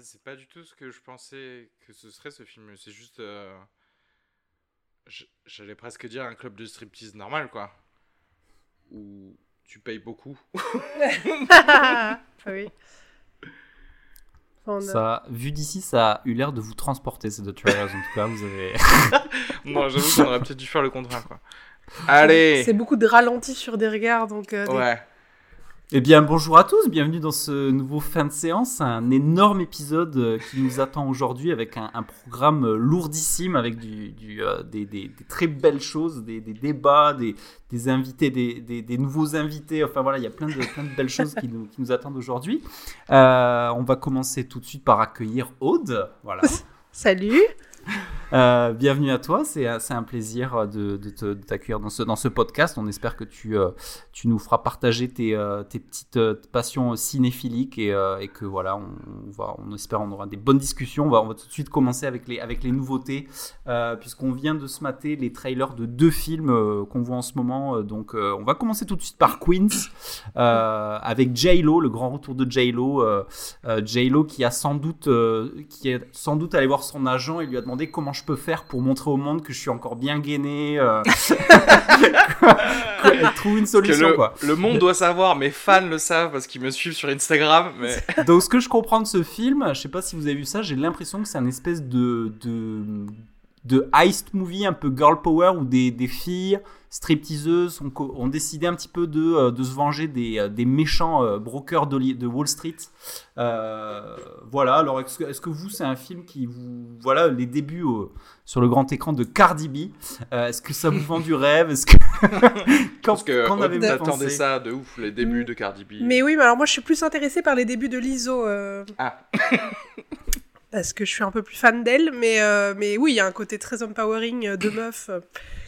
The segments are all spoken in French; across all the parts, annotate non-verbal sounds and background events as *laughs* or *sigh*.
Fait, c'est pas du tout ce que je pensais que ce serait ce film. C'est juste. euh, J'allais presque dire un club de striptease normal, quoi. Où tu payes beaucoup. *laughs* Ah oui. Ça, vu d'ici, ça a eu l'air de vous transporter ces deux trailers. En tout cas, vous avez. *laughs* non, j'avoue qu'on aurait peut-être dû faire le contraire, quoi. Allez C'est beaucoup de ralentis sur des regards, donc euh, des- Ouais. Eh bien, bonjour à tous, bienvenue dans ce nouveau fin de séance, un énorme épisode euh, qui nous attend aujourd'hui avec un, programme euh, lourdissime, avec euh, des, très belles choses, des, débats, des, invités, des, nouveaux invités, enfin voilà, il y a plein de, belles choses qui nous, attendent aujourd'hui. On va commencer tout de suite par accueillir Aude, voilà. *laughs* Salut *laughs* Euh, bienvenue à toi, c'est un- c'est un plaisir de, de t'accueillir dans ce, podcast. On espère que tu, euh, nous feras partager tes, euh, tes petites euh, passions cinéphiliques et, euh, que voilà, on, espère on aura des bonnes discussions. On va, tout de suite commencer avec les, nouveautés, euh, puisqu'on vient de se mater les trailers de deux films euh, qu'on voit en ce moment. Euh, Donc euh, on va commencer tout de suite par Queens, euh, avec J-Lo, le grand retour de J-Lo. Euh, euh, J-Lo qui a euh, qui est sans doute allé voir son agent et lui a demandé comment je peux faire pour montrer au monde que je suis encore bien gainé. Euh... *laughs* Trouve une Que solution le, quoi. le monde doit savoir, mes fans le savent parce qu'ils me suivent sur Instagram, mais... Donc ce que je comprends de ce film, je sais pas si vous avez vu ça, j'ai l'impression que c'est un espèce de, de de heist movie un peu girl power où des, des filles stripteaseuses ont, décidé un petit peu de, euh, de se venger des, euh, des méchants euh, brokers de, Wall Street. Euh, voilà, alors est-ce que, vous, c'est un film qui vous... Voilà, les débuts au- sur le grand écran de Cardi B, euh, est-ce que ça vous vend du rêve? Est-ce que... *laughs* quand, Parce que quand pensé? ça de ouf, les débuts de Cardi B. Mais oui, mais alors moi je suis plus intéressée par les débuts de Lizzo. euh, Ah. *laughs* parce que je suis un peu plus fan d'elle, mais, euh, mais oui, il y a un côté très empowering euh, de *coughs* meufs euh,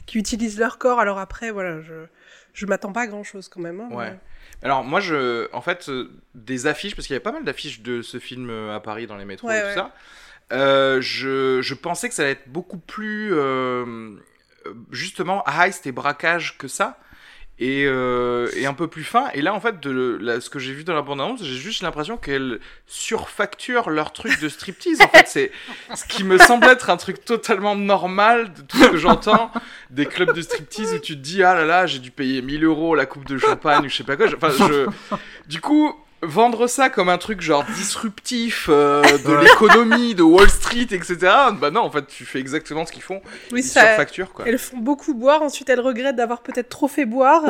qui utilisent leur corps. Alors après, voilà, je, je m'attends pas à grand chose quand même. hein, Ouais. mais- Alors moi je en fait euh, des affiches parce qu'il y avait pas mal d'affiches de ce film à Paris dans les métros Ouais, et tout ouais. ça. Je, je pensais que ça allait être beaucoup plus justement heist et braquage que ça et, euh, et un peu plus fin. Et là en fait de ce que j'ai vu dans la bande annonce j'ai juste l'impression qu'elles surfacturent leur truc de striptease en fait. C'est ce qui me semble être un truc totalement normal de tout ce que j'entends des clubs de striptease où tu te dis ah là là j'ai dû payer 1000 euros la coupe de champagne ou je sais pas quoi. Enfin je du coup vendre ça comme un truc genre disruptif euh, de l'économie de Wall Street etc bah non en fait tu fais exactement ce qu'ils font Oui, ça, quoi elles font beaucoup boire, ensuite elles regrettent d'avoir peut-être trop fait boire,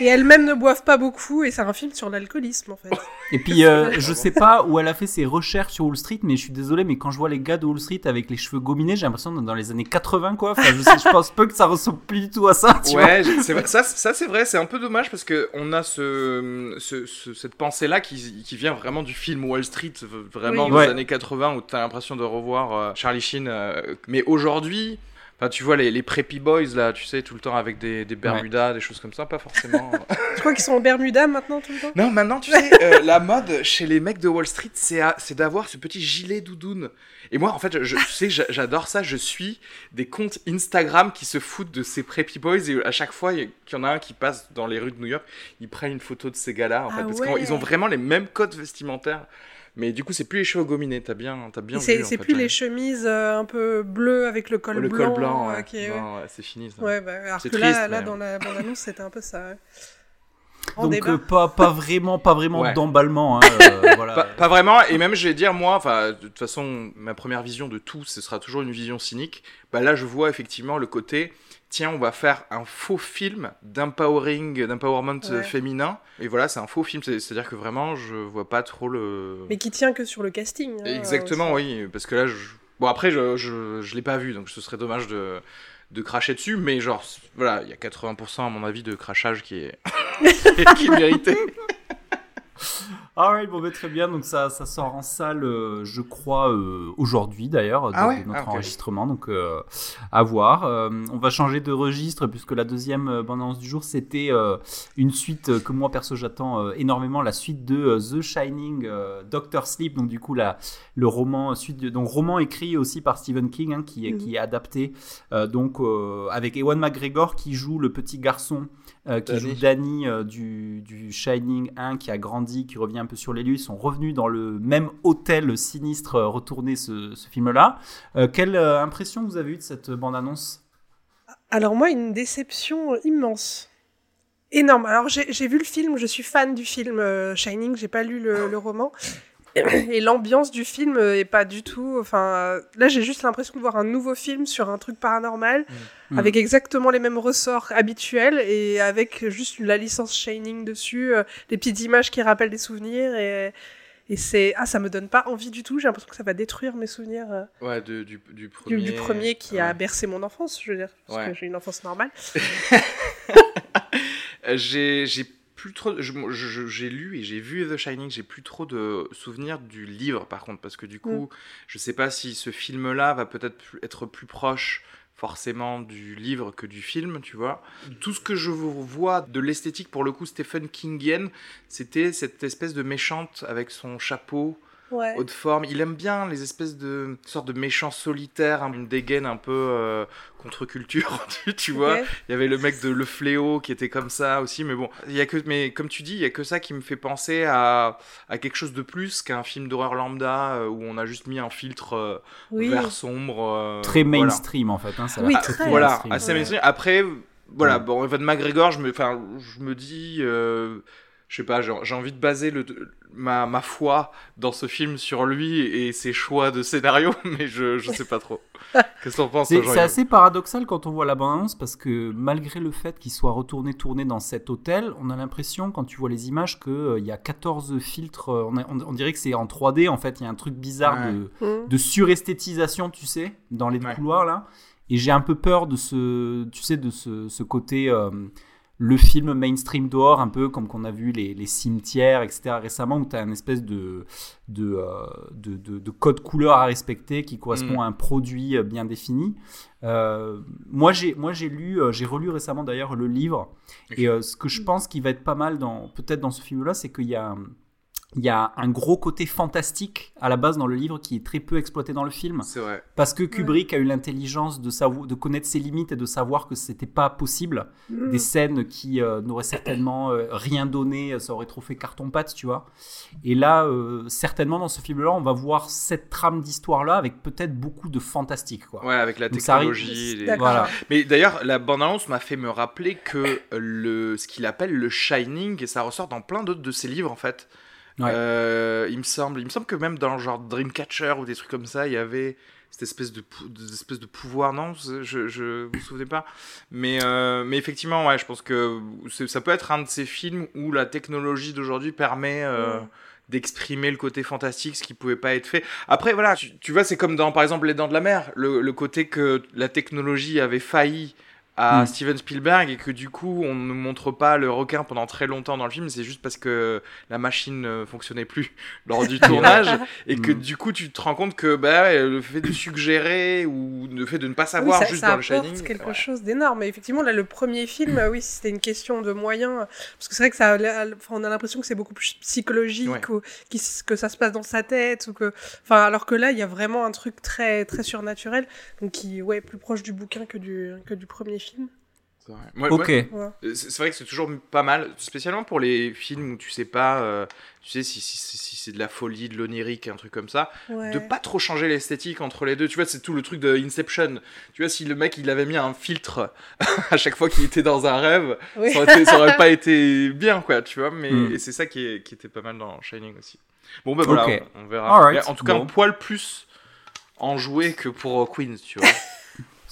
et elles-mêmes ne boivent pas beaucoup, et c'est un film sur l'alcoolisme en fait. *laughs* Et puis, euh, je sais pas où elle a fait ses recherches sur Wall Street, mais je suis désolé, mais quand je vois les gars de Wall Street avec les cheveux gominés, j'ai l'impression d'être dans les années 80, quoi. Enfin, je, sais, je pense peu que ça ressemble plus du tout à ça, tu. Ouais, je- c'est vrai- ça, ça c'est vrai, c'est un peu dommage parce que on a ce, ce- ce- cette pensée-là qui qui, qui vient vraiment du film Wall Street, vraiment Oui, des ouais. années 80, où t'as l'impression de revoir euh, Charlie Sheen. euh, mais aujourd'hui, enfin, tu vois les, les preppy boys là, tu sais, tout le temps avec des, des bermudas, des choses comme ça, pas forcément. *laughs* Je crois qu'ils sont en Bermuda maintenant tout le temps? non, maintenant, tu sais, euh, la mode chez les mecs de Wall Street, c'est d'avoir ce petit gilet doudoune. Et moi, en fait, je, tu sais, j'a- j'adore ça. Je suis des comptes Instagram qui se foutent de ces preppy boys et à chaque fois il y a- qu'il y en a un qui passe dans les rues de New York, ils prennent une photo de ces gars-là, en fait, Ah parce ouais. qu'ils ont vraiment les mêmes codes vestimentaires. Mais du coup, c'est plus les cheveux gominés. T'as bien, t'as bien C'est plus ouais. les chemises euh, un peu bleues avec le col le blanc. col blanc. euh, Ouais. ouais, c'est fini. Ça. Bah, alors que triste, là, dans la bande-annonce, c'était un peu ça. Donc euh, pas, pas vraiment, pas vraiment Ouais. d'emballement. hein, euh, *laughs* voilà. Pas, pas vraiment, et même je vais dire, moi, enfin, de toute façon, ma première vision de tout, ce sera toujours une vision cynique. Bah là, je vois effectivement le côté, tiens, on va faire un faux film d'empowering, d'empowerment euh, Ouais. féminin. Et voilà, c'est un faux film, c'est- c'est-à-dire que vraiment, je vois pas trop le. Mais qui tient que sur le casting. hein, Exactement, aussi. oui, parce que là, je... bon, après, je, je, je l'ai pas vu, donc ce serait dommage de, de cracher dessus, mais genre, voilà, il y a 80% à mon avis de crachage qui est, *laughs* qui est mérité. *laughs* Alright, bon, bah, très bien. Donc ça, ça sort en salle, euh, je crois, euh, aujourd'hui d'ailleurs, Ah ouais notre Ah, enregistrement. Donc euh, à voir. On va changer de registre puisque la deuxième bande-annonce du jour, c'était une suite que moi perso j'attends énormément, la suite de The Shining, Doctor Sleep. Donc du coup la, le roman suite, de- donc roman écrit aussi par Stephen King, hein, qui, est- Mhm. qui est adapté. euh, donc avec Ewan McGregor qui joue le petit garçon euh, qui Danny. joue Danny euh, du, du Shining 1 qui a grandi, qui revient un peu sur les lieux. Ils sont revenus dans le même hôtel sinistre euh, retourner ce, ce film-là. Euh, quelle euh, impression vous avez eue de cette bande-annonce? Alors moi, une déception immense. Énorme. Alors j'ai j'ai vu le film, je suis fan du film euh, Shining, j'ai pas lu le, le roman. *coughs* Et l'ambiance du film euh, est pas du tout. Enfin, euh, là j'ai juste l'impression de voir un nouveau film sur un truc paranormal, Mm. avec exactement les mêmes ressorts habituels et avec juste la licence Shining dessus, euh, des petites images qui rappellent des souvenirs et. Et c'est ah ça me donne pas envie du tout. J'ai l'impression que ça va détruire mes souvenirs euh, Ouais, de- du, du premier. du premier qui a bercé mon enfance, je veux dire, parce Ouais. que j'ai une enfance normale. *laughs* J'ai j'ai plus trop. J'ai lu et j'ai vu The Shining. J'ai plus trop de souvenirs du livre, par contre, parce que du coup, je sais pas si ce film-là va peut-être être plus proche forcément du livre que du film, tu vois. Tout ce que je vois de l'esthétique, pour le coup, Stephen Kingienne, c'était cette espèce de méchante avec son chapeau Ouais. haute forme. Il aime bien les espèces de sortes de méchants solitaires, hein, une dégaine un peu euh, contre-culture, *laughs* tu, tu vois. Il y avait le mec de Le Fléau qui était comme ça aussi, mais bon, il y a que, mais comme tu dis, il y a que ça qui me fait penser à, à quelque chose de plus qu'un film d'horreur lambda euh, où on a juste mis un filtre euh, Oui. vert sombre. euh, Très voilà. mainstream en fait. Hein, ça Oui, l'air très. Voilà, mainstream. assez Ouais. mainstream. Après, voilà, Ouais. bon, Evan McGregor, je me, enfin, je me dis, euh, je sais pas, j'ai envie de baser le, ma, ma foi dans ce film sur lui et ses choix de scénario, *laughs* mais je, je sais pas trop. *laughs* Qu'est-ce que t'en penses, C'est assez paradoxal quand on voit la bande-annonce parce que malgré le fait qu'il soit retourné tourner dans cet hôtel, on a l'impression quand tu vois les images qu'il y a 14 filtres. euh, On, a- on- on dirait que c'est en 3D en fait. Il y a un truc bizarre Ouais. de, Mm. de suresthétisation, tu sais, dans les Ouais. couloirs là. Et j'ai un peu peur de ce, tu sais, de ce, ce côté, euh, le film mainstream dehors, un peu comme qu'on a vu les, les cimetières, etc. récemment, où tu as une espèce de, de, euh, de, de- de code couleur à respecter qui correspond Mm. à un produit euh, bien défini. Euh, moi, j'ai moi j'ai lu, j'ai relu récemment d'ailleurs le livre. Et euh, ce que je pense qui va être pas mal dans peut-être dans ce film-là, c'est qu'il y a un- il y a un gros côté fantastique à la base dans le livre qui est très peu exploité dans le film C'est vrai. parce que Kubrick a eu l'intelligence de savoir de connaître ses limites et de savoir que c'était pas possible Mm. des scènes qui euh, n'auraient certainement euh, rien donné ça aurait trop fait carton pâte tu vois et là euh, certainement dans ce film là on va voir cette trame d'histoire là avec peut-être beaucoup de fantastique quoi Ouais, avec la Donc technologie. les- voilà Mais d'ailleurs, la bande-annonce m'a fait me rappeler que le, ce qu'il appelle le Shining, et ça ressort dans plein d'autres de ses livres en fait. Ouais. Euh, il me semble, il me semble que même dans genre Dreamcatcher ou des trucs comme ça, il y avait cette espèce de, espèce de pouvoir. Non, je, je vous vous souvenez pas. Mais, euh, mais effectivement, ouais, je pense que ça peut être un de ces films où la technologie d'aujourd'hui permet. euh, d'exprimer le côté fantastique, ce qui pouvait pas être fait. Après, voilà, tu, tu vois, c'est comme dans, par exemple, Les Dents de la Mer, le, le côté que la technologie avait failli à Mm. Steven Spielberg et que du coup on ne montre pas le requin pendant très longtemps dans le film, c'est juste parce que la machine ne fonctionnait plus *laughs* lors du tournage *laughs* et que Mm. du coup tu te rends compte que bah, le fait de suggérer ou le fait de ne pas Oui, savoir ça, juste ça dans le apporte Shining. quelque ouais. chose d'énorme. Et effectivement, là, le premier film, euh, oui, c'était une question de moyens. Parce que c'est vrai que ça, on a l'impression que c'est beaucoup plus psychologique Ouais. ou que ça se passe dans sa tête. Ou que, enfin, alors que là, il y a vraiment un truc très, très surnaturel. Donc, qui, ouais, plus proche du bouquin que du, que du premier film. C'est vrai. Moi- Ok. Euh, C'est c'est vrai que c'est toujours pas mal, spécialement pour les films où tu sais pas, euh, tu sais si, si, si- si c'est de la folie, de l'onirique, un truc comme ça, Ouais. de pas trop changer l'esthétique entre les deux. Tu vois, c'est tout le truc de Inception. Tu vois, si le mec il avait mis un filtre *laughs* à chaque fois qu'il était dans un rêve, Oui. ça, aurait été- ça aurait pas été bien, quoi, tu vois. Mais Mm. et c'est ça qui, est- qui était pas mal dans Shining aussi. Bon, ben voilà, on, on verra. En tout cas, bon. un poil plus enjoué que pour euh, Queen, tu vois. *laughs*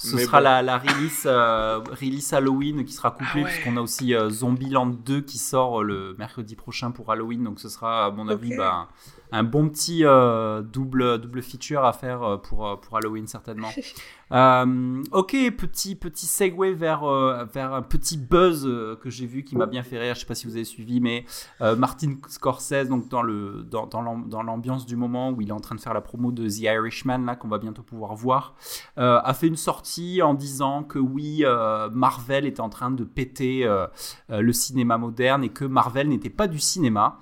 Ce Mais sera bon. la, la release, euh, release Halloween qui sera couplée, Ah ouais. puisqu'on a aussi euh, Zombieland 2 qui sort euh, le mercredi prochain pour Halloween. Donc ce sera, à mon avis, bah, un bon petit euh, double, double feature à faire euh, pour, euh, pour Halloween, certainement. *laughs* Euh, ok, petit, petit segue vers, vers un petit buzz que j'ai vu qui m'a bien fait rire. Je sais pas si vous avez suivi, mais Martin Scorsese, donc dans, le, dans, dans l'am- dans l'ambiance du moment où il est en train de faire la promo de The Irishman, là, qu'on va bientôt pouvoir voir, a fait une sortie en disant que oui, Marvel était en train de péter le cinéma moderne et que Marvel n'était pas du cinéma.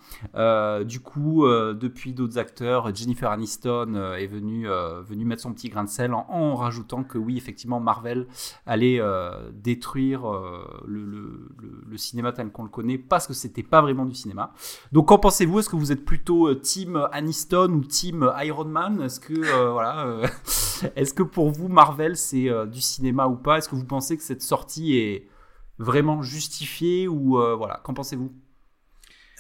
Du coup, euh, depuis d'autres acteurs, Jennifer Aniston euh, est venue, euh, venue mettre son petit grain de sel en, rajoutant que oui, effectivement, Marvel allait euh, détruire le, cinéma tel qu'on le connaît parce que c'était pas vraiment du cinéma. Donc, qu'en pensez-vous? Est-ce que vous êtes plutôt team Aniston ou team Iron Man? Est-ce que voilà, *laughs* est-ce que pour vous Marvel c'est du cinéma ou pas? Est-ce que vous pensez que cette sortie est vraiment justifiée ou voilà Qu'en pensez-vous?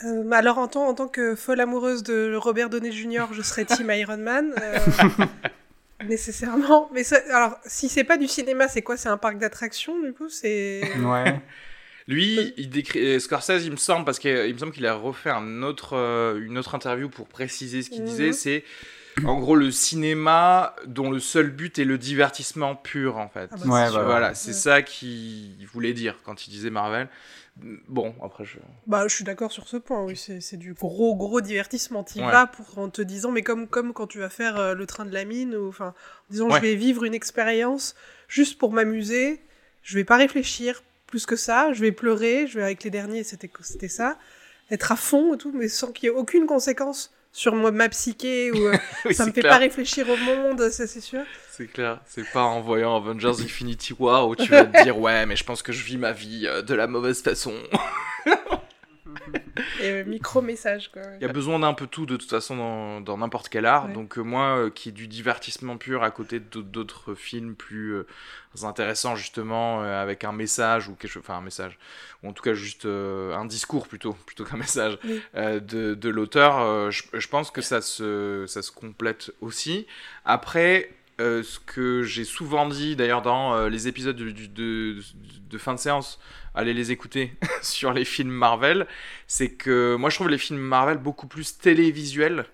Euh, mais alors, en tant, en tant que folle amoureuse de Robert Downey Jr., je serais Team *laughs* Iron Man. euh, nécessairement. Mais ça- alors, si c'est pas du cinéma, c'est quoi? C'est un parc d'attractions, du coup? C'est. Ouais. Lui, il décrit euh, Scorsese, il me semble, parce qu'il me semble qu'il a refait un autre, euh, une autre interview pour préciser ce qu'il Mhm. disait. C'est en gros le cinéma dont le seul but est le divertissement pur, en fait. Ah bah, Ouais, c'est voilà. c'est Ouais. ça qu'il voulait dire quand il disait Marvel. Bon, après, je. Bah, je suis d'accord sur ce point, oui, c'est du gros, gros divertissement. T'y Ouais. vas pour, en te disant, mais comme, comme quand tu vas faire euh, le train de la mine, ou enfin, en disant, Ouais. je vais vivre une expérience juste pour m'amuser, je vais pas réfléchir plus que ça, je vais pleurer, je vais avec les derniers, c'était c'était ça, être à fond et tout, mais sans qu'il y ait aucune conséquence sur moi, ma psyché, ou euh, *laughs* Oui, ça me fait clair. pas réfléchir au monde, ça c'est sûr. C'est clair, c'est pas en voyant Avengers Infinity War où tu vas te dire ouais mais je pense que je vis ma vie euh, de la mauvaise façon. *laughs* *laughs* Et euh, micro-message, quoi. Il y a besoin d'un peu tout de toute façon dans dans n'importe quel art. Ouais. Donc euh, moi euh, qui est du divertissement pur à côté d'autres films plus intéressants justement avec un message ou quelque chose, enfin un message ou en tout cas juste un discours plutôt *laughs* plutôt qu'un message Oui. de, de l'auteur. je, je pense que ça se ça se complète aussi. Après. euh, ce que j'ai souvent dit d'ailleurs dans euh, les épisodes de, du- de, de fin de séance, allez les écouter *laughs* sur les films Marvel, c'est que moi je trouve les films Marvel beaucoup plus télévisuels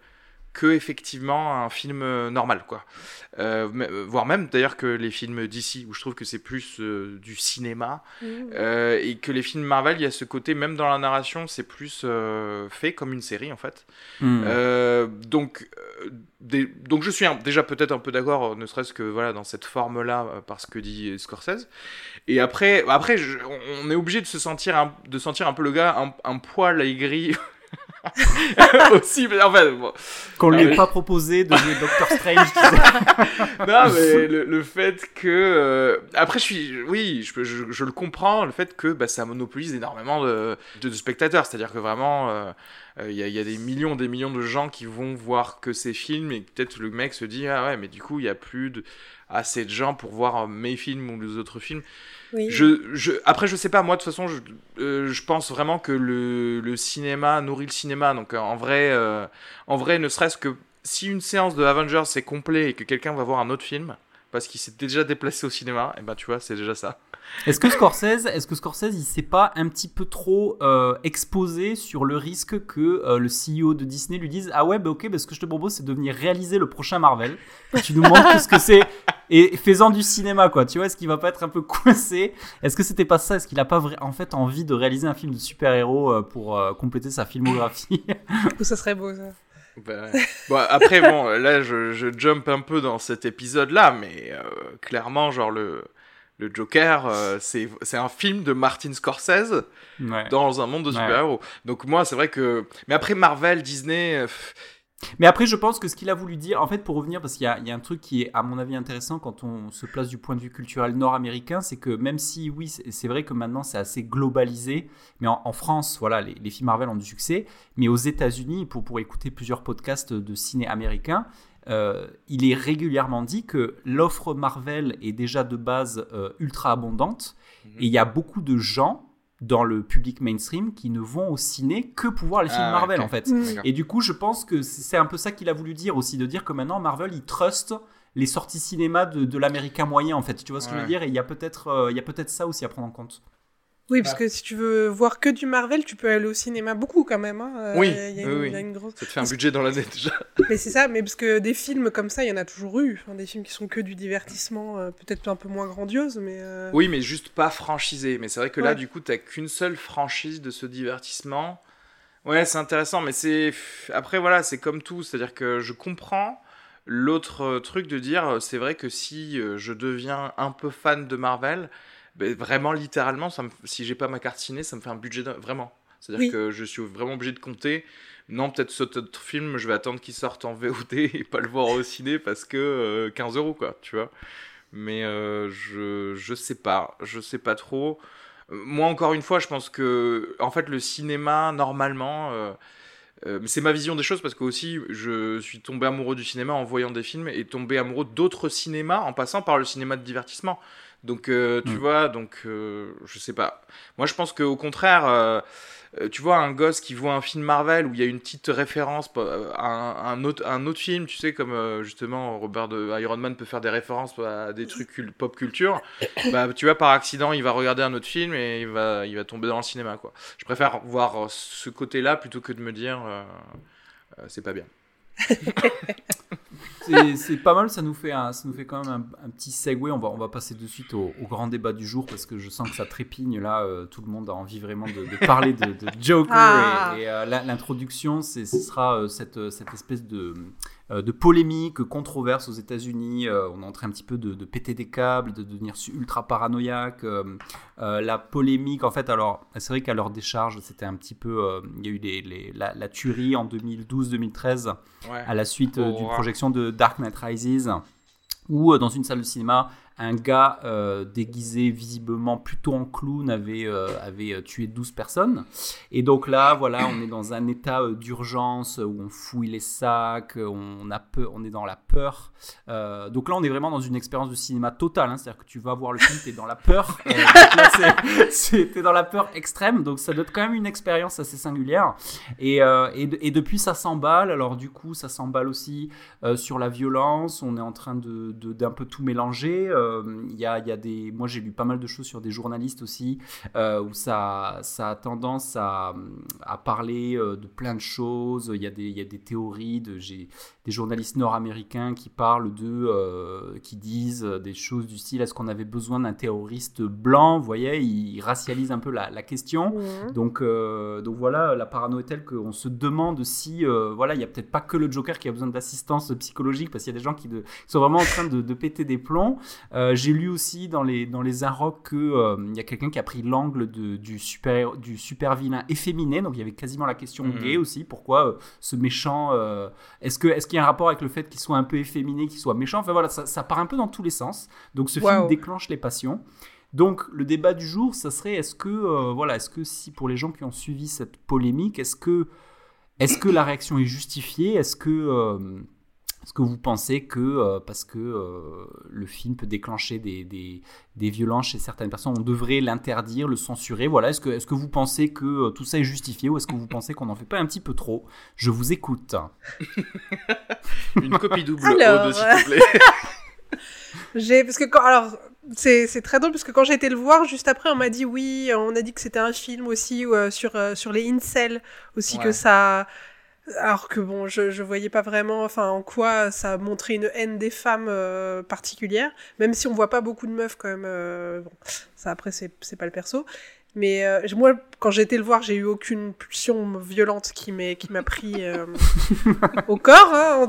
que effectivement un film euh, normal quoi. Euh, mais- euh, voire même d'ailleurs que les films d'ici où je trouve que c'est plus euh, du cinéma Mmh. euh, et que les films Marvel il y a ce côté même dans la narration c'est plus euh, fait comme une série en fait. Euh, donc, des- donc je suis un- déjà peut-être un peu d'accord, ne serait-ce que voilà dans cette forme-là, euh, parce que dit Scorsese. Et après, après, je- on- on est obligé de se sentir, un, de sentir un peu le gars un, un poil aigri. *laughs* aussi mais en fait bon. Qu'on lui ait pas proposé de jouer Doctor Strange. tu sais. *laughs* non mais *laughs* le, le fait que euh, après je suis oui je, je, je le comprends le fait que bah, ça monopolise énormément de, de, de spectateurs c'est à dire que vraiment euh, euh, il y, a, il y a des millions des millions de gens qui vont voir que ces films et peut-être le mec se dit ah ouais mais du coup il y a plus de, assez de gens pour voir euh, mes films ou les autres films Oui. je, je, après, je sais pas, moi, de toute façon, je, euh, je pense vraiment que le, le cinéma nourrit le cinéma. Donc, euh, en vrai, euh, en vrai ne serait-ce que si une séance de Avengers c'est complet et que quelqu'un va voir un autre film, parce qu'il s'est déjà déplacé au cinéma, et ben tu vois, c'est déjà ça. Est-ce que Scorsese, est-ce que Scorsese, il s'est pas un petit peu trop euh, exposé sur le risque que euh, le CEO de Disney lui dise ah ouais bah ok bah ce que je te propose c'est de venir réaliser le prochain Marvel. Tu nous montres ce que c'est et faisant du cinéma, quoi. Tu vois, est-ce qu'il va pas être un peu *laughs* coincé? Est-ce que c'était pas ça? Est-ce qu'il a pas en fait envie de réaliser un film de super-héros euh, pour euh, compléter sa filmographie? *laughs* Ça serait beau, ça. Bah, bon, après, bon, là, je, je, jump un peu dans cet épisode-là, mais euh, clairement, genre, le, le Joker, euh, c'est un film de Martin Scorsese Ouais. dans un monde de Ouais. super-héros. Donc, moi, c'est vrai que. Mais après, Marvel, Disney. euh, Mais après, je pense que ce qu'il a voulu dire, en fait, pour revenir, parce qu'il y a, il y a un truc qui est, à mon avis, intéressant quand on se place du point de vue culturel nord-américain, c'est que même si, oui, c'est vrai que maintenant c'est assez globalisé, mais en, en France, voilà, les, les films Marvel ont du succès, mais aux États-Unis, pour, pour écouter plusieurs podcasts de ciné américain, euh, il est régulièrement dit que l'offre Marvel est déjà de base euh, ultra abondante, et il y a beaucoup de gens dans le public mainstream qui ne vont au ciné que pour voir les films Ah, Marvel, en fait. Mm. Et du coup, je pense que c'est un peu ça qu'il a voulu dire aussi, de dire que maintenant Marvel, il trust les sorties cinéma de, de l'américain moyen, en fait. Tu vois ce que je veux dire? Et il y a peut-être euh, il y a peut-être ça aussi à prendre en compte. Oui, parce que si tu veux voir que du Marvel, tu peux aller au cinéma beaucoup quand même. hein. Euh, Oui, il y a- oui, une- oui. il y a une grosse... ça te fait un budget dans l'année *laughs* déjà. Mais c'est ça, mais parce que des films comme ça, il y en a toujours eu. Enfin, des films qui sont que du divertissement, euh, peut-être un peu moins grandiose, mais. euh, Oui, mais juste pas franchisé. Mais c'est vrai que là, du coup, t'as qu'une seule franchise de ce divertissement. Ouais, c'est intéressant, mais c'est. Après, voilà, c'est comme tout. C'est-à-dire que je comprends l'autre euh, truc de dire euh, c'est vrai que si euh, je deviens un peu fan de Marvel, ben, vraiment, littéralement, ça me... si j'ai pas ma carte ciné, ça me fait un budget de- vraiment. C'est-à-dire Oui. que je suis vraiment obligé de compter. Non, peut-être cet autre film, je vais attendre qu'il sorte en VOD *laughs* et pas le voir au ciné parce que euh, 15 euros, quoi, tu vois. Mais euh, je, je sais pas, je sais pas trop. Euh, Moi, encore une fois, je pense que, en fait, le cinéma, normalement, euh, euh, mais c'est ma vision des choses parce que aussi, je suis tombé amoureux du cinéma en voyant des films et tombé amoureux d'autres cinémas en passant par le cinéma de divertissement. Donc, euh, tu Mm. vois, donc, euh, je sais pas. Moi, je pense qu'au contraire, euh, euh, tu vois, un gosse qui voit un film Marvel où il y a une petite référence à un, un autre, un autre film, tu sais, comme justement Robert de Iron Man peut faire des références à des trucs cul- pop culture, *coughs* bah, tu vois, par accident, il va regarder un autre film et il va, il va tomber dans le cinéma, quoi. Je préfère voir ce côté-là plutôt que de me dire, c'est pas bien. C'est pas mal, ça nous fait, un, ça nous fait quand même un, un petit segue. On va, on va passer de suite au, au grand débat du jour parce que je sens que ça trépigne là. euh, tout le monde a envie vraiment de, de parler de, de Joker. Ah. Et, et, euh, l'introduction, ce sera euh, cette, cette espèce de, de polémique, controverse aux États-Unis. Euh, on est en train un petit peu de, de péter des câbles, de devenir ultra paranoïaque. Euh, euh, la polémique, en fait, alors, c'est vrai qu'à leur décharge, c'était un petit peu. euh, Il y a eu les, les- la, la tuerie en 2012-2013 Ouais. à la suite euh, d'une projection de Dark Knight Rises, où euh, dans une salle de cinéma, un gars euh, déguisé visiblement plutôt en clown avait, euh, avait euh, tué 12 personnes. Et donc là, voilà, on est dans un état d'urgence où on fouille les sacs, on, a on est dans la peur. Donc là, on est vraiment dans une expérience de cinéma totale, hein, c'est-à-dire que tu vas voir le film, t'es dans la peur. T'es dans la peur extrême, donc ça être quand même une expérience assez singulière. Et, et, de- et depuis, ça s'emballe. Alors, du coup, ça s'emballe aussi sur la violence. On est en train de- d'un peu tout mélanger. Euh, Il y, a, il y a des. Moi, j'ai lu pas mal de choses sur des journalistes aussi, euh, où ça, ça a tendance à, à parler euh, de plein de choses. Il y a des, il y a des théories. De, j'ai des journalistes nord-américains qui parlent de. euh, qui disent des choses du style est-ce qu'on avait besoin d'un terroriste blanc? Vous voyez, ils racialisent un peu la, la question. mhm. Donc, euh, donc voilà, la parano est telle qu'on se demande si, euh, voilà, il y a peut-être pas que le Joker qui a besoin d'assistance psychologique, parce qu'il y a des gens qui, de- qui sont vraiment en train de, de péter des plombs. Euh, J'ai lu aussi dans les dans les Inrocks que euh, il y a quelqu'un qui a pris l'angle du super du super vilain efféminé, donc il y avait quasiment la question Mhm. gay aussi. Pourquoi euh, ce méchant euh, Est-ce que est-ce qu'il y a un rapport avec le fait qu'il soit un peu efféminé, qu'il soit méchant? Enfin voilà, ça, ça part un peu dans tous les sens. Donc ce film Waouh. déclenche les passions. Donc le débat du jour, ça serait est-ce que euh, voilà, est-ce que si pour les gens qui ont suivi cette polémique, est-ce que est-ce que la réaction est justifiée? Est-ce que euh, est-ce que vous pensez que euh, parce que euh, le film peut déclencher des, des, des violences chez certaines personnes, on devrait l'interdire, le censurer Voilà, est-ce que est-ce que vous pensez que euh, tout ça est justifié ou est-ce que vous pensez qu'on n'en fait pas un petit peu trop? Je vous écoute. *laughs* Une copie double Alors, s'il te plaît. *laughs* J'ai parce que quand alors c'est c'est très drôle parce que quand j'ai été le voir juste après on m'a dit oui on a dit que c'était un film aussi euh, sur euh, sur les incels aussi Ouais. que ça Alors que bon, je, je voyais pas vraiment enfin, en quoi ça montrait une haine des femmes euh, particulière, même si on voit pas beaucoup de meufs quand même. euh, bon, ça après, c'est c'est pas le perso. Mais euh, moi, quand j'ai été le voir, j'ai eu aucune pulsion violente qui m'est- qui m'a pris euh, *laughs* au corps. hein.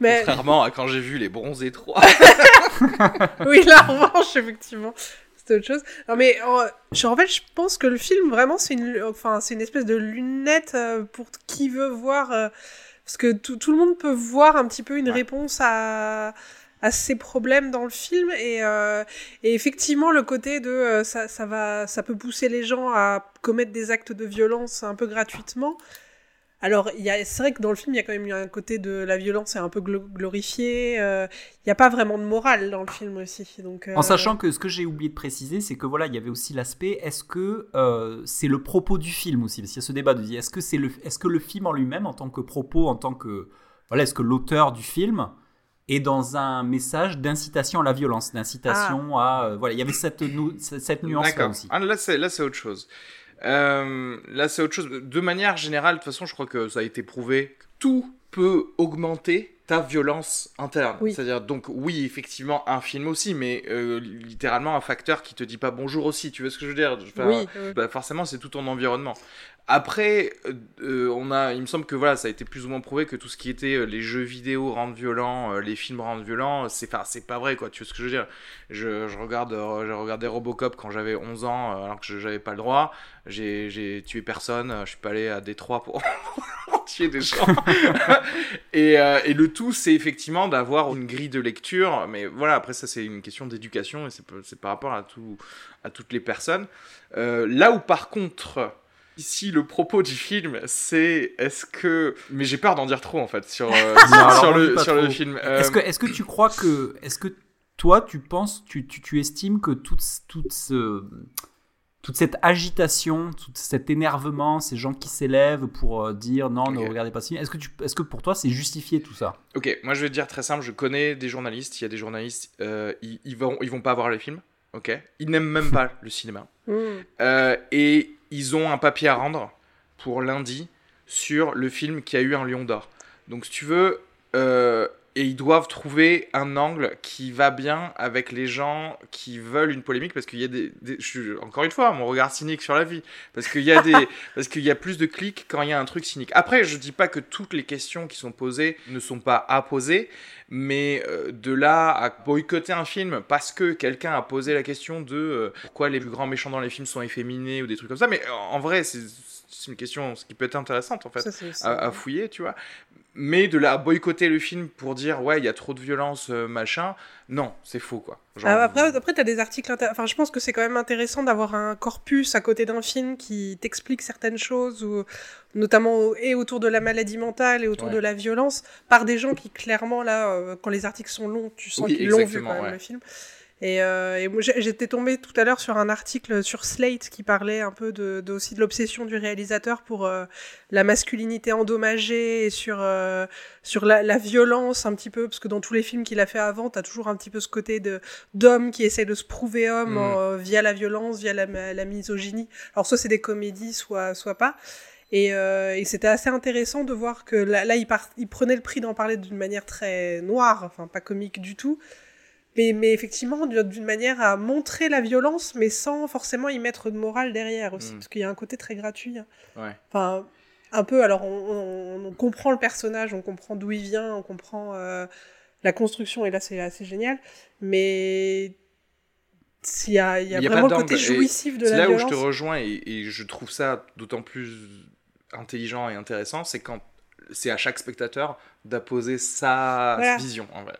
Mais Contrairement à quand j'ai vu les bronzés 3. *laughs* oui, en revanche, effectivement, c'était autre chose. Non, mais je- en fait, je pense que le film, vraiment, c'est une, enfin, c'est une espèce de lunette euh, pour qui veut voir. euh, parce que tout, tout le monde peut voir un petit peu une Ouais. réponse à, à ces problèmes dans le film. Et, euh, et effectivement, le côté de euh, ça, ça, va, ça peut pousser les gens à commettre des actes de violence un peu gratuitement. Alors, il y a- c'est vrai que dans le film, il y a quand même eu un côté de la violence est un peu glo- glorifié. euh, Il n'y a pas vraiment de morale dans le film aussi. Donc, En euh, sachant que ce que j'ai oublié de préciser, c'est que voilà, il y avait aussi l'aspect est-ce que euh, c'est le propos du film aussi? Parce qu'il y a ce débat de dire est-ce que c'est le est-ce que le film en lui-même, en tant que propos, en tant que voilà, est-ce que l'auteur du film est dans un message d'incitation à la violence, d'incitation à euh, voilà, il y avait cette nu- cette nuance là D'accord. aussi. Ah, là, c'est là, c'est autre chose. Euh, là, c'est autre chose. De manière générale, de toute façon, je crois que ça a été prouvé. Tout peut augmenter ta violence interne. Oui. C'est-à-dire, donc, oui, effectivement, un film aussi, mais euh, littéralement un facteur qui te dit pas bonjour aussi. Tu vois ce que je veux dire? Enfin, oui. bah, forcément, c'est tout ton environnement. Après, euh, on a, il me semble que voilà, ça a été plus ou moins prouvé que tout ce qui était euh, les jeux vidéo rendent violents, euh, les films rendent violents, c'est, enfin, c'est pas vrai quoi. Tu vois ce que je veux dire je, je regarde, j'ai regardé Robocop quand j'avais 11 ans, alors que je- j'avais pas le droit. J'ai, j'ai tué personne. Je suis pas allé à Détroit pour *laughs* tuer des gens. *laughs* et, et le tout, c'est effectivement d'avoir une grille de lecture. Mais voilà, après ça, c'est une question d'éducation et c'est, c'est par rapport à tout, à toutes les personnes. Là où par contre, ici le propos du film, c'est est-ce que, mais j'ai peur d'en dire trop en fait sur *laughs* euh, sur, le sur le film. Euh, Est-ce que est-ce que tu crois que est-ce que toi tu penses tu, tu, tu estimes que toute toute ce toute cette agitation, tout cet énervement, ces gens qui s'élèvent pour euh, dire non, ne regardez pas ce film. Est-ce que tu, est-ce que pour toi c'est justifié tout ça? Ok, moi je vais te dire très simple, je connais des journalistes, il y a des journalistes, euh, ils, ils vont ils vont pas voir les films, ok? Ils n'aiment même pas le cinéma. Mm. Euh, et ils ont un papier à rendre pour lundi sur le film qui a eu un Lion d'Or. Donc si tu veux, euh, et ils doivent trouver un angle qui va bien avec les gens qui veulent une polémique parce qu'il y a des, des- je suis encore une fois mon regard cynique sur la vie parce qu'il y a des *laughs* parce qu'il y a plus de clics quand il y a un truc cynique. Après, je dis pas que toutes les questions qui sont posées ne sont pas à poser, mais euh, de là à boycotter un film parce que quelqu'un a posé la question de euh, pourquoi les plus grands méchants dans les films sont efféminés ou des trucs comme ça, mais euh, en vrai, c'est c'est une question ce qui peut être intéressante en fait Ça, à fouiller, tu vois. Mais de à boycotter le film pour dire ouais, il y a trop de violence, euh, machin, non, c'est faux quoi. Genre, Ah, après, après tu as des articles. Enfin, je pense que c'est quand même intéressant d'avoir un corpus à côté d'un film qui t'explique certaines choses, ou, notamment et autour de la maladie mentale et autour Ouais. de la violence, par des gens qui, clairement, là, euh, quand les articles sont longs, tu sens Oui, qu'ils l'ont vu quand même, ouais. le film. Et, euh, et j'étais tombée tout à l'heure sur un article sur Slate qui parlait un peu de, de- aussi de l'obsession du réalisateur pour euh, la masculinité endommagée et sur, euh, sur la, la violence un petit peu, parce que dans tous les films qu'il a fait avant, t'as toujours un petit peu ce côté de d'homme qui essaie de se prouver homme Mm. euh, via la violence, via la, la misogynie. Alors soit c'est des comédies, soit, soit pas. Et, euh, et c'était assez intéressant de voir que là, là il, part, il prenait le prix d'en parler d'une manière très noire, enfin pas comique du tout, mais, mais effectivement d'une manière à montrer la violence, mais sans forcément y mettre de morale derrière aussi, Mm. parce qu'il y a un côté très gratuit. hein. Ouais. Enfin, un peu, alors on, on- on comprend le personnage, on comprend d'où il vient, on comprend euh, la construction, et là c'est assez génial, mais il y a, il y a Il y a vraiment le côté jouissif de C'est la là violence. où je te rejoins et, et je trouve ça d'autant plus intelligent et intéressant, c'est quand c'est à chaque spectateur d'apposer sa Voilà. vision en vrai.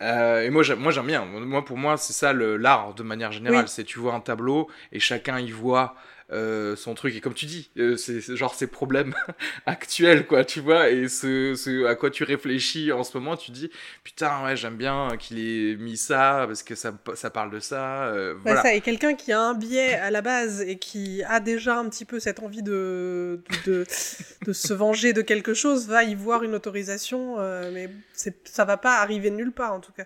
Euh, et moi j'aime, moi j'aime bien. Moi pour moi c'est ça le, l'art de manière générale. Oui. C'est tu vois un tableau et chacun y voit euh, son truc et comme tu dis, euh, c'est, genre ses problèmes *laughs* actuels quoi, tu vois et ce, ce à quoi tu réfléchis en ce moment, tu dis putain ouais j'aime bien qu'il ait mis ça parce que ça, ça parle de ça. euh, Ouais, voilà. ça, et quelqu'un qui a un biais à la base et qui a déjà un petit peu cette envie de, de, de se venger de quelque chose va y voir une autorisation, euh, mais c'est, ça va pas arriver nulle part en tout cas.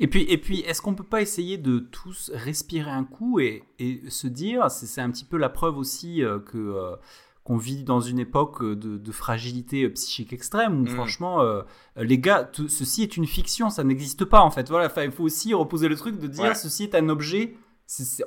Et puis, et puis est-ce qu'on peut pas essayer de tous respirer un coup et, et se dire, c'est un petit peu la preuve aussi euh, que, euh, qu'on vit dans une époque euh, de, fragilité psychique extrême où Mm. franchement euh, les gars ceci est une fiction ça n'existe pas en fait voilà il faut aussi reposer le truc de dire Ouais. ceci est un objet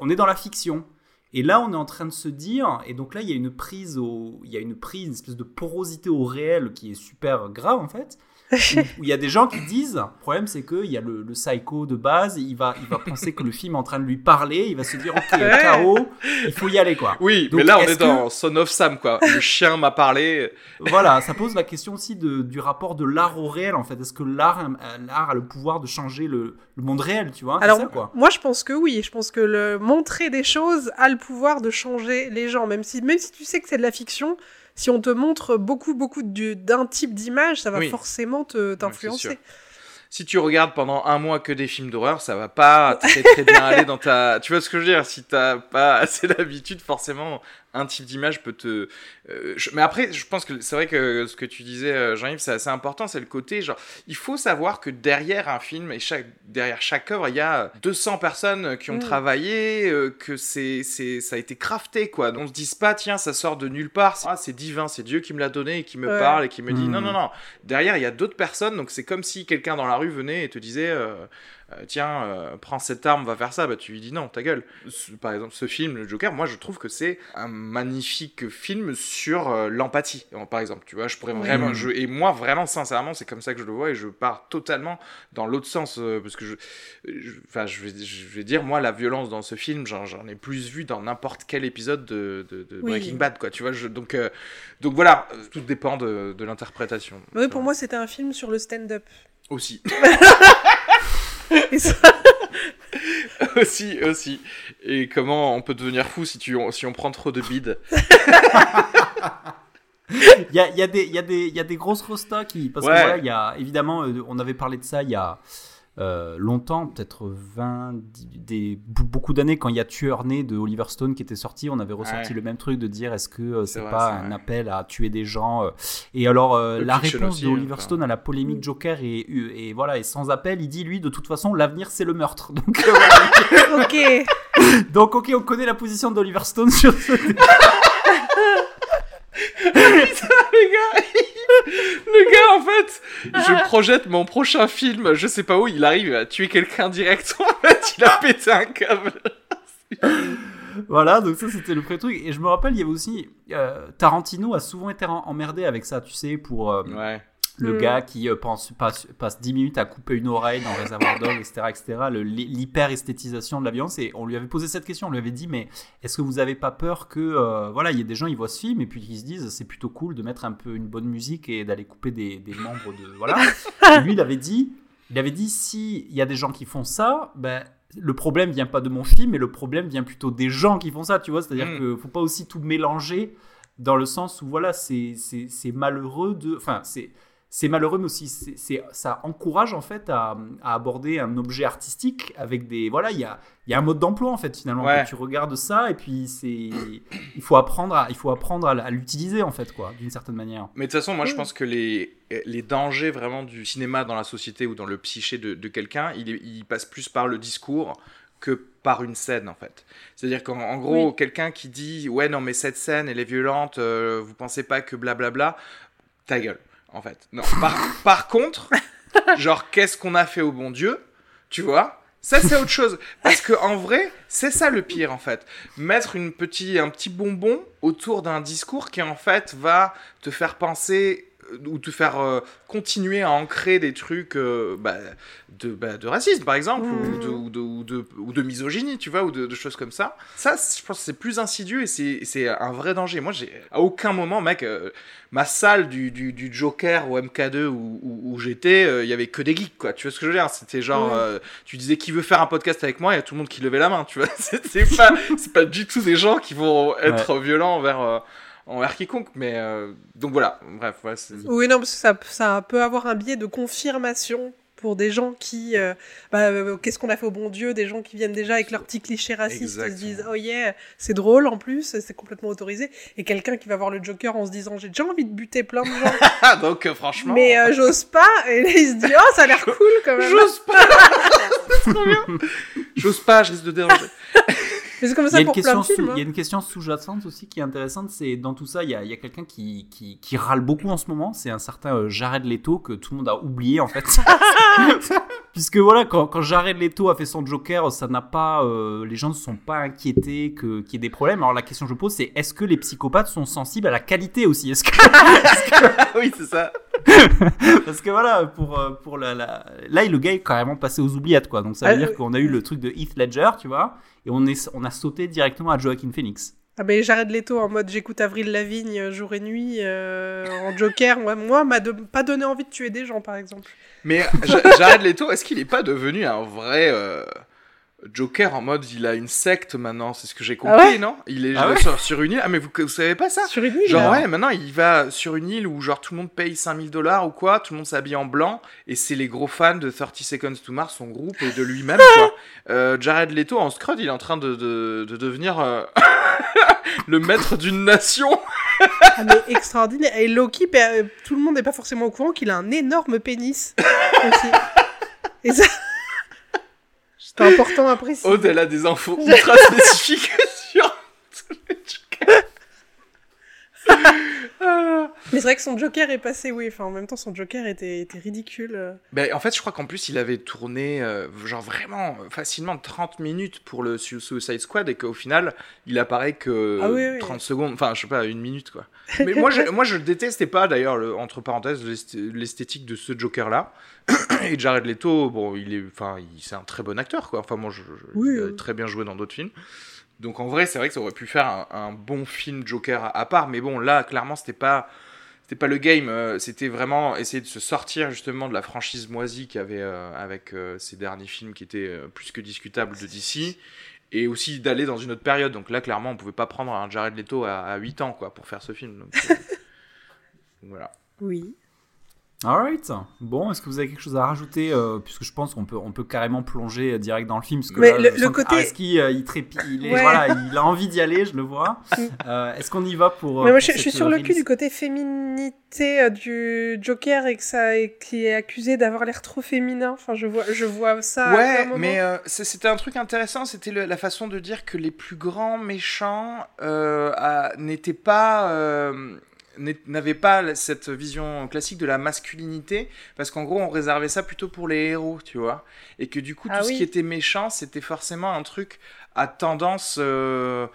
on est dans la fiction et là on est en train de se dire et donc là il y a une prise au il y a une prise une espèce de porosité au réel qui est super grave en fait *laughs* où il y a des gens qui disent le problème c'est que il y a le, le psycho de base il va il va penser que le film est en train de lui parler il va se dire ok. KO il faut y aller quoi Oui, Donc, mais là on est dans Son of Sam quoi. Le chien m'a parlé. voilà, ça pose la question aussi de, du rapport de l'art au réel en fait. Est-ce que l'art, l'art a le pouvoir de changer le, le monde réel, tu vois? Alors, ça, quoi. moi, je pense que oui. Je pense que le montrer des choses a le pouvoir de changer les gens. Même si, même si tu sais que c'est de la fiction, si on te montre beaucoup, beaucoup du- d'un type d'image, ça va Oui. forcément t'influencer. Si tu regardes pendant un mois que des films d'horreur, ça va pas *laughs* très très bien aller dans ta. Tu vois ce que je veux dire? Si t'as pas assez l'habitude, forcément, un type d'image peut te. euh, je- Mais après, je pense que c'est vrai que ce que tu disais, euh, Jean-Yves, c'est assez important, c'est le côté genre, il faut savoir que derrière un film et chaque derrière chaque œuvre, il y a 200 personnes qui ont Mm. travaillé, euh, que c'est c'est ça a été crafté quoi. On se dise pas tiens, ça sort de nulle part, c'est- ah, c'est divin, c'est Dieu qui me l'a donné et qui me Ouais. parle et qui me dit Mm. non non non. Derrière, il y a d'autres personnes, donc c'est comme si quelqu'un dans la rue venait et te disait euh, euh, tiens, euh, prends cette arme, va faire ça. Bah tu lui dis non, ta gueule. Ce- par exemple, ce film, le Joker, moi je trouve que c'est un magnifique film sur euh, l'empathie. Par exemple, tu vois, je pourrais vraiment, Mm. je, et moi vraiment sincèrement, c'est comme ça que je le vois et je pars totalement dans l'autre sens parce que je, enfin, je vais, je vais dire moi la violence dans ce film, j'en, ai plus vu dans n'importe quel épisode de, de, de Oui. Breaking Bad, quoi. Tu vois, donc donc voilà, tout dépend de, de l'interprétation. Oui, pour moi, c'était un film sur le stand-up. aussi. *laughs* *laughs* Et ça- *laughs* aussi, aussi. Et comment on peut devenir fou si, tu, si on prend trop de bides *laughs* Il y a, il y, a des- il y, a des- il y a des grosses rostas qui. Parce Ouais. que voilà, il y a évidemment, euh, on avait parlé de ça il y a euh, longtemps, peut-être 20, des, beaucoup d'années, quand il y a Tueur né de Oliver Stone qui était sorti, on avait ressorti Ouais. le même truc de dire est-ce que euh, c'est pas un vrai. appel à tuer des gens euh. Et alors, euh, la réponse aussi, de Oliver enfin. Stone à la polémique Joker est, et voilà, sans appel. Il dit lui, de toute façon, l'avenir c'est le meurtre. *laughs* Donc, euh, ok. *laughs* Donc, ok, on connaît la position d'Oliver Stone sur ce. *laughs* Gars, le gars, en fait, je projette mon prochain film, je sais pas où, il arrive à tuer quelqu'un direct. *laughs* En fait, il a pété un câble. *laughs* Voilà, donc ça c'était le premier truc. Et je me rappelle, il y avait aussi. euh, Tarantino a souvent été emmerdé avec ça, tu sais, pour euh, Ouais. Le Mm. gars qui euh, pense, passe, passe 10 minutes à couper une oreille dans Réservoir Dogs, etc. etc. L'hyper-esthétisation de la violence. Et on lui avait posé cette question, on lui avait dit, mais est-ce que vous avez pas peur que. euh, voilà, il y a des gens, ils voient ce film et puis ils se disent, c'est plutôt cool de mettre un peu une bonne musique et d'aller couper des, des membres de. Voilà. Et lui, il avait dit. Il avait dit si il y a des gens qui font ça, ben le problème vient pas de mon film, mais le problème vient plutôt des gens qui font ça, tu vois. C'est-à-dire Mm. que faut pas aussi tout mélanger dans le sens où voilà, c'est malheureux de, enfin c'est c'est malheureux, mais aussi ça encourage en fait à, à aborder un objet artistique avec des voilà, il y a il y a un mode d'emploi en fait finalement. Ouais. Quand tu regardes ça et puis c'est il faut apprendre à il faut apprendre à, à l'utiliser en fait quoi, d'une certaine manière. Mais de toute façon, moi, je pense que les, les dangers vraiment du cinéma dans la société ou dans le psyché de, de quelqu'un, il, il passe plus par le discours que par une scène, en fait. C'est-à-dire qu'en en gros, Oui. quelqu'un qui dit « Ouais, non, mais cette scène, elle est violente, euh, vous pensez pas que blablabla », ta gueule, en fait. Non. Par, par contre, genre, qu'est-ce qu'on a fait au bon Dieu Tu vois? Ça c'est autre chose parce que en vrai c'est ça le pire en fait mettre une petit un petit bonbon autour d'un discours qui en fait va te faire penser ou te faire euh, continuer à ancrer des trucs euh, bah, de, bah, de racisme par exemple ou, de, ou, de, ou, de, ou de misogynie tu vois ou de, de choses comme ça. Ça je pense que c'est plus insidieux et c'est c'est un vrai danger. Moi j'ai à aucun moment mec euh, ma salle du, du, du Joker au MK2 où, où, où j'étais euh, il y avait que des geeks quoi. Tu vois ce que je veux dire? C'était genre euh, tu disais qui veut faire un podcast avec moi, il y a tout le monde qui levait la main, tu vois. *laughs* C'est pas, c'est pas du tout des gens qui vont être violents envers, envers quiconque. Mais euh, donc voilà, bref, ouais, c'est- Oui, non, parce que ça, ça peut avoir un biais de confirmation pour des gens qui. euh, bah, euh, Qu'est-ce qu'on a fait au bon Dieu Des gens qui viennent déjà avec leurs petits clichés racistes se Exactement. disent Oh yeah, c'est drôle en plus, c'est complètement autorisé. Et quelqu'un qui va voir le Joker en se disant J'ai déjà envie de buter plein de gens, Ah, *laughs* donc euh, franchement, mais euh, j'ose pas. *laughs* Et là, il se dit Oh, ça a l'air *laughs* cool quand même. j'ose pas. J'ose pas, je risque de déranger. C'est comme Il y, ça a une pour plein question de films. hein. il y a une question sous-jacente aussi qui est intéressante, c'est dans tout ça, il y a, il y a quelqu'un qui, qui, qui râle beaucoup en ce moment, c'est un certain euh, Jared Leto que tout le monde a oublié en fait. *laughs* Puisque voilà, quand, quand Jared Leto a fait son Joker, ça n'a pas, euh, les gens ne sont pas inquiétés que- qu'il y ait des problèmes. Alors la question que je pose, c'est est-ce que les psychopathes sont sensibles à la qualité aussi? Est-ce que *laughs* *laughs* oui, c'est ça. *laughs* Parce que voilà, pour, euh, pour la, la- Là, le gars est carrément passé aux oubliettes, quoi. Donc ça veut Ah, dire euh, qu'on a eu le truc de Heath Ledger, tu vois, et on, est, on a sauté directement à Joaquin Phoenix. Ah ben Jared Leto en mode j'écoute Avril Lavigne euh, jour et nuit euh, en Joker, moi, moi m'a de- pas donné envie de tuer des gens par exemple. Mais Ja- *laughs* Jared Leto, est-ce qu'il est pas devenu un vrai euh, Joker en mode il a une secte maintenant? C'est ce que j'ai compris, Ah ouais? non? Il est Ah ouais? sur, sur une île. Ah, mais vous, vous savez pas ça? Sur une nuit, Genre, là. ouais, maintenant il va sur une île où genre tout le monde paye 5000 dollars ou quoi, tout le monde s'habille en blanc, et c'est les gros fans de 30 Seconds to Mars, son groupe, et de lui-même, quoi. *laughs* Euh, Jared Leto en Scrud, il est en train de, de, de devenir euh, *laughs* *laughs* le maître d'une nation. Ah, mais extraordinaire. Et Loki, pe- euh, tout le monde n'est pas forcément au courant qu'il a un énorme pénis aussi. Et ça, *laughs* c'est important à préciser. Aude, elle a des infos ultra spécifiques *laughs* sur tous les. Mais c'est vrai que son Joker est passé, oui. Enfin, en même temps, son Joker était, était ridicule. Ben, en fait, je crois qu'en plus, il avait tourné euh, genre vraiment euh, facilement 30 minutes pour le Su- Suicide Squad et qu'au final, il apparaît que Ah oui, oui. 30 secondes, enfin, je sais pas, une minute quoi. *laughs* Mais moi, je, moi, je détestais pas d'ailleurs, le- entre parenthèses, l'esth- l'esthétique de ce Joker-là. *clears throat* et Jared Leto, bon, il est, enfin, c'est un très bon acteur quoi. Enfin, moi, je, je- Oui, il a très bien joué dans d'autres films. Donc en vrai, c'est vrai que ça aurait pu faire un, un bon film Joker à, à part, mais bon, là, clairement, c'était pas. C'était pas le game, euh, c'était vraiment essayer de se sortir justement de la franchise moisie qu'il y avait euh, avec euh, ces derniers films qui étaient euh, plus que discutables de DC, et aussi d'aller dans une autre période. Donc là, clairement, on pouvait pas prendre un Jared Leto à, à 8 ans quoi, pour faire ce film. Donc, euh, *laughs* voilà. Oui. Alright. Bon, est-ce que vous avez quelque chose à rajouter euh, Puisque je pense qu'on peut, on peut carrément plonger euh, direct dans le film. Parce que Mais là, le- côté- Areski, euh, il, trépi- il, est- Ouais. voilà, il a envie d'y aller, je le vois. *laughs* Euh, est-ce qu'on y va pour. Mais moi, pour je, je suis sur le cul du côté féminité euh, du Joker et que ça, et qui est accusé d'avoir l'air trop féminin. Enfin, je vois, je vois ça. Ouais, mais euh, c'était un truc intéressant, c'était la façon de dire que les plus grands méchants euh, n'étaient pas... n'avaient pas cette vision classique de la masculinité, parce qu'en gros, on réservait ça plutôt pour les héros, tu vois. Et que du coup, tout Ah ce oui. qui était méchant, c'était forcément un truc à tendance euh,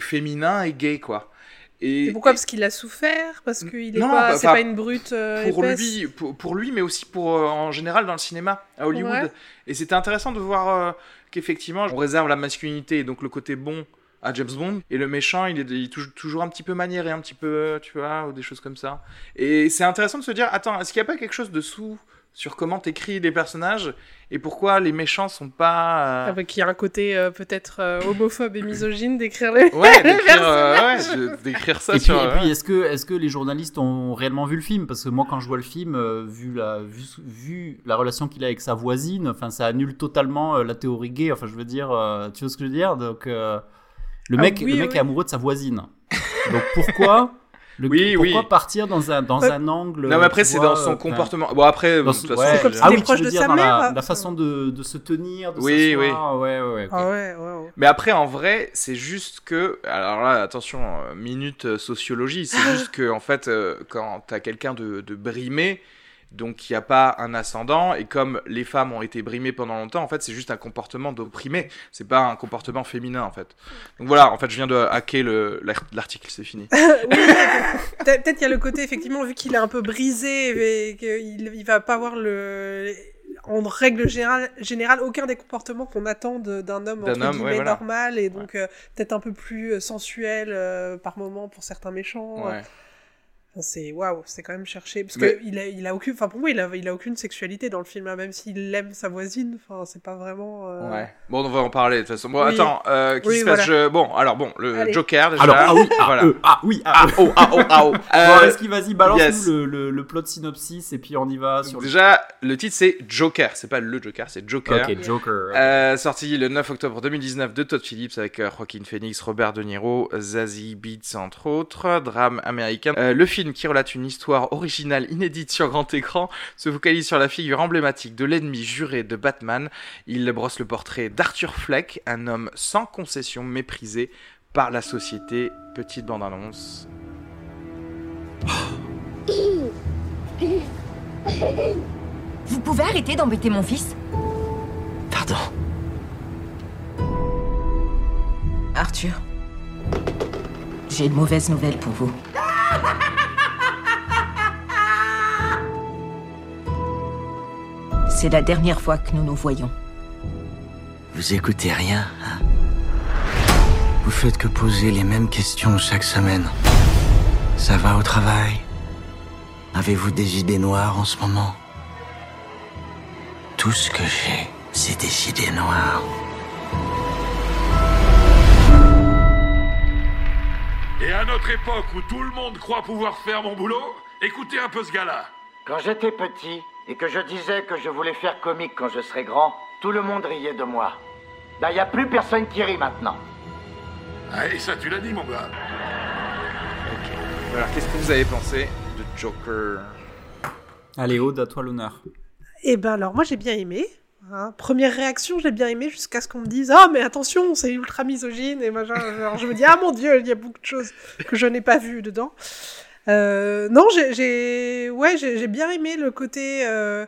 féminin et gay, quoi. Et, Et pourquoi Parce qu'il a souffert Parce qu'il est Non, pas, bah, c'est pas une brute euh, pour épaisse lui, pour, pour lui, mais aussi pour euh, en général dans le cinéma à Hollywood. Ouais. Et c'était intéressant de voir qu'effectivement, on réserve la masculinité et donc le côté bon à James Bond et le méchant, il est, il est toujours, un petit peu maniéré, un petit peu, tu vois, ou des choses comme ça. Et c'est intéressant de se dire, attends, est-ce qu'il n'y a pas quelque chose dessous sur comment t'écris les personnages et pourquoi les méchants sont pas. euh, Avec il y a un côté euh, peut-être euh, homophobe et misogyne d'écrire les. Ouais, d'écrire *laughs* euh, ouais, d'écrire ça Et puis, sur. et ouais. puis, est-ce que, est-ce que les journalistes ont réellement vu le film? Parce que moi, quand je vois le film, euh, vu, la, vu, vu la relation qu'il a avec sa voisine, enfin, ça annule totalement euh, la théorie gay. Enfin, je veux dire, euh, tu vois ce que je veux dire? Donc, euh, le Ah mec, oui, le mec oui. est amoureux de sa voisine. Donc, pourquoi, *laughs* le, Oui, pourquoi oui. partir dans un, dans Ouais. un angle Non, mais après, c'est dans son euh, comportement. Bon, après, dans de son- toute ouais. façon, comme je- Ah oui, proche tu veux de dire sa dans la, mère. la façon de, de se tenir, de Oui, s'asseoir, ouais, ouais, ouais. Ah ouais, ouais, ouais. Mais après, en vrai, c'est juste que. Alors là, attention, euh, minute euh, sociologie. C'est *laughs* juste que, en fait, euh, quand t'as quelqu'un de, de brimé, donc il n'y a pas un ascendant, et comme les femmes ont été brimées pendant longtemps, en fait, c'est juste un comportement d'opprimé. C'est pas un comportement féminin, en fait. Donc voilà, en fait, je viens de hacker le- l'art- l'article, c'est fini. *laughs* oui, peut- peut-être qu'il y a le côté, effectivement, vu qu'il est un peu brisé et qu'il il va pas avoir le. En règle générale, générale aucun des comportements qu'on attend d'un homme entre homme, guillemets ouais, voilà. normal et donc euh, peut-être un peu plus euh, sensuel euh, par moment pour certains méchants. Ouais. C'est waouh, c'est quand même cherché parce Mais- que il a, il a aucune, enfin pour moi il a, il a aucune sexualité dans le film, hein, même s'il aime sa voisine. Enfin c'est pas vraiment. euh, Ouais. Bon, on va en parler de toute façon. Bon, Oui. attends, euh, Oui, qui se passe voilà. Je- Bon, alors, bon, le Allez. Joker, déjà. Alors, ah oui, ah, voilà. euh, ah oui, ah, Ah, oh, ah, oh, ah, oh. *laughs* Bon, Euh, est-ce qu'il vas-y, balance-nous yes. le, le, le plot synopsis et puis on y va sur le. Déjà, le titre c'est Joker. C'est pas le Joker, c'est Joker. Ok, Joker. Euh, sorti le 9 octobre 2019 de Todd Phillips avec euh, Joaquin Phoenix, Robert De Niro, Zazie Beetz entre autres, drame américain. Euh, le film film qui relate une histoire originale inédite sur grand écran se focalise sur la figure emblématique de l'ennemi juré de Batman. Il brosse le portrait d'Arthur Fleck, un homme sans concession méprisé par la société. Petite bande-annonce. Vous pouvez arrêter d'embêter mon fils Pardon. Arthur, j'ai une mauvaise nouvelle pour vous. *laughs* C'est la dernière fois que nous nous voyons. Vous écoutez rien, hein? Vous faites que poser les mêmes questions chaque semaine. Ça va au travail? Avez-vous des idées noires en ce moment? Tout ce que j'ai, c'est des idées noires. Et à notre époque où tout le monde croit pouvoir faire mon boulot, écoutez un peu ce gars-là. Quand j'étais petit et que je disais que je voulais faire comique quand je serais grand, tout le monde riait de moi. Là, il n'y a plus personne qui rit maintenant. Ah, et ça, tu l'as dit, mon gars. Alors, qu'est-ce que vous avez pensé de Joker? Allez, Aude, à toi l'honneur. Eh ben alors, moi j'ai bien aimé. hein. Première réaction, j'ai bien aimé jusqu'à ce qu'on me dise Ah, mais attention, c'est ultra misogyne et machin. Alors je me dis Ah mon dieu, il y a beaucoup de choses que je n'ai pas vues dedans. Euh, non, j'ai- ouais, j'ai bien aimé le côté euh,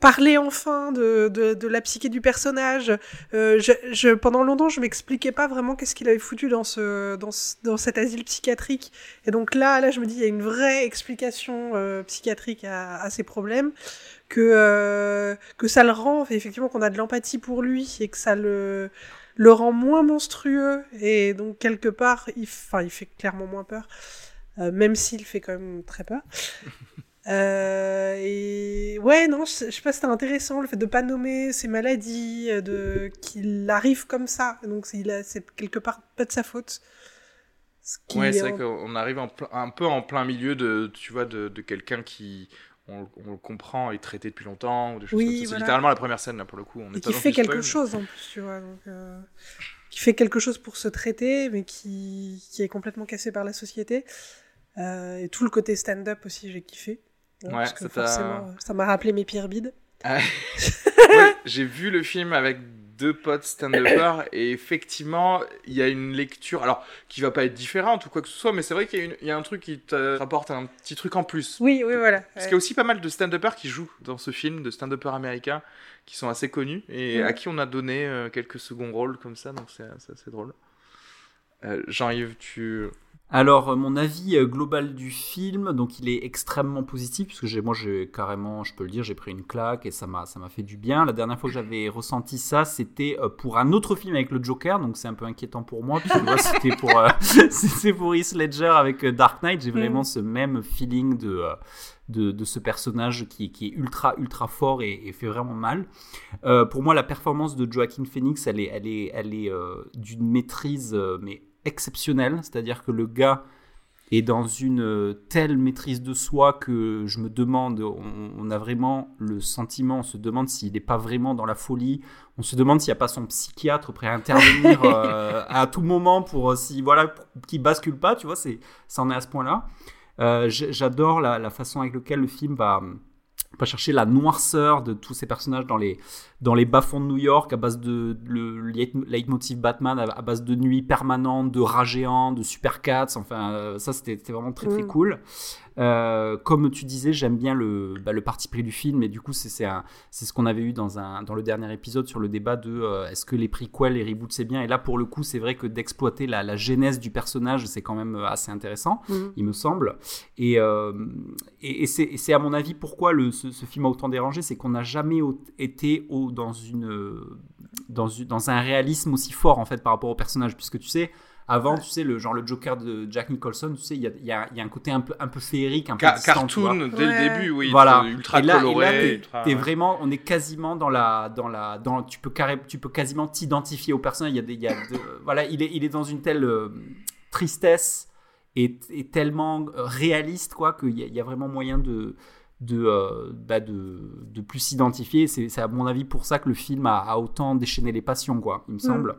parler enfin de, de, de la psyché du personnage. Euh, je, je, pendant longtemps, je m'expliquais pas vraiment qu'est-ce qu'il avait foutu dans, ce, dans, ce- dans cet asile psychiatrique. Et donc là, là, je me dis, il y a une vraie explication euh, psychiatrique à, à ces problèmes, que, euh, que ça le rend, effectivement, qu'on a de l'empathie pour lui et que ça le, le rend moins monstrueux. Et donc, quelque part, il, enfin, il fait clairement moins peur, même s'il fait quand même très peur. *laughs* Euh, et ouais, non, je, je sais pas, c'était intéressant le fait de pas nommer ses maladies, euh, de qu'il arrive comme ça. Donc c'est quelque part pas de sa faute. Ce Ouais, c'est est vrai qu'on arrive en un peu en plein milieu de, tu vois, de, de quelqu'un qui, on, on le comprend, est traité depuis longtemps, ou des choses Oui, comme ça. C'est voilà. littéralement la première scène, là, pour le coup. On et qui fait spoil, quelque mais- chose en plus, tu vois. Donc, euh, qui fait quelque chose pour se traiter, mais qui, qui est complètement cassé par la société. Euh, et tout le côté stand-up aussi, j'ai kiffé. Ouais, parce que forcément, ça m'a rappelé mes pires bides. Ah. *laughs* Ouais, j'ai vu le film avec deux potes stand-uppers et effectivement, il y a une lecture, alors qui va pas être différente ou quoi que ce soit, mais c'est vrai qu'il y, a y un truc qui te rapporte un petit truc en plus. Oui, oui, voilà. Parce qu'il y a aussi pas mal de stand-uppers qui jouent dans ce film, de stand-uppers américains qui sont assez connus et Mhm. à qui on a donné euh, quelques seconds rôles comme ça, donc c'est c'est assez drôle. Euh, Jean-Yves, tu. Alors, euh, mon avis euh, global du film, donc il est extrêmement positif, puisque j'ai, moi, j'ai carrément, je peux le dire, j'ai pris une claque et ça m'a, ça m'a fait du bien. La dernière fois que j'avais ressenti ça, c'était euh, pour un autre film avec le Joker, donc c'est un peu inquiétant pour moi, puisque moi, c'était pour, euh, *laughs* c'était pour Heath Ledger avec Dark Knight. J'ai vraiment ce même feeling de, de, de ce personnage qui, qui est ultra, ultra fort et, et fait vraiment mal. Euh, pour moi, la performance de Joaquin Phoenix, elle est, elle est, elle est euh, d'une maîtrise mais exceptionnelle. C'est-à-dire que le gars est dans une euh, telle maîtrise de soi que je me demande, on, on a vraiment le sentiment, on se demande s'il n'est pas vraiment dans la folie. On se demande s'il n'y a pas son psychiatre prêt à intervenir *laughs* euh, à tout moment pour euh, si voilà qu'il bascule pas. Tu vois, c'est ça en est à ce point-là. Euh, J'adore la, la façon avec laquelle le film va va chercher la noirceur de tous ces personnages dans les, dans les bas-fonds de New York à base de le leit- leitmotiv Batman à, base de nuit permanente, de rats géants, de super cats. Enfin, euh, ça c'était vraiment très très Mm. cool. Euh, comme tu disais, j'aime bien le, bah, le parti pris du film, et du coup, c'est ce qu'on avait eu dans, un, dans le dernier épisode sur le débat de euh, est-ce que les prequels et reboots c'est bien? Et là, pour le coup, c'est vrai que d'exploiter la, la genèse du personnage, c'est quand même assez intéressant, Mhm. il me semble. Et, euh, et, et c'est à mon avis pourquoi le, ce, ce film a autant dérangé, c'est qu'on n'a jamais été au, dans, une, dans, une- dans un réalisme aussi fort en fait par rapport au personnage, puisque tu sais. Avant, tu sais, le genre le Joker de Jack Nicholson, tu sais, il y a, y a- y a un côté un peu, un peu féerique, un peu Ca- distant, cartoon dès Ouais. le début, oui. Voilà. Ultra et là, et coloré. là, t'es- ultra- t'es vraiment, on est quasiment dans la, dans la, dans, tu peux carré, tu peux quasiment t'identifier au personnage. Il y a des, il y a de- *laughs* voilà, il est, il est dans une telle euh, tristesse et, et tellement euh, réaliste quoi qu'il y, y a vraiment moyen de de, euh, bah, de, de plus s'identifier. C'est à mon avis pour ça que le film a, a autant déchaîné les passions, quoi, il me semble.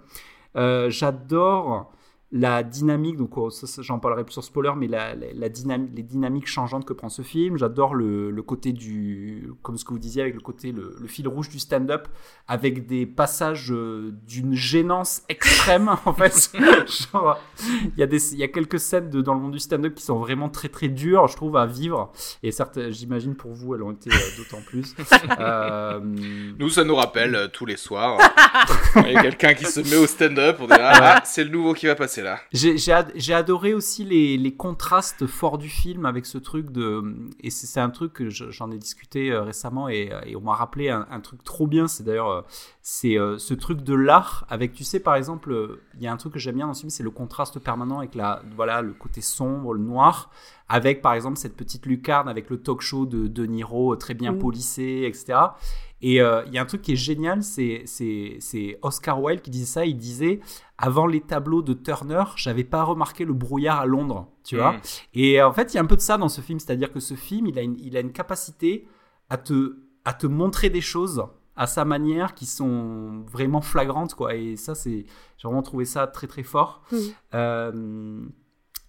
Euh, J'adore la dynamique, donc oh, j'en parlerai plus sur spoiler, mais la, la, dynamique, les dynamiques changeantes que prend ce film. J'adore le, le, côté du, comme ce que vous disiez, avec le côté, le, fil rouge du stand-up, avec des passages euh, d'une gênance extrême, *laughs* en fait. il y, a des, y a quelques scènes de, dans le monde du stand-up qui sont vraiment très très dures, je trouve, à vivre. Et certes, j'imagine pour vous, elles ont été euh, d'autant plus. *laughs* Euh, nous, ça nous rappelle tous les soirs. *laughs* Il y a quelqu'un qui se met au stand-up, on dit ah, c'est le nouveau qui va passer là. J'ai adoré aussi les, les, contrastes forts du film avec ce truc de. Et c'est un truc que j'en ai discuté euh, récemment et, et on m'a rappelé un, truc trop bien. C'est d'ailleurs euh, c'est euh, ce truc de l'art avec, tu sais, par exemple, il y a un truc que j'aime bien dans ce film, c'est le contraste permanent avec la, voilà, le côté sombre, le noir, avec par exemple cette petite lucarne avec le talk show de De Niro très bien mmh. polissé, etc. Et euh, il y a un truc qui est génial, c'est Oscar Wilde qui disait ça. Il disait avant les tableaux de Turner, j'avais pas remarqué le brouillard à Londres, tu vois. Mm. Et en fait, il y a un peu de ça dans ce film, c'est-à-dire que ce film, il a une, il a une capacité à te, à te montrer des choses à sa manière qui sont vraiment flagrantes, quoi. Et ça, c'est, j'ai vraiment trouvé ça très très fort. Mm. Euh,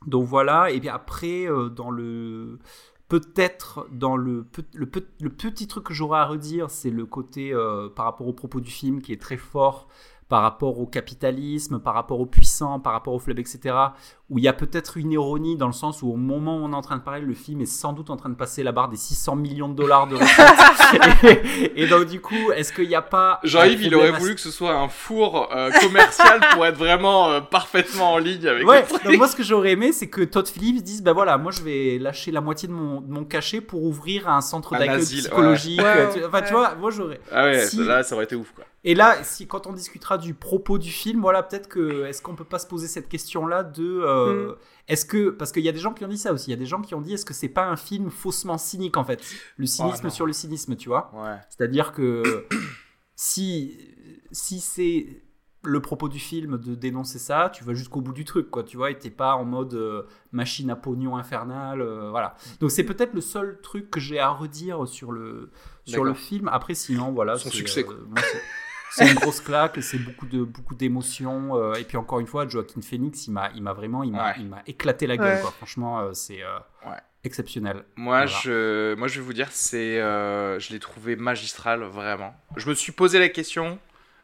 donc voilà. Et puis après, euh, dans le Peut-être dans le, le, petit truc que j'aurais à redire, c'est le côté euh, par rapport au propos du film qui est très fort par rapport au capitalisme, par rapport aux puissants, par rapport aux fleuves, etc. Où il y a peut-être une ironie dans le sens où au moment où on est en train de parler, le film est sans doute en train de passer la barre des 600 millions de dollars de recettes. *laughs* et, donc du coup, est-ce qu'il n'y a pas... Jean-Yves, il aurait voulu que ce soit un four euh, commercial pour être vraiment euh, parfaitement en ligne avec ouais, donc moi ce que j'aurais aimé, c'est que Todd Phillips dise, ben voilà, moi je vais lâcher la moitié de mon, de mon cachet pour ouvrir un centre d'accueil psychologique. enfin tu vois, moi j'aurais... Ah ouais, là ça aurait été ouf quoi. Et là, si quand on discutera du propos du film, voilà, peut-être que est-ce qu'on peut pas se poser cette question-là de euh, mm. est-ce que parce qu'il y a des gens qui ont dit ça aussi, il y a des gens qui ont dit est-ce que c'est pas un film faussement cynique en fait, le cynisme sur le cynisme, tu vois? Ouais. C'est-à-dire que si si c'est le propos du film de dénoncer ça, tu vas jusqu'au bout du truc, quoi, tu vois, et t'es pas en mode euh, machine à pognon infernale, euh, voilà. Donc c'est peut-être le seul truc que j'ai à redire sur le sur le film. Après, sinon, voilà, son succès. C'est une grosse claque, c'est beaucoup de beaucoup d'émotions. Euh, et puis encore une fois, Joaquin Phoenix, il m'a il m'a vraiment il m'a éclaté la gueule. Quoi. Franchement, euh, c'est euh, exceptionnel. Moi, je moi je vais vous dire, c'est je l'ai trouvé magistral vraiment. Je me suis posé la question,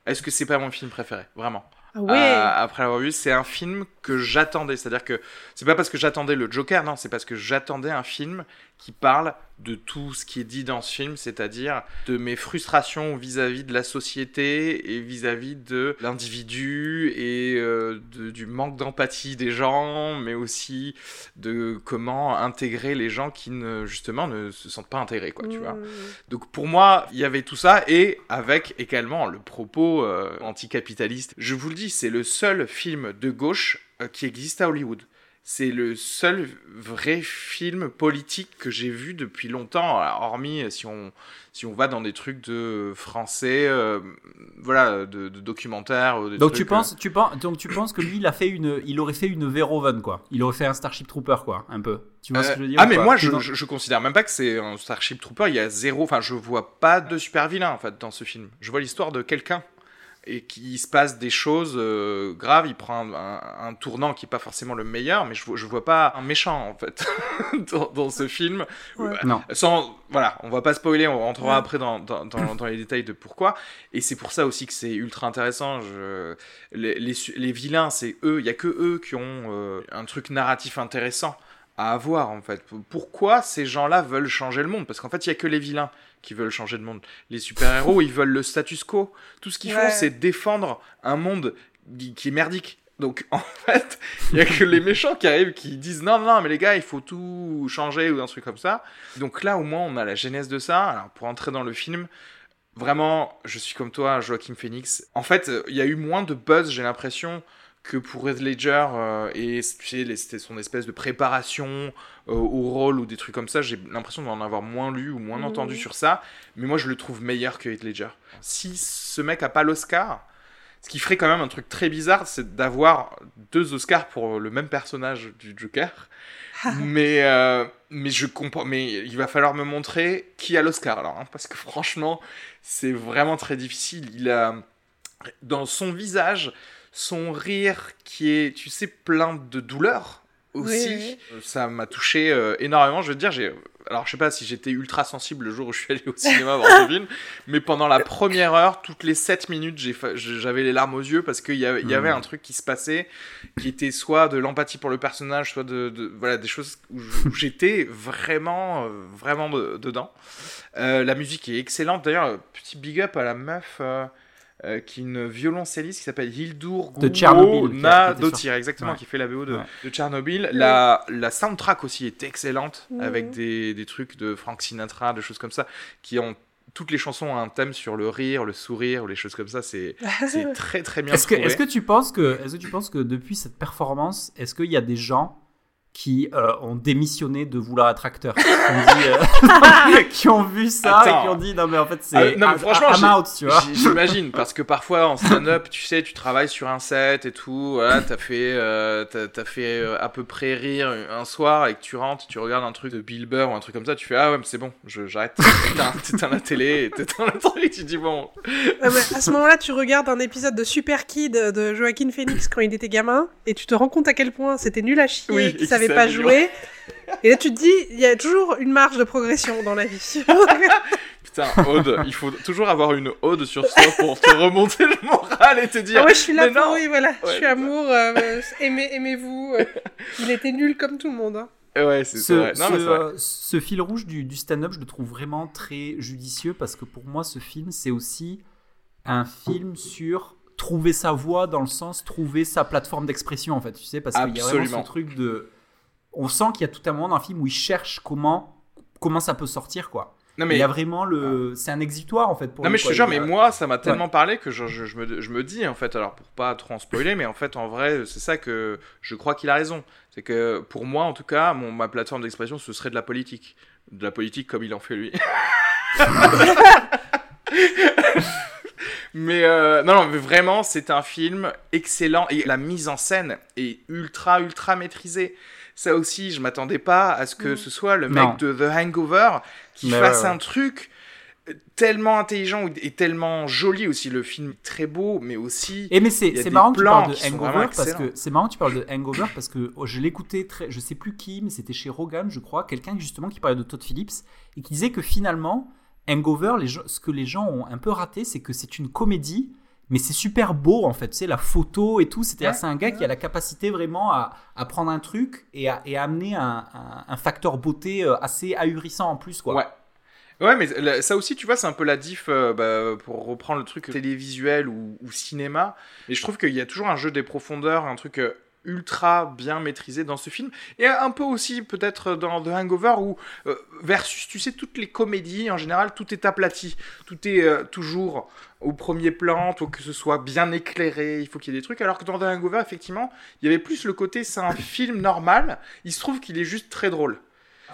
est-ce que c'est pas mon film préféré, vraiment. Ah après l'avoir vu, c'est un film que j'attendais. C'est-à-dire que c'est pas parce que j'attendais le Joker, non, c'est parce que j'attendais un film qui parle de tout ce qui est dit dans ce film, c'est-à-dire de mes frustrations vis-à-vis de la société et vis-à-vis de l'individu et euh, du manque d'empathie des gens, mais aussi de comment intégrer les gens qui ne justement ne se sentent pas intégrés, quoi, tu vois. Mmh. Donc pour moi, il y avait tout ça et avec également le propos euh, anticapitaliste. Je vous le dis, c'est le seul film de gauche euh, qui existe à Hollywood. C'est le seul vrai film politique que j'ai vu depuis longtemps, hormis si on, si on va dans des trucs de français, euh, voilà, de, documentaires. donc tu penses, euh, tu penses, donc tu penses que lui, il a fait une, il aurait fait une Verhoeven quoi. Il aurait fait un Starship Trooper quoi, un peu. Tu vois ce que je veux dire Ah mais moi, je, je, considère même pas que c'est un Starship Trooper. Il y a zéro, enfin, je vois pas de super vilain en fait dans ce film. Je vois l'histoire de quelqu'un et qu'il se passe des choses euh, graves. Il prend un, tournant qui n'est pas forcément le meilleur, mais je ne vois pas un méchant, en fait, *laughs* dans, ce film. Non. Sans, voilà, on va pas spoiler, on rentrera après dans, dans, dans, les détails de pourquoi. Et c'est pour ça aussi que c'est ultra intéressant. Je... Les, les, vilains, c'est eux, il n'y a que eux qui ont euh, un truc narratif intéressant à avoir, en fait. Pourquoi ces gens-là veulent changer le monde? Parce qu'en fait, il n'y a que les vilains qui veulent changer de monde. Les super-héros, ils veulent le status quo. Tout ce qu'ils font, c'est défendre un monde qui est merdique. Donc *laughs* en fait, il y a que les méchants qui arrivent qui disent non non mais les gars, il faut tout changer ou un truc comme ça. Donc là au moins on a la genèse de ça. Alors pour entrer dans le film, vraiment, je suis comme toi, Joaquin Phoenix. En fait, il y a eu moins de buzz, j'ai l'impression, que pour Red Ledger euh, et c'était son espèce de préparation euh, au rôle ou des trucs comme ça, j'ai l'impression d'en avoir moins lu ou moins entendu sur ça, mais moi je le trouve meilleur que Heath Ledger. Si ce mec a pas l'Oscar, ce qui ferait quand même un truc très bizarre, c'est d'avoir deux Oscars pour le même personnage du Joker. *laughs* mais euh, mais je comprends mais il va falloir me montrer qui a l'Oscar alors hein, parce que franchement c'est vraiment très difficile il a dans son visage son rire qui est, tu sais, plein de douleur aussi. Oui, Euh, Ça m'a touché euh, énormément. Je veux dire, j'ai. Alors, je sais pas si j'étais ultra sensible le jour où je suis allé au cinéma voir *laughs* ce film, mais pendant la première heure, toutes les 7 minutes, j'avais les larmes aux yeux parce qu'il y, y avait Mhm. un truc qui se passait qui était soit de l'empathie pour le personnage, soit de, de- voilà des choses où j'étais vraiment, euh, vraiment de- dedans. Euh, la musique est excellente. D'ailleurs, petit big up à la meuf. Euh, qui est une violoncelliste qui s'appelle Hildur De était Nadotir, exactement, Ouais. qui fait la BO de, Ouais. de Tchernobyl. La, la soundtrack aussi est excellente, avec des, des trucs de Frank Sinatra, des choses comme ça, qui ont toutes les chansons ont un thème sur le rire, le sourire, ou les choses comme ça. C'est *laughs* c'est très très bien Est-ce que, est-ce que tu penses que, est-ce que tu penses que depuis cette performance, est-ce qu'il y a des gens qui euh, ont démissionné de vouloir être acteurs, qui ont, dit, euh, *laughs* *laughs* qui ont vu ça Attends. et qui ont dit non mais en fait c'est Ah, non, mais I'm- franchement, out, tu vois. J'imagine, parce que parfois en stand-up, tu sais, tu travailles sur un set et tout, voilà, t'as fait, euh, t'as, t'as fait euh, à peu près rire un soir et que tu rentres, tu regardes un truc de Bill Burr ou un truc comme ça, tu fais ah ouais, mais c'est bon, je- j'arrête. T'éteins, *laughs* t'éteins la télé, t'éteins le truc, tu dis bon. Ah à ce moment-là, tu regardes un épisode de Super Kid de Joaquin Phoenix quand il était gamin et tu te rends compte à quel point c'était nul à chier, Oui, et pas jouer. Et là, tu te dis, il y a toujours une marge de progression dans la vie. *laughs* Putain, Aude, il faut toujours avoir une Aude sur soi pour te remonter le moral et te dire. Ah ouais, je suis là mais pour non. oui, voilà. je suis amour, euh, aimez, aimez-vous. euh. il était nul comme tout le monde. hein. Ouais, c'est, ce, vrai. Non, ce, mais vrai. euh, ce fil rouge du, du stand-up, je le trouve vraiment très judicieux parce que pour moi, ce film, c'est aussi un film sur trouver sa voix dans le sens trouver sa plateforme d'expression en fait, tu sais, parce qu'il y a vraiment Absolument. ce truc de, on sent qu'il y a tout un moment dans le film où il cherche comment comment ça peut sortir quoi. Non, Il mais y a vraiment le, c'est un exutoire en fait pour Non lui, mais je te jure, mais moi ça m'a tellement parlé que je, je- je me, je me dis en fait, alors pour pas trop en spoiler, mais en fait en vrai c'est ça que je crois qu'il a raison. C'est que pour moi en tout cas, mon, ma plateforme d'expression ce serait de la politique. De la politique comme il en fait lui. *laughs* mais euh, non, non, mais vraiment c'est un film excellent et la mise en scène est ultra ultra maîtrisée. Ça aussi, je m'attendais pas à ce que Mm. ce soit le Non. mec de The Hangover qui Mais fasse ouais, ouais. un truc tellement intelligent et tellement joli aussi le film très beau mais aussi Et mais c'est marrant que tu parles de Hangover parce que c'est marrant tu parles de Hangover parce que oh, je l'écoutais très je sais plus qui mais c'était chez Rogan je crois quelqu'un justement qui parlait de Todd Phillips et qui disait que finalement Hangover les ce que les gens ont un peu raté c'est que c'est une comédie mais c'est super beau en fait tu sais la photo et tout Ouais. c'est un gars qui a la capacité vraiment à, à prendre un truc et à, et à amener un, un- un facteur beauté euh, assez ahurissant en plus quoi ouais Ouais, mais ça aussi, tu vois, c'est un peu la diff euh, bah, pour reprendre le truc télévisuel ou, ou cinéma. Et je trouve qu'il y a toujours un jeu des profondeurs, un truc euh, ultra bien maîtrisé dans ce film. Et un peu aussi, peut-être, dans The Hangover, où, euh, versus, tu sais, toutes les comédies, en général, tout est aplati. Tout est euh, toujours au premier plan, faut que ce soit bien éclairé, il faut qu'il y ait des trucs. Alors que dans The Hangover, effectivement, il y avait plus le côté, c'est un film normal. Il se trouve qu'il est juste très drôle.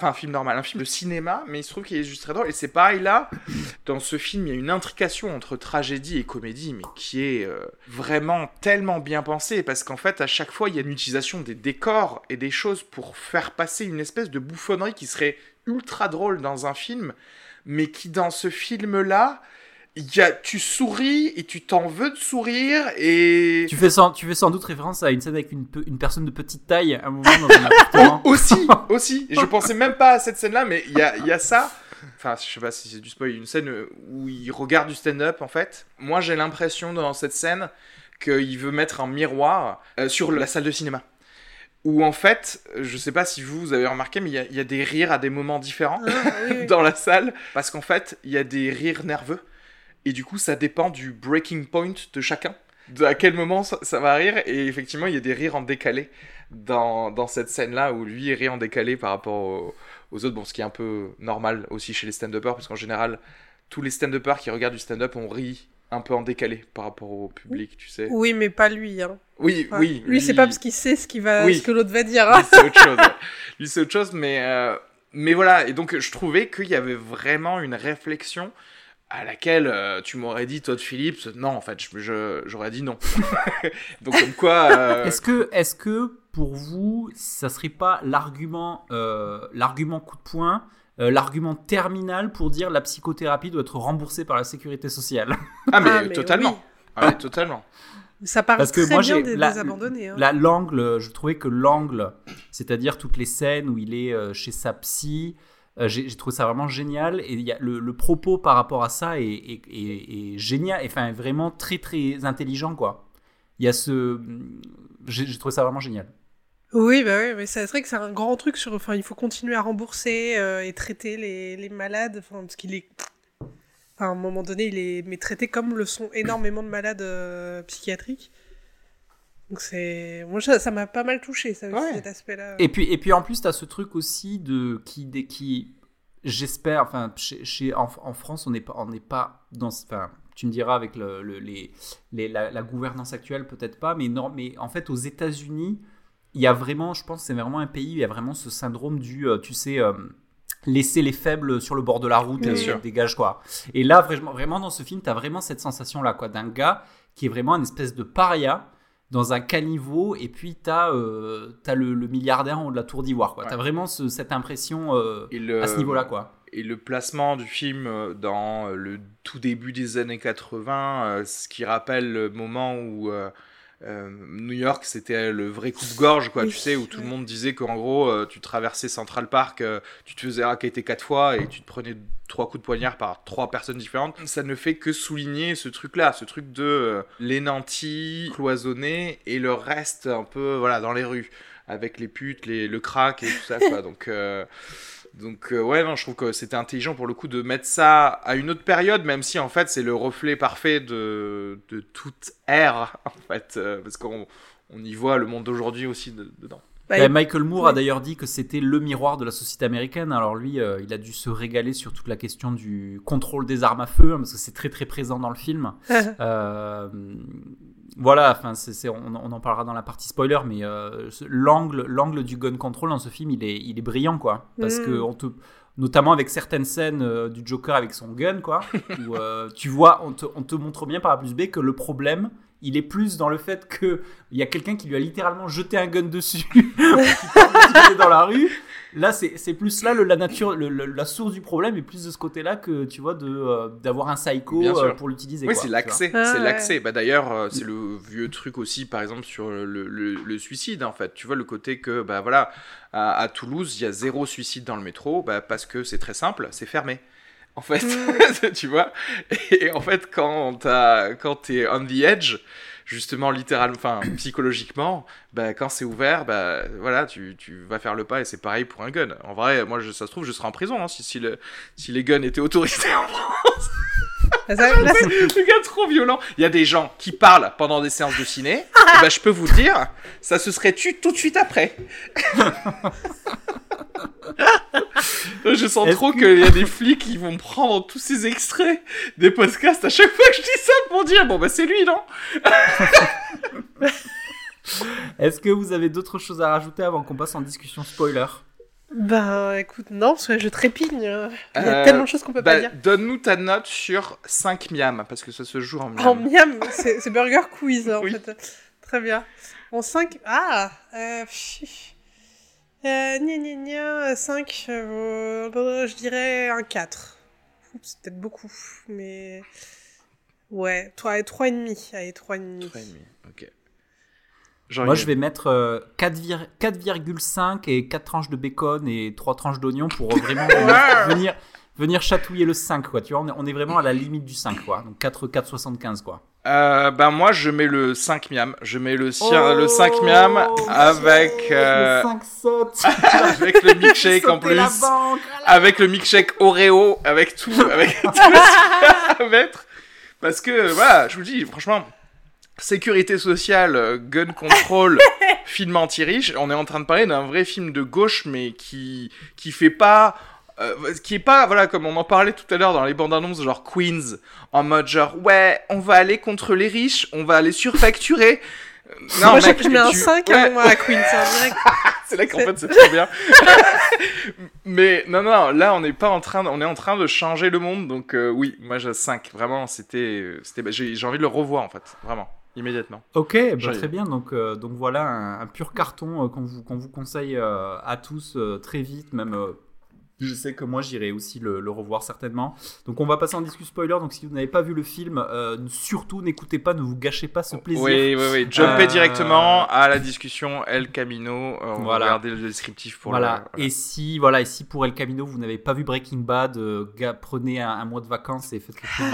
Un film normal, un film de cinéma, mais il se trouve qu'il est juste très drôle. Et c'est pareil là, dans ce film, il y a une intrication entre tragédie et comédie, mais qui est euh, vraiment tellement bien pensée, parce qu'en fait, à chaque fois, il y a une utilisation des décors et des choses pour faire passer une espèce de bouffonnerie qui serait ultra drôle dans un film, mais qui dans ce film-là, il y a, tu souris et tu t'en veux de sourire et... tu fais sans tu fais sans doute référence à une scène avec une, pe- une personne de petite taille à un moment dans un appartement *laughs* aussi, *laughs* aussi. Je pensais même pas à cette scène-là, mais il y a, il y a ça. Enfin, je sais pas si c'est du spoil, une scène où il regarde du stand-up en fait. Moi, j'ai l'impression dans cette scène qu'il veut mettre un miroir euh, sur la salle de cinéma. Où en fait, je sais pas si vous, vous avez remarqué, mais il y a- il y, a des rires à des moments différents Ah, *laughs* dans la salle. Parce qu'en fait, il y a des rires nerveux. Et du coup, ça dépend du breaking point de chacun. De à quel moment ça, ça va rire. Et effectivement, il y a des rires en décalé dans, dans cette scène-là où lui il rit en décalé par rapport aux, aux autres. Bon, ce qui est un peu normal aussi chez les stand-uppers, parce qu'en général, tous les stand-uppers qui regardent du stand-up, on rit un peu en décalé par rapport au public, tu sais. Oui, mais pas lui. Hein. Oui, oui. Lui, c'est pas parce qu'il sait ce, qu'il va, Oui. ce que l'autre va dire. hein. Lui, c'est autre chose. Lui, c'est autre chose, mais, euh, mais voilà. Et donc, je trouvais qu'il y avait vraiment une réflexion à laquelle euh, tu m'aurais dit, Todd Phillips, non, en fait, je- je- j'aurais dit non. *laughs* donc, comme quoi. euh, Est-ce que, est que pour vous, ça serait pas l'argument, euh, l'argument coup de poing, euh, l'argument terminal pour dire la psychothérapie doit être remboursée par la sécurité sociale? Ah, mais, Ah, mais totalement. oui. Ah, mais totalement. Ça parle Parce que très moi, bien j'ai des, la- des abandonnés. hein. La l'angle, je trouvais que l'angle, c'est-à-dire toutes les scènes où il est euh, chez sa psy, euh, j'ai trouvé ça vraiment génial. Et y a le, propos par rapport à ça est, génial, enfin vraiment très très intelligent quoi. Il y a ce, j'ai trouvé ça vraiment génial. Oui, bah oui, mais c'est vrai que c'est un grand truc sur. Enfin, il faut continuer à rembourser euh, et traiter les, malades. Enfin, parce qu'il est. À un moment donné, il est mais traité comme le sont énormément de malades euh, psychiatriques. Donc c'est. Moi, ça ça m'a pas mal touché, ça, aussi, Ouais. cet aspect-là. Et puis, et puis en plus, tu as ce truc aussi de qui, des- qui j'espère, enfin, chez, chez- en, en France, on n'est pas, on n'est pas dans. Enfin, tu me diras avec le, le- les, les- la, la gouvernance actuelle, peut-être pas, mais, non, mais en fait, aux États-Unis, il y a vraiment, je pense, que c'est vraiment un pays où il y a vraiment ce syndrome du, euh, tu sais. euh, laisser les faibles sur le bord de la route Bien et sûr. dégage quoi. Et là vraiment, vraiment dans ce film, tu as vraiment cette sensation là quoi d'un gars qui est vraiment une espèce de paria dans un caniveau et puis tu as, le, le milliardaire en haut de la tour d'ivoire quoi. Ouais. Tu as vraiment ce- cette impression euh, le- à ce niveau-là quoi. Et le placement du film euh, dans euh, le tout début des années 80, euh, ce qui rappelle le moment où euh, New York c'était le vrai coup de gorge, quoi, Oui, tu sais, où tout le monde disait qu'en gros, euh, tu traversais Central Park, euh, tu te faisais raqueter quatre fois et tu te prenais trois coups de poignard par trois personnes différentes. Ça ne fait que souligner ce truc-là, ce truc de les nantis cloisonnés et le reste un peu, voilà, dans les rues, avec les putes, les, le crack et tout ça, quoi. *laughs* Donc. Donc euh, ouais, non, je trouve que c'était intelligent pour le coup de mettre ça à une autre période, même si en fait c'est le reflet parfait de, de toute ère, *laughs* en fait, euh, parce qu'on on y voit le monde d'aujourd'hui aussi de- dedans. Bah, il- Michael Moore a d'ailleurs dit que c'était le miroir de la société américaine. Alors lui, euh, il a dû se régaler sur toute la question du contrôle des armes à feu, hein, parce que c'est très très présent dans le film. *laughs* Euh, voilà, enfin, on, on en parlera dans la partie spoiler, mais euh, l'angle, l'angle du gun control dans ce film, il est, il est brillant, quoi. Parce Mm. que on te, notamment avec certaines scènes euh, du Joker avec son gun, quoi, *laughs* où euh, tu vois, on te, on te montre bien par A plus B que le problème, il est plus dans le fait que il y a quelqu'un qui lui a littéralement jeté un gun dessus, *laughs* *laughs* dans la rue. Là, c'est, c'est plus là le, la nature, le- le- la source du problème est plus de ce côté-là que tu vois de euh, d'avoir un psycho euh, pour l'utiliser. Oui, c'est l'accès, Ah, c'est ouais. l'accès. Bah d'ailleurs, euh, c'est le vieux truc aussi, par exemple sur le, le- le suicide en fait. Tu vois le côté que bah voilà, à, à Toulouse, il y a zéro suicide dans le métro, bah, parce que c'est très simple, c'est fermé. En fait, *laughs* tu vois. Et en fait, quand t'es on the edge, justement, littéralement, enfin *clears throat* psychologiquement, bah quand c'est ouvert, bah voilà, tu, tu vas faire le pas et c'est pareil pour un gun. En vrai, moi, je, ça se trouve, je serais en prison hein, si, si, le, si les guns étaient autorisés en France. *laughs* Le gars trop violent. Il y a des gens qui parlent pendant des séances de ciné. *laughs* et ben, je peux vous dire, ça se serait tu tout de suite après. *laughs* je sens trop qu'il y a des flics qui vont prendre tous ces extraits des podcasts à chaque fois que je dis ça pour dire bon bah c'est lui non? *laughs* Est-ce que vous avez d'autres choses à rajouter avant qu'on passe en discussion spoiler? Ben, écoute, non, parce que je trépigne. euh. Il y a Euh, tellement de choses qu'on peut pas Bah, dire. Donne-nous ta note sur 5 miam parce que ça se joue en miam. En miam, c'est Burger Quiz, hein, en Oui. fait. Très bien. En 5... Ah euh, euh, Gna gna gna, 5, euh, je dirais un 4. C'est peut-être beaucoup, mais... Ouais, toi, 3,5. Allez, 3,5. Trois et demi, ok. Moi, je vais mettre euh, 4 vir- 4,5 et 4 tranches de bacon et 3 tranches d'oignon pour euh, vraiment venir, *laughs* venir, venir chatouiller le 5, quoi. Tu vois, on est, on est vraiment à la limite du 5, quoi. Donc 4, 4,75, quoi. Euh, ben moi je mets le 5 miam, je mets le, ci- Oh, le 5 miam avec euh, Le 5 saute *laughs* avec le milkshake en plus, la banque. avec le milkshake Oreo, avec tout, avec *laughs* tout ce qu'il y a à mettre. Parce que voilà, je vous dis franchement, sécurité sociale, euh, gun control, *laughs* film anti-riche, on est en train de parler d'un vrai film de gauche mais qui qui fait pas euh, qui est pas voilà comme on en parlait tout à l'heure dans les bandes annonces genre Queens en mode genre ouais on va aller contre les riches on va aller surfacturer. Euh, non Moi, mec, je mets un tu- 5 ouais. hein, moi, à Queen, c'est en direct. *laughs* c'est là qu'en fait c'est trop bien. *laughs* Mais non non là on n'est pas en train de- on est en train de changer le monde donc euh, oui moi j'ai 5 vraiment c'était c'était bah, j'ai envie de le revoir en fait vraiment immédiatement Ok, bah, très bien. Donc, euh, donc voilà un, un pur carton euh, qu'on vous, qu'on vous conseille euh, à tous très vite, même Je sais que moi j'irai aussi le, le, revoir certainement. Donc on va passer en discussion spoiler. Donc si vous n'avez pas vu le film, surtout n'écoutez pas, ne vous gâchez pas ce plaisir. Oui, oui, oui. Jumpez directement à la discussion El Camino. On voilà. va regarder le descriptif pour voilà. Le... Et si voilà, et si pour El Camino vous n'avez pas vu Breaking Bad, prenez un, un, mois de vacances et faites quelque *laughs* chose.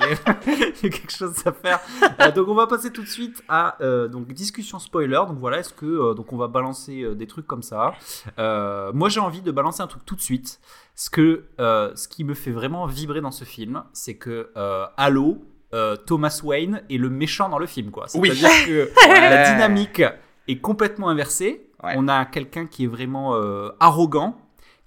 *laughs* il y, a quelque chose à faire. Euh, donc on va passer tout de suite à donc discussion spoiler. Donc voilà, est-ce que donc on va balancer des trucs comme ça. moi j'ai envie de balancer un truc tout de suite. Ce, que, euh, ce qui me fait vraiment vibrer dans ce film, c'est que euh, Halo, euh, Thomas Wayne est le méchant dans le film. quoi. C'est-à-dire oui. que *laughs* la dynamique est complètement inversée. Ouais. On a quelqu'un qui est vraiment arrogant,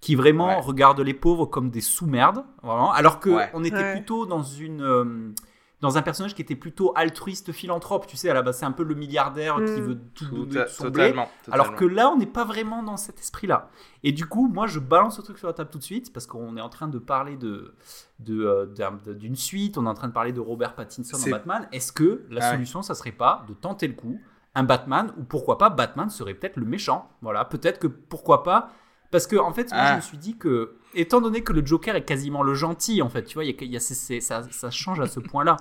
qui vraiment ouais. regarde les pauvres comme des sous-merdes, alors qu'on ouais. on était plutôt dans une dans un personnage qui était plutôt altruiste, philanthrope. Tu sais, à la base, c'est un peu le milliardaire mmh. qui veut tout, tout donner son totalement, totalement, Alors que là, on n'est pas vraiment dans cet esprit-là. Et du coup, moi, je balance ce truc sur la table tout de suite parce qu'on est en train de parler de, de, de, d'une suite. On est en train de parler de Robert Pattinson dans Batman. Est-ce que la solution, ça serait pas de tenter le coup un Batman ou pourquoi pas Batman serait peut-être le méchant Voilà, peut-être que pourquoi pas parce que en fait, moi, ah. je me suis dit que, étant donné que le Joker est quasiment le gentil, en fait, tu vois, il y a, y a c est, c est, ça, ça, change à ce *laughs* point-là.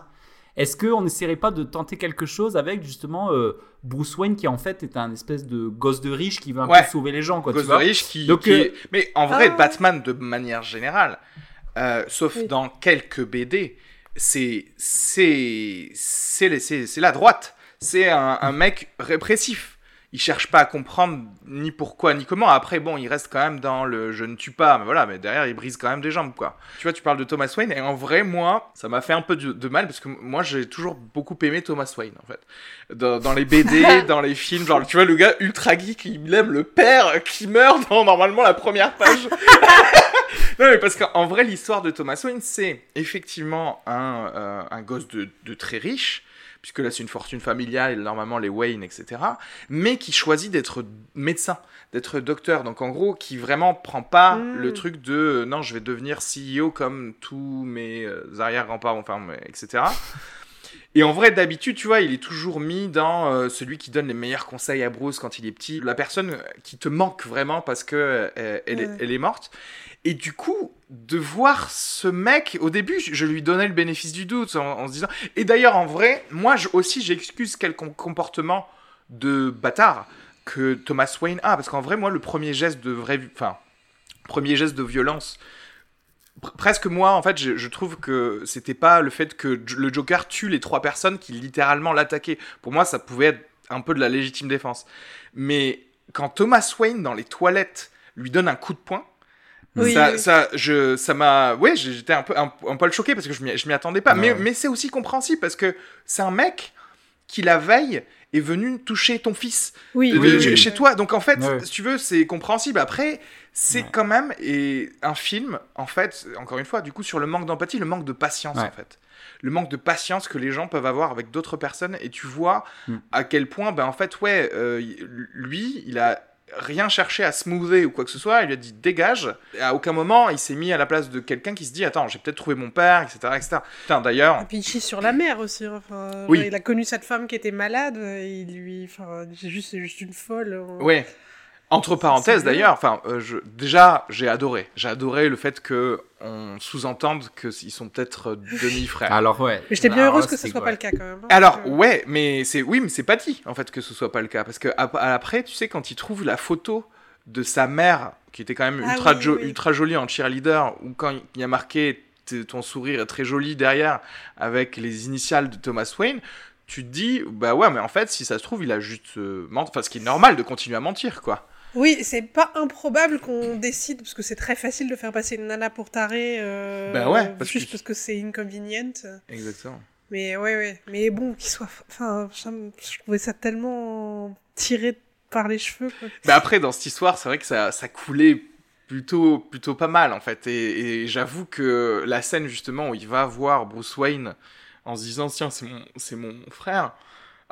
Est-ce qu'on n'essaierait pas de tenter quelque chose avec justement euh, Bruce Wayne qui en fait est un espèce de gosse de riche qui veut un ouais. peu sauver les gens, quoi. Gosse tu de riche qui. Donc, qui euh... est... Mais en vrai, ah. Batman de manière générale, euh, sauf oui. dans quelques BD, c'est c'est c'est la droite. C'est un, un *laughs* mec répressif il cherche pas à comprendre ni pourquoi ni comment. Après, bon, il reste quand même dans le je ne tue pas, mais voilà, mais derrière, il brise quand même des jambes, quoi. Tu vois, tu parles de Thomas Wayne, et en vrai, moi, ça m'a fait un peu de, de, mal, parce que moi, j'ai toujours beaucoup aimé Thomas Wayne, en fait. Dans, dans les BD, *laughs* dans les films, genre, tu vois, le gars ultra geek, il aime le père qui meurt dans normalement la première page. *laughs* non, mais parce qu'en vrai, l'histoire de Thomas Wayne, c'est effectivement un, euh, un gosse de, de très riche puisque là c'est une fortune familiale, normalement les Wayne, etc., mais qui choisit d'être médecin, d'être docteur. Donc en gros, qui vraiment prend pas mmh. le truc de euh, non, je vais devenir CEO comme tous mes euh, arrière-grands-parents, enfin, etc. *laughs* Et en vrai, d'habitude, tu vois, il est toujours mis dans euh, celui qui donne les meilleurs conseils à Bruce quand il est petit, la personne qui te manque vraiment parce que euh, elle, ouais. est, elle est morte. Et du coup, de voir ce mec, au début, je lui donnais le bénéfice du doute en, se disant. Et d'ailleurs, en vrai, moi je, aussi, j'excuse quel comportement de bâtard que Thomas Wayne a. Parce qu'en vrai, moi, le premier geste de vrai. Enfin, premier geste de violence. Presque moi, en fait, je, je trouve que c'était pas le fait que le Joker tue les trois personnes qui littéralement l'attaquaient. Pour moi, ça pouvait être un peu de la légitime défense. Mais quand Thomas Wayne, dans les toilettes, lui donne un coup de poing, oui, ça, oui. ça, je, ça m'a, ouais, j'étais un peu, un, un poil choqué parce que je m'y attendais pas. Ouais. Mais, mais c'est aussi compréhensible parce que c'est un mec qui la veille est venu toucher ton fils oui, oui, chez toi. Donc en fait, si tu veux, c'est compréhensible. Après, c'est quand même et un film, en fait, encore une fois, du coup, sur le manque d'empathie, le manque de patience, en fait. Le manque de patience que les gens peuvent avoir avec d'autres personnes. Et tu vois mm. à quel point, ben en fait, ouais, euh, lui, il a rien cherché à smoother ou quoi que ce soit, il lui a dit dégage. Et à aucun moment, il s'est mis à la place de quelqu'un qui se dit attends, j'ai peut-être trouvé mon père, etc. etc. Putain, d'ailleurs. Et puis il chie sur la mère aussi. Enfin, oui. Il a connu cette femme qui était malade, et il lui. Enfin, c'est juste, juste une folle. Oui. Entre parenthèses d'ailleurs, enfin, euh, je, déjà j'ai adoré, j'ai adoré le fait que on sous-entende qu'ils sont peut-être demi-frères. Alors ouais. Mais j'étais bien heureuse que ce soit ouais. pas le cas quand même. Hein, Alors que... ouais, mais c'est oui, mais c'est pas dit en fait que ce soit pas le cas parce que après, tu sais, quand il trouve la photo de sa mère qui était quand même ah, ultra, oui, jo oui. ultra jolie en cheerleader ou quand il y a marqué ton sourire est très joli derrière avec les initiales de Thomas Wayne, tu te dis bah ouais, mais en fait si ça se trouve il a juste euh, menti, enfin ce qui est normal de continuer à mentir quoi. Oui, c'est pas improbable qu'on décide, parce que c'est très facile de faire passer une nana pour tarée, euh, ben ouais, parce juste que... parce que c'est inconvenient. Exactement. Mais ouais, ouais. Mais bon, qu'il soit. Enfin, je trouvais ça tellement tiré par les cheveux. Quoi. Ben après, dans cette histoire, c'est vrai que ça, ça coulait plutôt, plutôt pas mal, en fait. Et, et j'avoue que la scène, justement, où il va voir Bruce Wayne en se disant, tiens, c'est mon, c'est mon frère.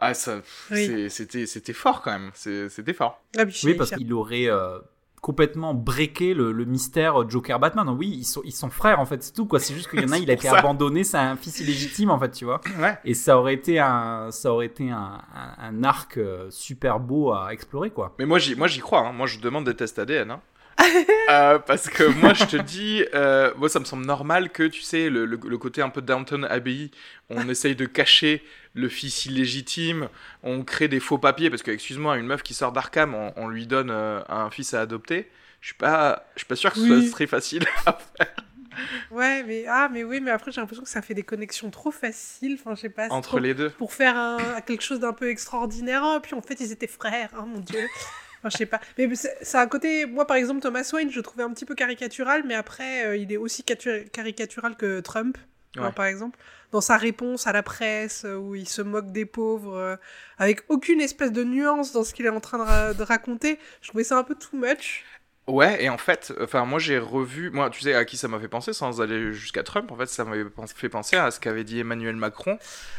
Ah, ça, oui. c'était, c'était fort quand même. C'était fort. Ah, oui, parce qu'il aurait euh, complètement breaké le, le, mystère Joker Batman. Donc, oui, ils sont, ils sont frères en fait, c'est tout quoi. C'est juste qu'il y en a, *laughs* il a été ça. abandonné, c'est un fils illégitime en fait, tu vois. Ouais. Et ça aurait été un, ça aurait été un, un, un arc euh, super beau à explorer quoi. Mais moi, j'y, moi, j'y crois. Hein. Moi, je demande des tests ADN. Hein. *laughs* Euh, parce que moi, je te dis, euh, moi, ça me semble normal que, tu sais, le, le- le côté un peu Downton Abbey, on essaye de cacher le fils illégitime, on crée des faux papiers, parce que, excuse-moi, une meuf qui sort d'Arkham, on, on lui donne euh, un fils à adopter. Je suis pas, je suis pas sûr que ce soit très facile *laughs* à faire Ouais, mais ah, mais oui, mais après j'ai l'impression que ça fait des connexions trop faciles. Enfin, je sais pas. c'est entre trop- les deux. Pour faire un, quelque chose d'un peu extraordinaire. Oh, puis en fait, ils étaient frères. Oh mon dieu. Enfin, je sais pas. Mais un côté. Moi, par exemple, Thomas Wayne, je le trouvais un petit peu caricatural, mais après, euh, il est aussi catu- caricatural que Trump, Ouais. par exemple. Dans sa réponse à la presse, euh, où il se moque des pauvres, euh, avec aucune espèce de nuance dans ce qu'il est en train de, ra- de raconter. Je trouvais ça un peu too much. Ouais, et en fait, enfin, moi j'ai revu, moi, tu sais à qui ça m'a fait penser sans aller jusqu'à Trump, en fait, ça m'avait fait penser à ce qu'avait dit Emmanuel Macron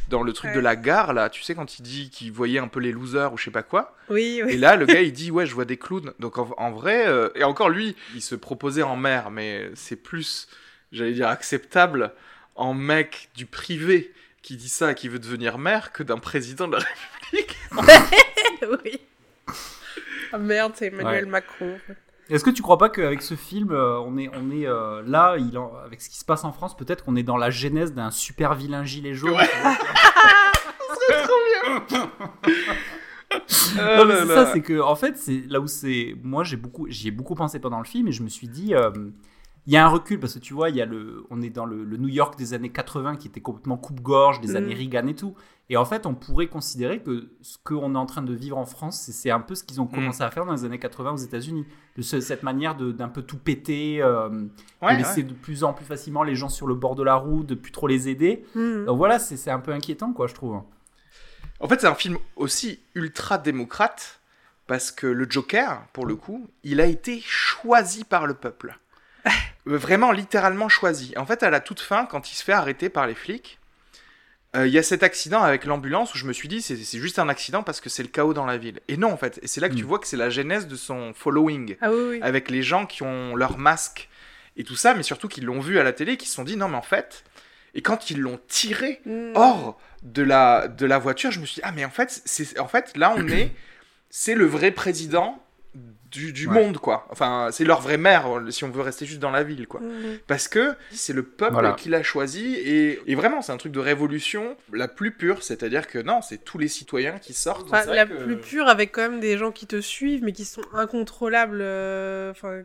dans le truc Ouais. de la gare, là, tu sais, quand il dit qu'il voyait un peu les losers ou je sais pas quoi. Oui, oui. Et là, le gars, il dit, ouais, je vois des clowns. Donc en, en vrai, euh, et encore lui, il se proposait en maire, mais c'est plus, j'allais dire, acceptable en mec du privé qui dit ça, qui veut devenir maire, que d'un président de la République. *laughs* oui. Ah merde, c'est Emmanuel Ouais. Macron. Est-ce que tu crois pas qu'avec ce film, euh, on est, on est euh, là, il en- avec ce qui se passe en France, peut-être qu'on est dans la genèse d'un super vilain gilet jaune Ouais. tu vois Oh *laughs* *laughs* non, mais là c'est là. ça, c'est que en fait, c'est là où c'est. Moi, j'ai beaucoup, j'y ai beaucoup pensé pendant le film et je me suis dit, euh, il y a un recul parce que tu vois, il y a le, on est dans le, le New York des années 80 qui était complètement coupe-gorge, des Mm. années Reagan et tout. Et en fait, on pourrait considérer que ce qu'on est en train de vivre en France, c'est- un peu ce qu'ils ont commencé à faire dans les années 80 aux États-Unis, de ce- cette manière de- d'un peu tout péter, euh, Ouais, de laisser ouais. de plus en plus facilement les gens sur le bord de la route, de plus trop les aider. Hmm. Donc voilà, c'est c'est un peu inquiétant, quoi, je trouve. En fait, c'est un film aussi ultra démocrate parce que le Joker, pour le coup, il a été choisi par le peuple. Euh, Vraiment, littéralement choisi. En fait, à la toute fin, quand il se fait arrêter par les flics, euh, il y a cet accident avec l'ambulance où je me suis dit c'est juste un accident parce que c'est le chaos dans la ville. Et non, en fait. Et c'est là que tu Mm. vois que c'est la genèse de son following Ah oui, oui. avec les gens qui ont leur masque et tout ça, mais surtout qui l'ont vu à la télé, qui se sont dit non, mais en fait. Et quand ils l'ont tiré Hmm. hors de la, de la voiture, je me suis dit, ah, mais en fait, c'est, en fait là, on est. C'est le vrai président du, du Ouais. monde, quoi. Enfin, c'est leur vrai maire, si on veut rester juste dans la ville, quoi. Hmm. Parce que c'est le peuple Voilà. qui l'a choisi, et, et vraiment, c'est un truc de révolution la plus pure, c'est-à-dire que non, c'est tous les citoyens qui sortent. Enfin, la que- plus pure avec quand même des gens qui te suivent mais qui sont incontrôlables euh, enfin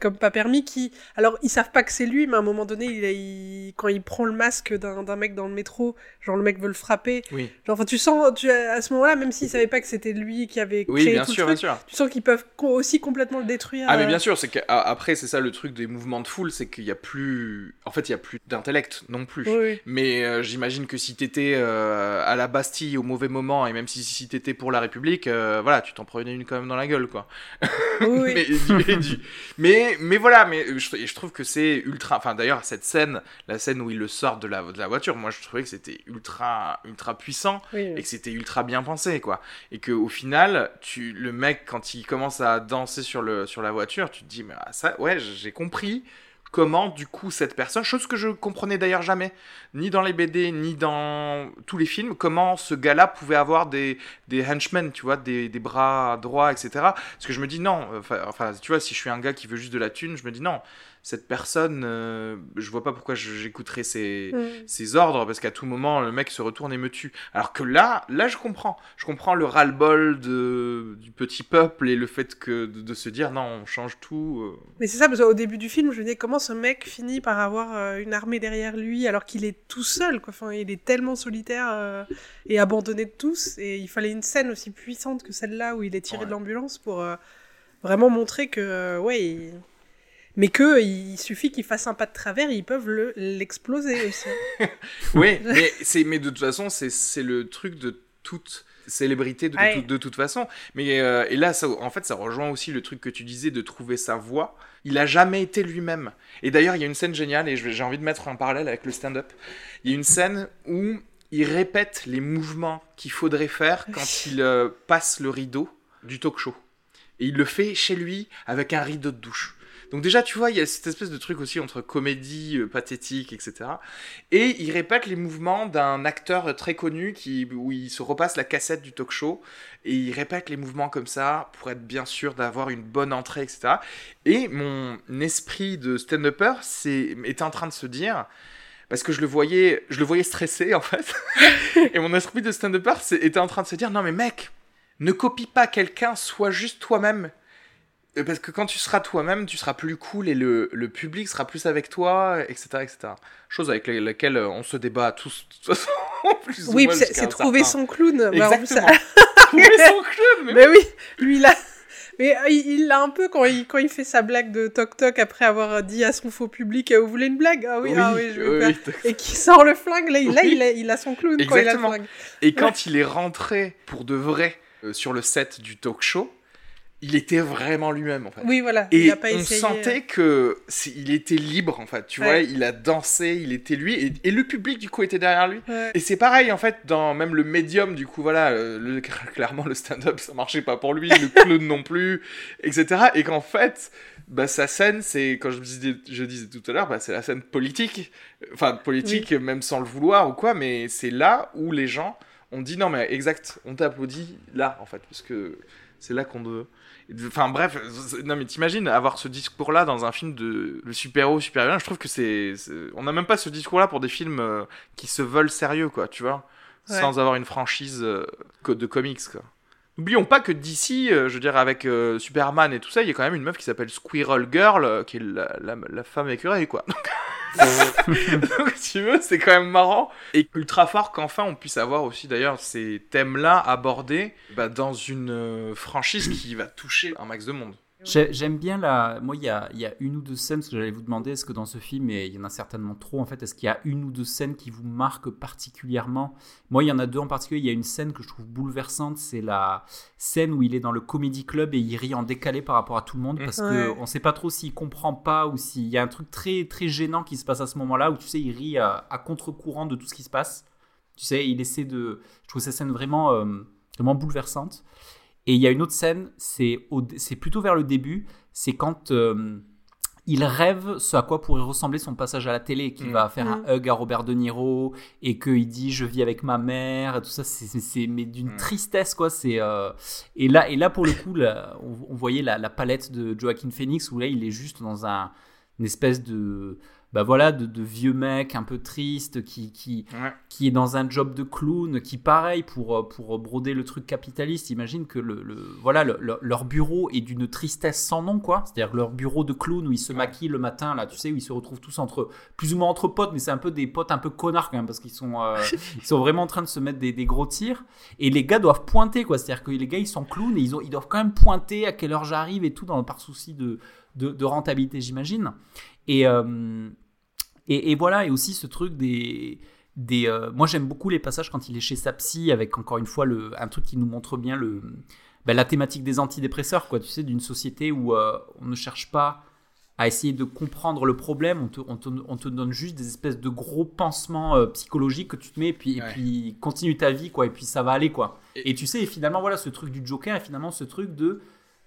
comme pas permis qui alors ils savent pas que c'est lui mais à un moment donné il, il- quand il prend le masque d'un mec dans le métro genre le mec veut le frapper Oui, genre enfin tu sens tu, à ce moment-là même s'ils savaient pas que c'était lui qui avait oui créé bien tout sûr, le bien truc sûr. tu sens qu'ils peuvent aussi complètement le détruire Ah mais euh. bien sûr, c'est qu'après c'est ça le truc des mouvements de foule, c'est qu'il y a plus, en fait il y a plus d'intellect non plus. Oui. Mais euh, j'imagine que si t'étais euh, à la Bastille au mauvais moment et même si, si t'étais pour la République, euh, voilà, tu t'en prenais une quand même dans la gueule quoi. Oui, *laughs* mais, du- mais mais voilà, mais je, et je trouve que c'est ultra. Enfin d'ailleurs cette scène, la scène où il le sort de la de la voiture, moi je trouvais que c'était ultra ultra puissant Oui, et que c'était ultra bien pensé quoi et que au final tu le mec quand il commence à danser sur le sur la voiture tu te dis mais ah, ça ouais j'ai compris comment du coup cette personne chose que je comprenais d'ailleurs jamais ni dans les BD ni dans tous les films comment ce gars-là pouvait avoir des des henchmen tu vois des, des bras droits etc parce que je me dis non enfin enfin, tu vois si je suis un gars qui veut juste de la thune je me dis non cette personne euh, je vois pas pourquoi j'écouterais ses Mm. ses ordres parce qu'à tout moment le mec se retourne et me tue. Alors que là, là je comprends. Je comprends le ras-le-bol du petit peuple et le fait que de, de se dire non, on change tout. euh. Mais c'est ça, parce qu'au début du film, je me disais comment ce mec finit par avoir euh, une armée derrière lui alors qu'il est tout seul, quoi. Enfin, il est tellement solitaire et abandonné de tous. Et il fallait une scène aussi puissante que celle-là où il est tiré Ouais. de l'ambulance pour vraiment montrer que, ouais, il- mais que il suffit qu'il fasse un pas de travers, ils peuvent le- l'exploser aussi. *laughs* Oui, mais, de toute façon, c'est, le truc de toute célébrité de, toute façon. Mais euh, et là, ça, en fait, ça rejoint aussi le truc que tu disais de trouver sa voix. Il a jamais été lui-même. Et d'ailleurs, il y a une scène géniale et j'ai envie de mettre un parallèle avec le stand-up. Il y a une scène où il répète les mouvements qu'il faudrait faire quand il euh, passe le rideau du talk show. Et il le fait chez lui avec un rideau de douche. Donc déjà, tu vois, il y a cette espèce de truc aussi entre comédie euh, pathétique, etc. Et il répète les mouvements d'un acteur très connu qui, où il se repasse la cassette du talk show et il répète les mouvements comme ça pour être bien sûr d'avoir une bonne entrée, etc. Et mon esprit de stand-upper c'est- était en train de se dire parce que je le voyais, je le voyais stressé en fait. *laughs* et mon esprit de stand-upper était en train de se dire non mais mec, ne copie pas quelqu'un, sois juste toi-même. Euh, Parce que quand tu seras toi-même, tu seras plus cool et le, le public sera plus avec toi, etc. etc. Chose avec la- laquelle euh, on se débat tous, de toute façon, *laughs* plus ou Oui, c'est trouver certain- son clown. Exactement. *laughs* Trouver son clown, mais Mais oui, lui, il a. Mais euh, il l'a un peu quand il, quand il fait sa blague de toc-toc après avoir dit à son faux public Vous voulez une blague? Ah oui, ah oui, je vais oui, faire. oui. Et qui sort le flingue, là, il, là, Oui. il, a, il a son clown quand il a le Exactement. flingue. Et quand il est rentré pour de vrai euh, sur le set du talk show, il était vraiment lui-même en fait. Oui, voilà. Et il a pas on essayé. sentait que c'est- il était libre en fait, tu Ouais. vois, il a dansé, il était lui, et, et le public du coup était derrière lui. Ouais. Et c'est pareil en fait dans même le médium du coup voilà, euh, le, *laughs* clairement le stand-up ça marchait pas pour lui, le clown non plus, etc. Et qu'en fait, bah sa scène c'est quand je disais, je disais tout à l'heure, bah, c'est la scène politique, enfin politique même sans le vouloir ou quoi, mais c'est là où les gens ont dit non mais exact, on t'applaudit là en fait parce que c'est là qu'on doit. Enfin bref, non mais t'imagines avoir ce discours-là dans un film de le super-héros, super-vilain, je trouve que c'est... On n'a même pas ce discours-là pour des films euh, qui se veulent sérieux, quoi, tu vois Ouais. Sans avoir une franchise euh, de comics, quoi. N'oublions pas que d'ici, je veux dire, avec euh, Superman et tout ça, il y a quand même une meuf qui s'appelle Squirrel Girl, euh, qui est la, la, la femme écureuil, quoi. *laughs* *laughs* Donc, si tu veux, c'est quand même marrant. Et ultra fort qu'enfin on puisse avoir aussi d'ailleurs ces thèmes-là abordés bah, dans une euh, franchise qui va toucher un max de monde. J'ai- J'aime bien la. Moi, il y a, il y a une ou deux scènes, parce que j'allais vous demander, est-ce que dans ce film, et il y en a certainement trop en fait, est-ce qu'il y a une ou deux scènes qui vous marquent particulièrement? Moi, il y en a deux en particulier. Il y a une scène que je trouve bouleversante, c'est la scène où il est dans le comedy club et il rit en décalé par rapport à tout le monde, parce Ouais. qu'on ne sait pas trop s'il comprend pas ou s'il y a un truc très, très gênant qui se passe à ce moment-là, où tu sais, il rit à, à contre-courant de tout ce qui se passe. Tu sais, il essaie de. Je trouve cette scène vraiment, euh, vraiment bouleversante. Et il y a une autre scène, c'est plutôt vers le début, c'est quand euh, il rêve ce à quoi pourrait ressembler son passage à la télé, qu'il Mm. va faire Mm. un hug à Robert De Niro et qu'il dit je vis avec ma mère, et tout ça, c'est- mais d'une Mm. tristesse quoi. C'est euh, et là et là pour le coup, là, on, on voyait la, la palette de Joaquin Phoenix où là il est juste dans un une espèce de bah voilà de, de vieux mec un peu triste qui qui Ouais. qui est dans un job de clown, qui pareil pour, euh, pour broder le truc capitaliste, imagine que le, le- voilà le- le- leur bureau est d'une tristesse sans nom quoi, c'est-à-dire que leur bureau de clown où ils se maquillent le matin là, tu sais où ils se retrouvent tous entre plus ou moins entre potes, mais c'est un peu des potes un peu connards quand même parce qu'ils sont euh, *laughs* ils sont vraiment en train de se mettre des, des gros tirs. Et les gars doivent pointer quoi, c'est-à-dire que les gars ils sont clowns et ils, ont, ils doivent quand même pointer à quelle heure j'arrive et tout dans par souci de, de, de rentabilité j'imagine. Et euh, et, et voilà, et aussi ce truc des. des euh, moi, j'aime beaucoup les passages quand il est chez sa psy, avec encore une fois le, un truc qui nous montre bien le, ben, la thématique des antidépresseurs, quoi. Tu sais, d'une société où euh, on ne cherche pas à essayer de comprendre le problème, on te, on te, on te donne juste des espèces de gros pansements euh, psychologiques que tu te mets, et puis, Ouais. et puis continue ta vie, quoi, et puis ça va aller, quoi. Et- Et, tu sais, et finalement, voilà, ce truc du Joker, et finalement, ce truc de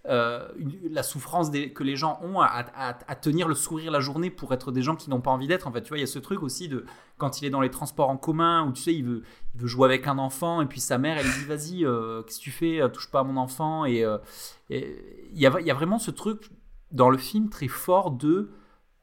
euh, la souffrance que les gens ont à, tenir le sourire la journée pour être des gens qui n'ont pas envie d'être. En fait, tu vois, il y a ce truc aussi de quand il est dans les transports en commun où tu sais, il veut, il veut jouer avec un enfant et puis sa mère, elle lui dit vas-y, euh, qu'est-ce que tu fais, Euh, touche pas à mon enfant. Et il y, a, y a vraiment ce truc dans le film très fort de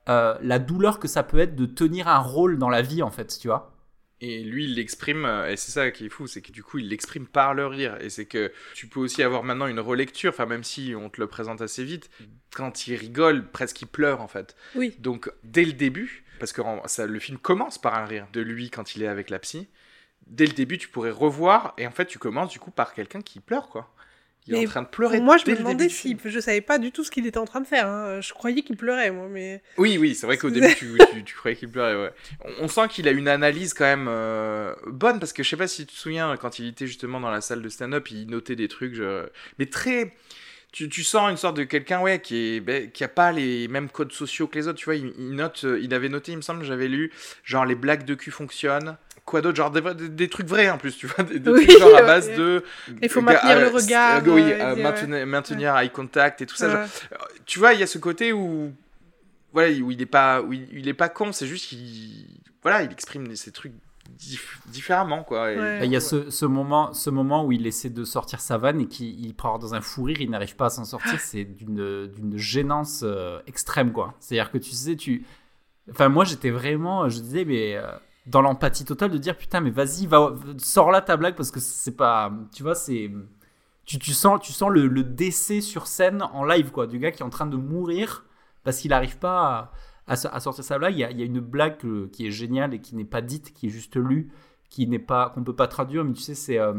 la douleur que ça peut être de tenir un rôle dans la vie, en fait, tu vois. Et lui, il l'exprime, euh, et c'est ça qui est fou, c'est que du coup, il l'exprime par le rire. Et c'est que tu peux aussi avoir maintenant une relecture, enfin, même si on te le présente assez vite, quand il rigole, presque il pleure en fait. Oui. Donc, dès le début, parce que ça, le film commence par un rire de lui quand il est avec la psy, dès le début, tu pourrais revoir, et en fait, tu commences du coup par quelqu'un qui pleure, quoi. Il est en train de pleurer. Moi, je me demandais si. Je savais pas du tout ce qu'il était en train de faire. hein. Je croyais qu'il pleurait, moi, mais. Oui, oui, c'est vrai qu'au *laughs* début, tu, tu, tu croyais qu'il pleurait, ouais. On, on sent qu'il a une analyse quand même euh, bonne, parce que je sais pas si tu te souviens, quand il était justement dans la salle de stand-up, il notait des trucs, je- mais très... Tu, tu sens une sorte de quelqu'un, ouais, qui est, ben, qui a pas les mêmes codes sociaux que les autres, tu vois, il, il note, euh, il avait noté, il me semble, j'avais lu, genre les blagues de cul fonctionnent, quoi d'autre, genre des, vrais- des, des trucs vrais en plus, tu vois, des, des Oui, trucs genre à ouais. base de... Il faut euh, maintenir le euh, regard, euh, oui, euh, euh, dire, ouais. maintenir, maintenir eye contact et tout ça, genre, tu vois, il y a ce côté où voilà, où il est pas, où il, il est pas con, c'est juste qu'il, voilà, il exprime ses trucs dif- différemment, quoi. Et- Ouais. Il y a ce, ce moment, ce moment où il essaie de sortir sa vanne et qu'il il part dans un fou rire, il n'arrive pas à s'en sortir. *gasps* C'est d'une d'une gênance euh, extrême, quoi. C'est-à-dire que tu sais, tu. Enfin, moi, j'étais vraiment. Je disais, mais. euh, dans l'empathie totale de dire putain mais vas-y va sors là ta blague parce que c'est pas tu vois c'est tu, tu sens tu sens le, le décès sur scène en live quoi du gars qui est en train de mourir parce qu'il n'arrive pas à, à so- à sortir sa blague il y a, il y a une blague euh, qui est géniale et qui n'est pas dite qui est juste lue qui n'est pas qu'on peut pas traduire mais tu sais c'est euh,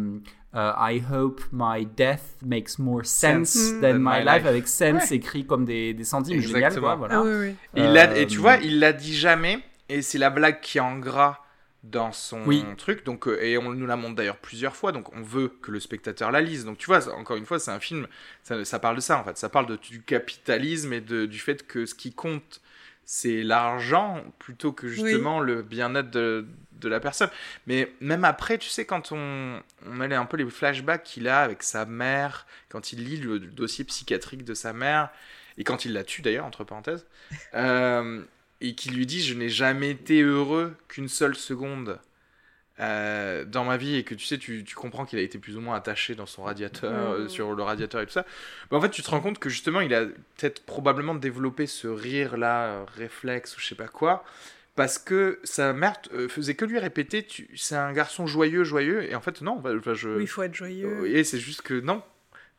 euh, I hope my death makes more sense Sense than than my my life life. avec sense Ouais. écrit comme des, des centimes génial quoi voilà Ah oui, oui. Et, il l'a- et Euh, tu vois, il l'a dit jamais, et c'est la blague qui est en gras dans son Oui. truc. Donc, euh, et on nous la montre d'ailleurs plusieurs fois, donc on veut que le spectateur la lise. Donc tu vois, encore une fois, c'est un film, ça, ça parle de ça en fait. Ça parle de, du capitalisme et de, du fait que ce qui compte, c'est l'argent plutôt que justement le bien-être de, de la personne. Mais même après, tu sais, quand on, on met un peu les flashbacks qu'il a avec sa mère, quand il lit le, le dossier psychiatrique de sa mère, et quand il la tue d'ailleurs, entre parenthèses, euh, et qui lui dit Je n'ai jamais été heureux qu'une seule seconde euh, dans ma vie, et que tu sais, tu, tu comprends qu'il a été plus ou moins attaché dans son radiateur, euh, Mhm. sur le radiateur et tout ça. Bah, en fait, tu te rends compte que justement, il a peut-être probablement développé ce rire-là, euh, réflexe ou je sais pas quoi. Parce que sa mère euh, faisait que lui répéter, tu... c'est un garçon joyeux, joyeux, et en fait non, enfin, je... Oui, il faut être joyeux. et c'est juste que non.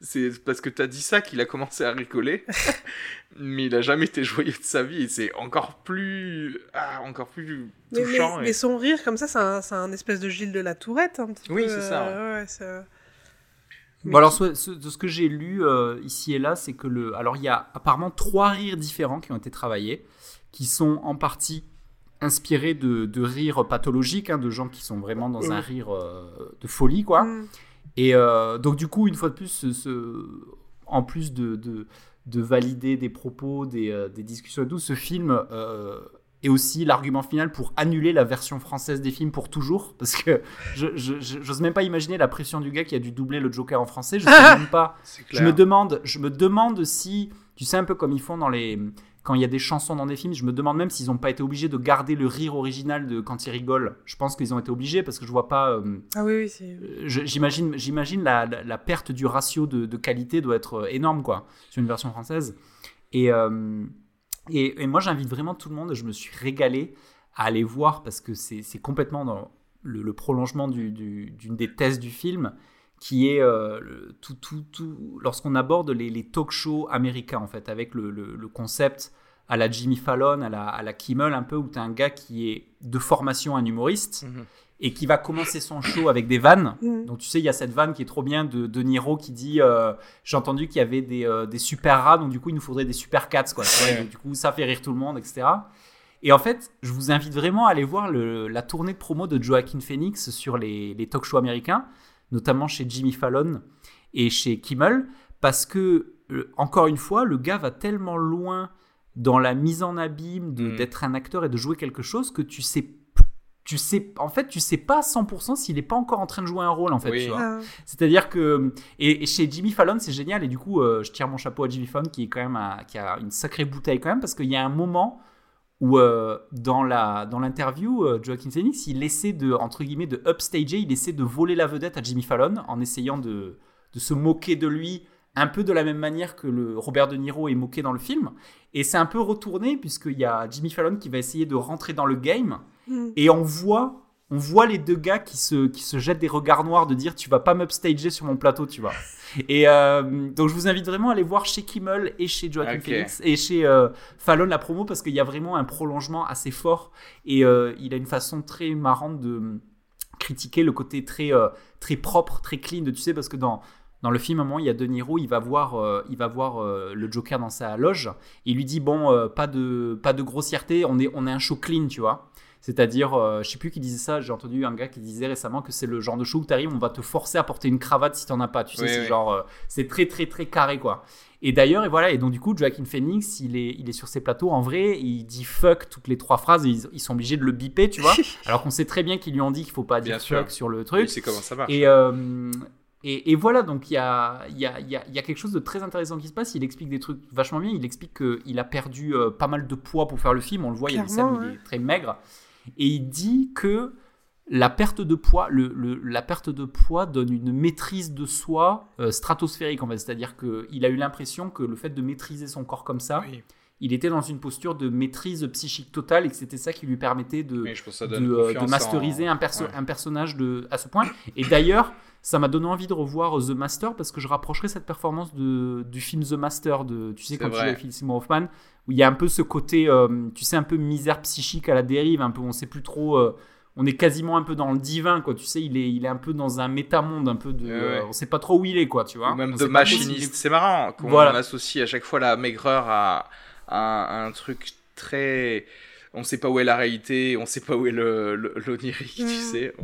C'est parce que t'as dit ça qu'il a commencé à rigoler. *laughs* mais il a jamais été joyeux de sa vie. Et c'est encore plus. Ah, encore plus Mais, mais- touchant. et- mais son rire comme ça, c'est un, c'est un espèce de Gilles de la Tourette, un petit Oui, peu. c'est ça, euh, ouais, c'est- Bon alors, ce- ce- de ce que j'ai lu euh, ici et là, c'est que le, alors il y a apparemment trois rires différents qui ont été travaillés, qui sont en partie inspirés de, de rires pathologiques, hein, de gens qui sont vraiment dans un rire euh, de folie, quoi. Mm. Et euh, donc du coup, une fois de plus, ce- ce- en plus de, de, de valider des propos, des, euh, des discussions et tout, ce film euh, est aussi l'argument final pour annuler la version française des films pour toujours. Parce que je j'ose même pas imaginer la pression du gars qui a dû doubler le Joker en français. Je sais *laughs* même pas. Je me demande, je me demande si, tu sais un peu comme ils font dans les, quand il y a des chansons dans des films, je me demande même s'ils n'ont pas été obligés de garder le rire original de quand ils rigolent. Je pense qu'ils ont été obligés parce que je vois pas. euh, Ah oui, oui, c'est. euh, J'imagine, j'imagine la, la, la perte du ratio de, de qualité doit être euh, énorme quoi sur une version française. Et, euh, et, et moi j'invite vraiment tout le monde. Je me suis régalé à aller voir parce que c'est complètement dans le, le prolongement du- du- d'une des thèses du film qui est euh, le- tout, tout, tout, lorsqu'on aborde les, les talk shows américains en fait avec le, le- le concept à la Jimmy Fallon, à la, à la Kimmel un peu où tu as un gars qui est de formation un humoriste Mhm. et qui va commencer son show avec des vannes. Mm. Donc tu sais, il y a cette vanne qui est trop bien de, de Niro qui dit euh, J'ai entendu qu'il y avait des, euh, des super rats, donc du coup il nous faudrait des super cats. Quoi. Ouais. du coup ça fait rire tout le monde, etc. Et en fait, je vous invite vraiment à aller voir le- la tournée de promo de Joaquin Phoenix sur les, les talk shows américains, notamment chez Jimmy Fallon et chez Kimmel, parce que, euh, encore une fois, le gars va tellement loin dans la mise en abîme de- Mm. d'être un acteur et de jouer quelque chose que tu sais tu sais en fait tu sais pas à 100% s'il est pas encore en train de jouer un rôle en fait Oui. tu vois. Ah. C'est-à-dire que et, et chez Jimmy Fallon c'est génial et du coup euh, je tire mon chapeau à Jimmy Fallon qui est quand même un- qui a une sacrée bouteille quand même parce qu'il y a un moment où euh, dans la dans l'interview euh, Joaquin Phoenix il essaie de entre guillemets de upstager il essaie de voler la vedette à Jimmy Fallon en essayant de de se moquer de lui un peu de la même manière que le Robert De Niro est moqué dans le film et c'est un peu retourné puisqu'il y a Jimmy Fallon qui va essayer de rentrer dans le game Mm. et on voit, on voit les deux gars qui se, qui se jettent des regards noirs de dire tu vas pas m'upstager sur mon plateau, tu vois. *laughs* Et euh, donc je vous invite vraiment à aller voir chez Kimmel et chez Joaquin Ok. Phoenix et chez euh, Fallon la promo parce qu'il y a vraiment un prolongement assez fort et euh, il a une façon très marrante de critiquer le côté très, euh, très propre, très clean, de, tu sais, parce que dans, dans le film, à un moment, il y a De Niro, il va voir, euh, il va voir euh, le Joker dans sa loge. Il lui dit bon, euh, pas de, pas de grossièreté, on est, on est un show clean, tu vois. C'est-à-dire, euh, je sais plus qui disait ça. J'ai entendu un gars qui disait récemment que c'est le genre de show où t'arrives, on va te forcer à porter une cravate si t'en as pas. Tu sais, Oui, c'est oui. genre, euh, c'est très très très carré quoi. Et d'ailleurs, et voilà, et donc du coup, Joaquin Phoenix, il est, il est sur ses plateaux en vrai, il dit fuck toutes les trois phrases, et ils, ils sont obligés de le biper, tu vois. *laughs* Alors qu'on sait très bien qu'ils lui ont dit qu'il faut pas Bien dire sûr. fuck sur le Oui, truc. c'est comment ça marche. Et, euh, Et, et voilà, donc il y a, il y, a, il y, a, y a quelque chose de très intéressant qui se passe. Il explique des trucs vachement bien. Il explique qu'il a perdu euh, pas mal de poids pour faire le film. On le voit, il y a des scènes où il est très maigre. Et il dit que la perte de poids, le, le- la perte de poids donne une maîtrise de soi euh, stratosphérique en fait. C'est-à-dire qu'il a eu l'impression que le fait de maîtriser son corps comme ça, Oui. il était dans une posture de maîtrise psychique totale et que c'était ça qui lui permettait de, euh, de masteriser en- un, perso- Ouais. un personnage de, à ce point. Et d'ailleurs, ça m'a donné envie de revoir The Master parce que je rapprocherai cette performance de, du film The Master, de, tu sais, quand tu Philip Seymour Hoffman, où il y a un peu ce côté, euh, tu sais, un peu misère psychique à la dérive, un peu, on sait plus trop. euh, on est quasiment un peu dans le divin, quoi. Tu sais, il est, il est un peu dans un métamonde, un peu de. Ouais, ouais. on sait pas trop où il est, quoi, tu vois. Ou même On de machiniste. est- C'est marrant qu'on Voilà. associe à chaque fois la maigreur à, à un truc très. On sait pas où est la réalité, on sait pas où est le le- l'onirique, tu Mm. sais.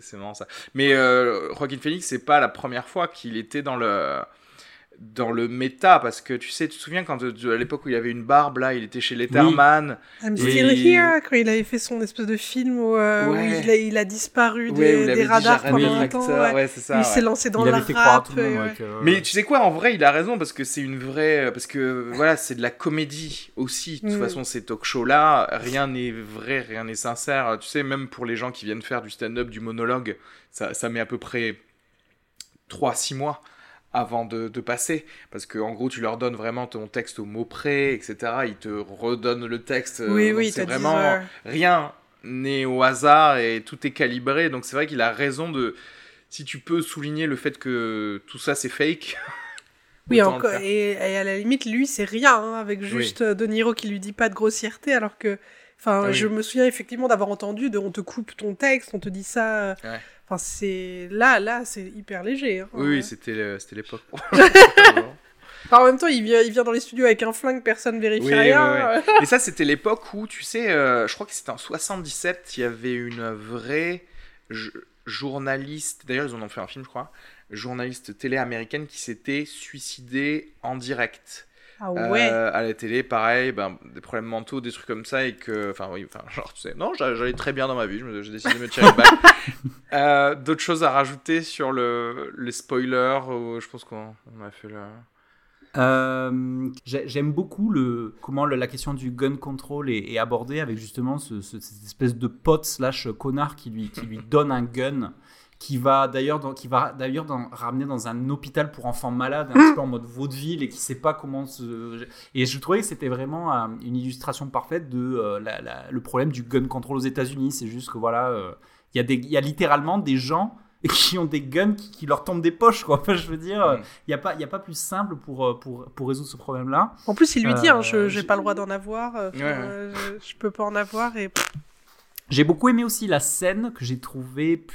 C'est marrant ça. Mais euh, Joaquin Phoenix, c'est pas la première fois qu'il était dans le dans le méta parce que tu sais, tu te souviens quand euh, à l'époque où il avait une barbe là, il était chez Letterman. I'm Et- still here, quand il avait fait son espèce de film où, euh, où il, a, il a disparu Ouais, des, il des radars pendant longtemps. acteur, ouais. ça. il ouais. s'est lancé dans il à rap. que- Mais tu sais quoi, en vrai, il a raison parce que c'est une vraie, parce que voilà, c'est de la comédie aussi. De toute Mm. façon, ces talk-shows-là, rien n'est vrai, rien n'est sincère. Tu sais, même pour les gens qui viennent faire du stand-up, du monologue, ça, ça met à peu près 3-6 mois avant de, de passer. Parce que en gros, tu leur donnes vraiment ton texte au mot près, etc. Ils te redonnent le texte. euh, Oui, oui, c'est dit, vraiment ouais. rien n'est au hasard et tout est calibré. Donc c'est vrai qu'il a raison de. Si tu peux souligner le fait que tout ça c'est fake. *laughs* Oui, encore, et, et à la limite, lui, c'est rien, hein, avec juste euh, De Niro qui lui dit pas de grossièreté, alors que. Enfin, Ah oui. je me souviens effectivement d'avoir entendu de on te coupe ton texte, on te dit ça. euh, Ouais. Enfin, c'est. Là, là, c'est hyper léger. hein. Oui, c'était c'était l'époque. *laughs* Enfin, en même temps, il vient, il vient dans les studios avec un flingue, personne vérifie Oui, rien. ouais, *laughs* Et ça, c'était l'époque où, tu sais, euh, je crois que c'était en 77, il y avait une vraie journaliste, d'ailleurs, ils en ont fait un film, je crois, journaliste télé américaine qui s'était suicidée en direct. Ah ouais. Euh, à la télé, pareil, ben, des problèmes mentaux, des trucs comme ça, et que, enfin, oui, enfin, genre, tu sais, non, j'a- j'allais très bien dans ma vie, je me- j'ai décidé de me tirer balle. *laughs* Euh, D'autres choses à rajouter sur le, les spoilers, ou je pense qu'on on a fait le. Euh, j'ai- J'aime beaucoup le, comment le- la question du gun control est, est abordée avec justement ce- ce- cette espèce de pote slash connard qui lui, qui lui donne un gun qui va d'ailleurs dans- qui va d'ailleurs dans- ramener dans un hôpital pour enfants malades un petit peu en mode vaudeville et qui sait pas comment se et je trouvais que c'était vraiment euh, une illustration parfaite de euh, la- la- le problème du gun control aux États-Unis c'est juste que voilà euh, il y a des il y a littéralement des gens *laughs* qui ont des guns qui, qui leur tombent des poches quoi enfin *laughs* je veux dire il n'y a, pas- il y a pas plus simple pour, euh, pour, pour résoudre ce problème-là. En plus, il lui dit, hein, je Euh, j'ai pas le droit d'en avoir, euh, Ouais, euh, je, je peux pas en avoir. Et... J'ai beaucoup aimé aussi la scène que j'ai trouvée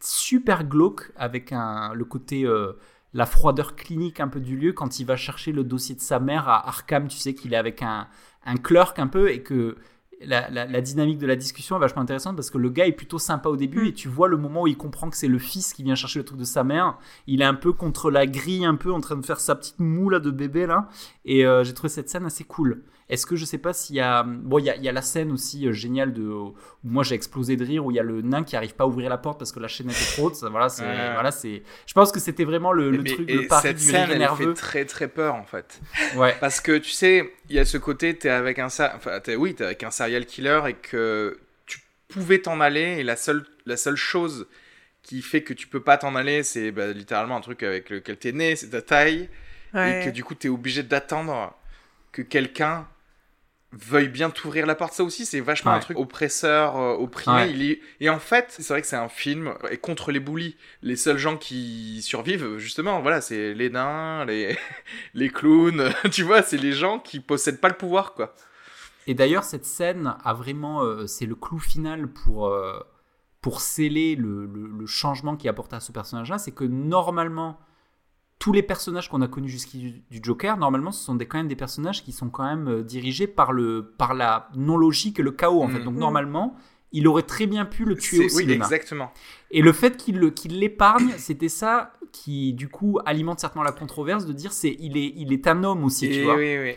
super glauque avec un, le côté, euh, la froideur clinique un peu du lieu quand il va chercher le dossier de sa mère à Arkham. Tu sais qu'il est avec un, un clerc un peu et que la, la- la dynamique de la discussion est vachement intéressante parce que le gars est plutôt sympa au début Mm. et tu vois le moment où il comprend que c'est le fils qui vient chercher le truc de sa mère. Il est un peu contre la grille, un peu en train de faire sa petite moue là de bébé là. Et euh, j'ai trouvé cette scène assez cool. Est-ce que je sais pas s'il y a. Bon, il y a, il y a la scène aussi euh, géniale de. où moi j'ai explosé de rire, où il y a le nain qui arrive pas à ouvrir la porte parce que la chaînette est trop haute. Ça, Voilà, c'est. Ouais. Voilà, c'est. Je pense que c'était vraiment le, le Mais- truc, et le pari cette du scène, rire elle nerveux. fait très très peur en fait. Ouais. Parce que tu sais, il y a ce côté, t'es avec un, enfin, t'es- oui, t'es avec un serial killer et que tu pouvais t'en aller et la seule, la seule chose qui fait que tu peux pas t'en aller, c'est bah, littéralement un truc avec lequel t'es né, c'est ta taille et que du coup t'es obligé d'attendre que quelqu'un veuille bien t'ouvrir la porte. Ça aussi, c'est vachement Ouais. un truc oppresseur, euh, opprimé. Ouais. Il est... Et en fait, c'est vrai que c'est un film et contre les bullies. Les seuls gens qui survivent, justement, voilà, c'est les nains, les, *laughs* les clowns. *laughs* tu vois, c'est les gens qui possèdent pas le pouvoir, quoi. Et d'ailleurs, cette scène a vraiment. euh, c'est le clou final pour, euh, pour sceller le, le- le changement qui est apporté à ce personnage-là. C'est que normalement, tous les personnages qu'on a connus jusqu'ici du, du Joker, normalement, ce sont des, quand même des personnages qui sont quand même euh, dirigés par, le, par la non-logique et le chaos, en fait. Donc, Mhm. normalement, il aurait très bien pu le tuer C'est- aussi. Oui, le nain. exactement. Et le fait qu'il le- qu'il l'épargne, c'était ça qui, du coup, alimente certainement la controverse de dire c'est il est, il est un homme aussi, et tu vois. oui, oui.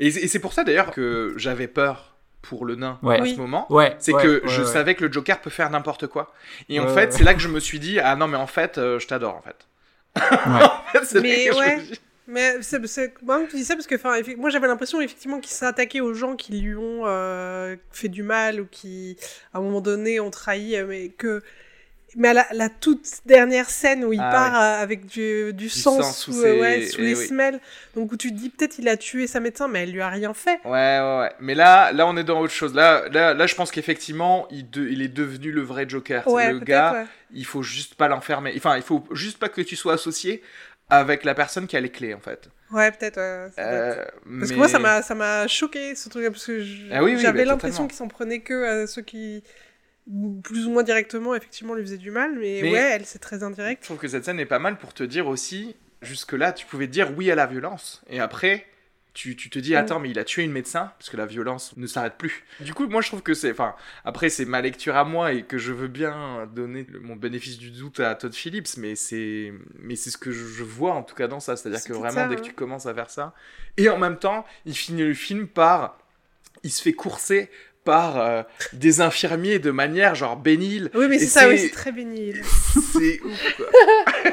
Et, c'est- et c'est pour ça d'ailleurs que j'avais peur pour le nain Ouais. à Oui. ce moment. Ouais, C'est ouais, que ouais, je ouais. savais que le Joker peut faire n'importe quoi. Et en fait, ouais. c'est là que je me suis dit, ah non, mais en fait, euh, je t'adore, en fait. *laughs* C'est Mais je ouais. dis- Mais c'est marrant que tu dis ça parce que moi j'avais l'impression effectivement qu'il s'est attaqué aux gens qui lui ont euh, fait du mal ou qui à un moment donné ont trahi, euh, mais que mais à la, la toute dernière scène où il Ah part euh, avec du, du sang, sang sous, sous euh, ses- ouais, sous eh les oui. semelles, donc où tu te dis peut-être il a tué sa médecin, mais elle lui a rien fait. Ouais, ouais, ouais. Mais là, là, on est dans autre chose. Là, là, là je pense qu'effectivement, il, de- il est devenu le vrai Joker. C'est Ouais, le gars, il faut juste pas l'enfermer. Enfin, il faut juste pas que tu sois associé avec la personne qui a les clés, en fait. Ouais, peut-être. ouais, Euh, Parce mais- que moi, ça m'a, choqué ce truc parce que je- Ah oui, oui, j'avais bah, l'impression qu'ils s'en prenaient que à ceux qui, plus ou moins directement, effectivement, lui faisaient du mal. Mais, Mais- ouais, elle, c'est très Je indirect. trouve que cette scène est pas mal pour te dire aussi, jusque-là, tu pouvais dire oui à la violence. Et après, tu, tu te dis, Mm. attends, mais il a tué une médecin, parce que la violence ne s'arrête plus. Du coup, moi, je trouve que c'est. Enfin, après, c'est ma lecture à moi et que je veux bien donner le- mon bénéfice du doute à Todd Phillips, mais c'est mais c'est ce que je, je vois en tout cas dans ça. C'est-à-dire C'est que vraiment, ça, dès que tu commences à faire ça. Et en même temps, il finit le film par. Il se fait courser par euh, des infirmiers de manière genre bénile. Oui, mais c'est ça, oui, c'est- très bénil. C'est ouf, quoi. *laughs*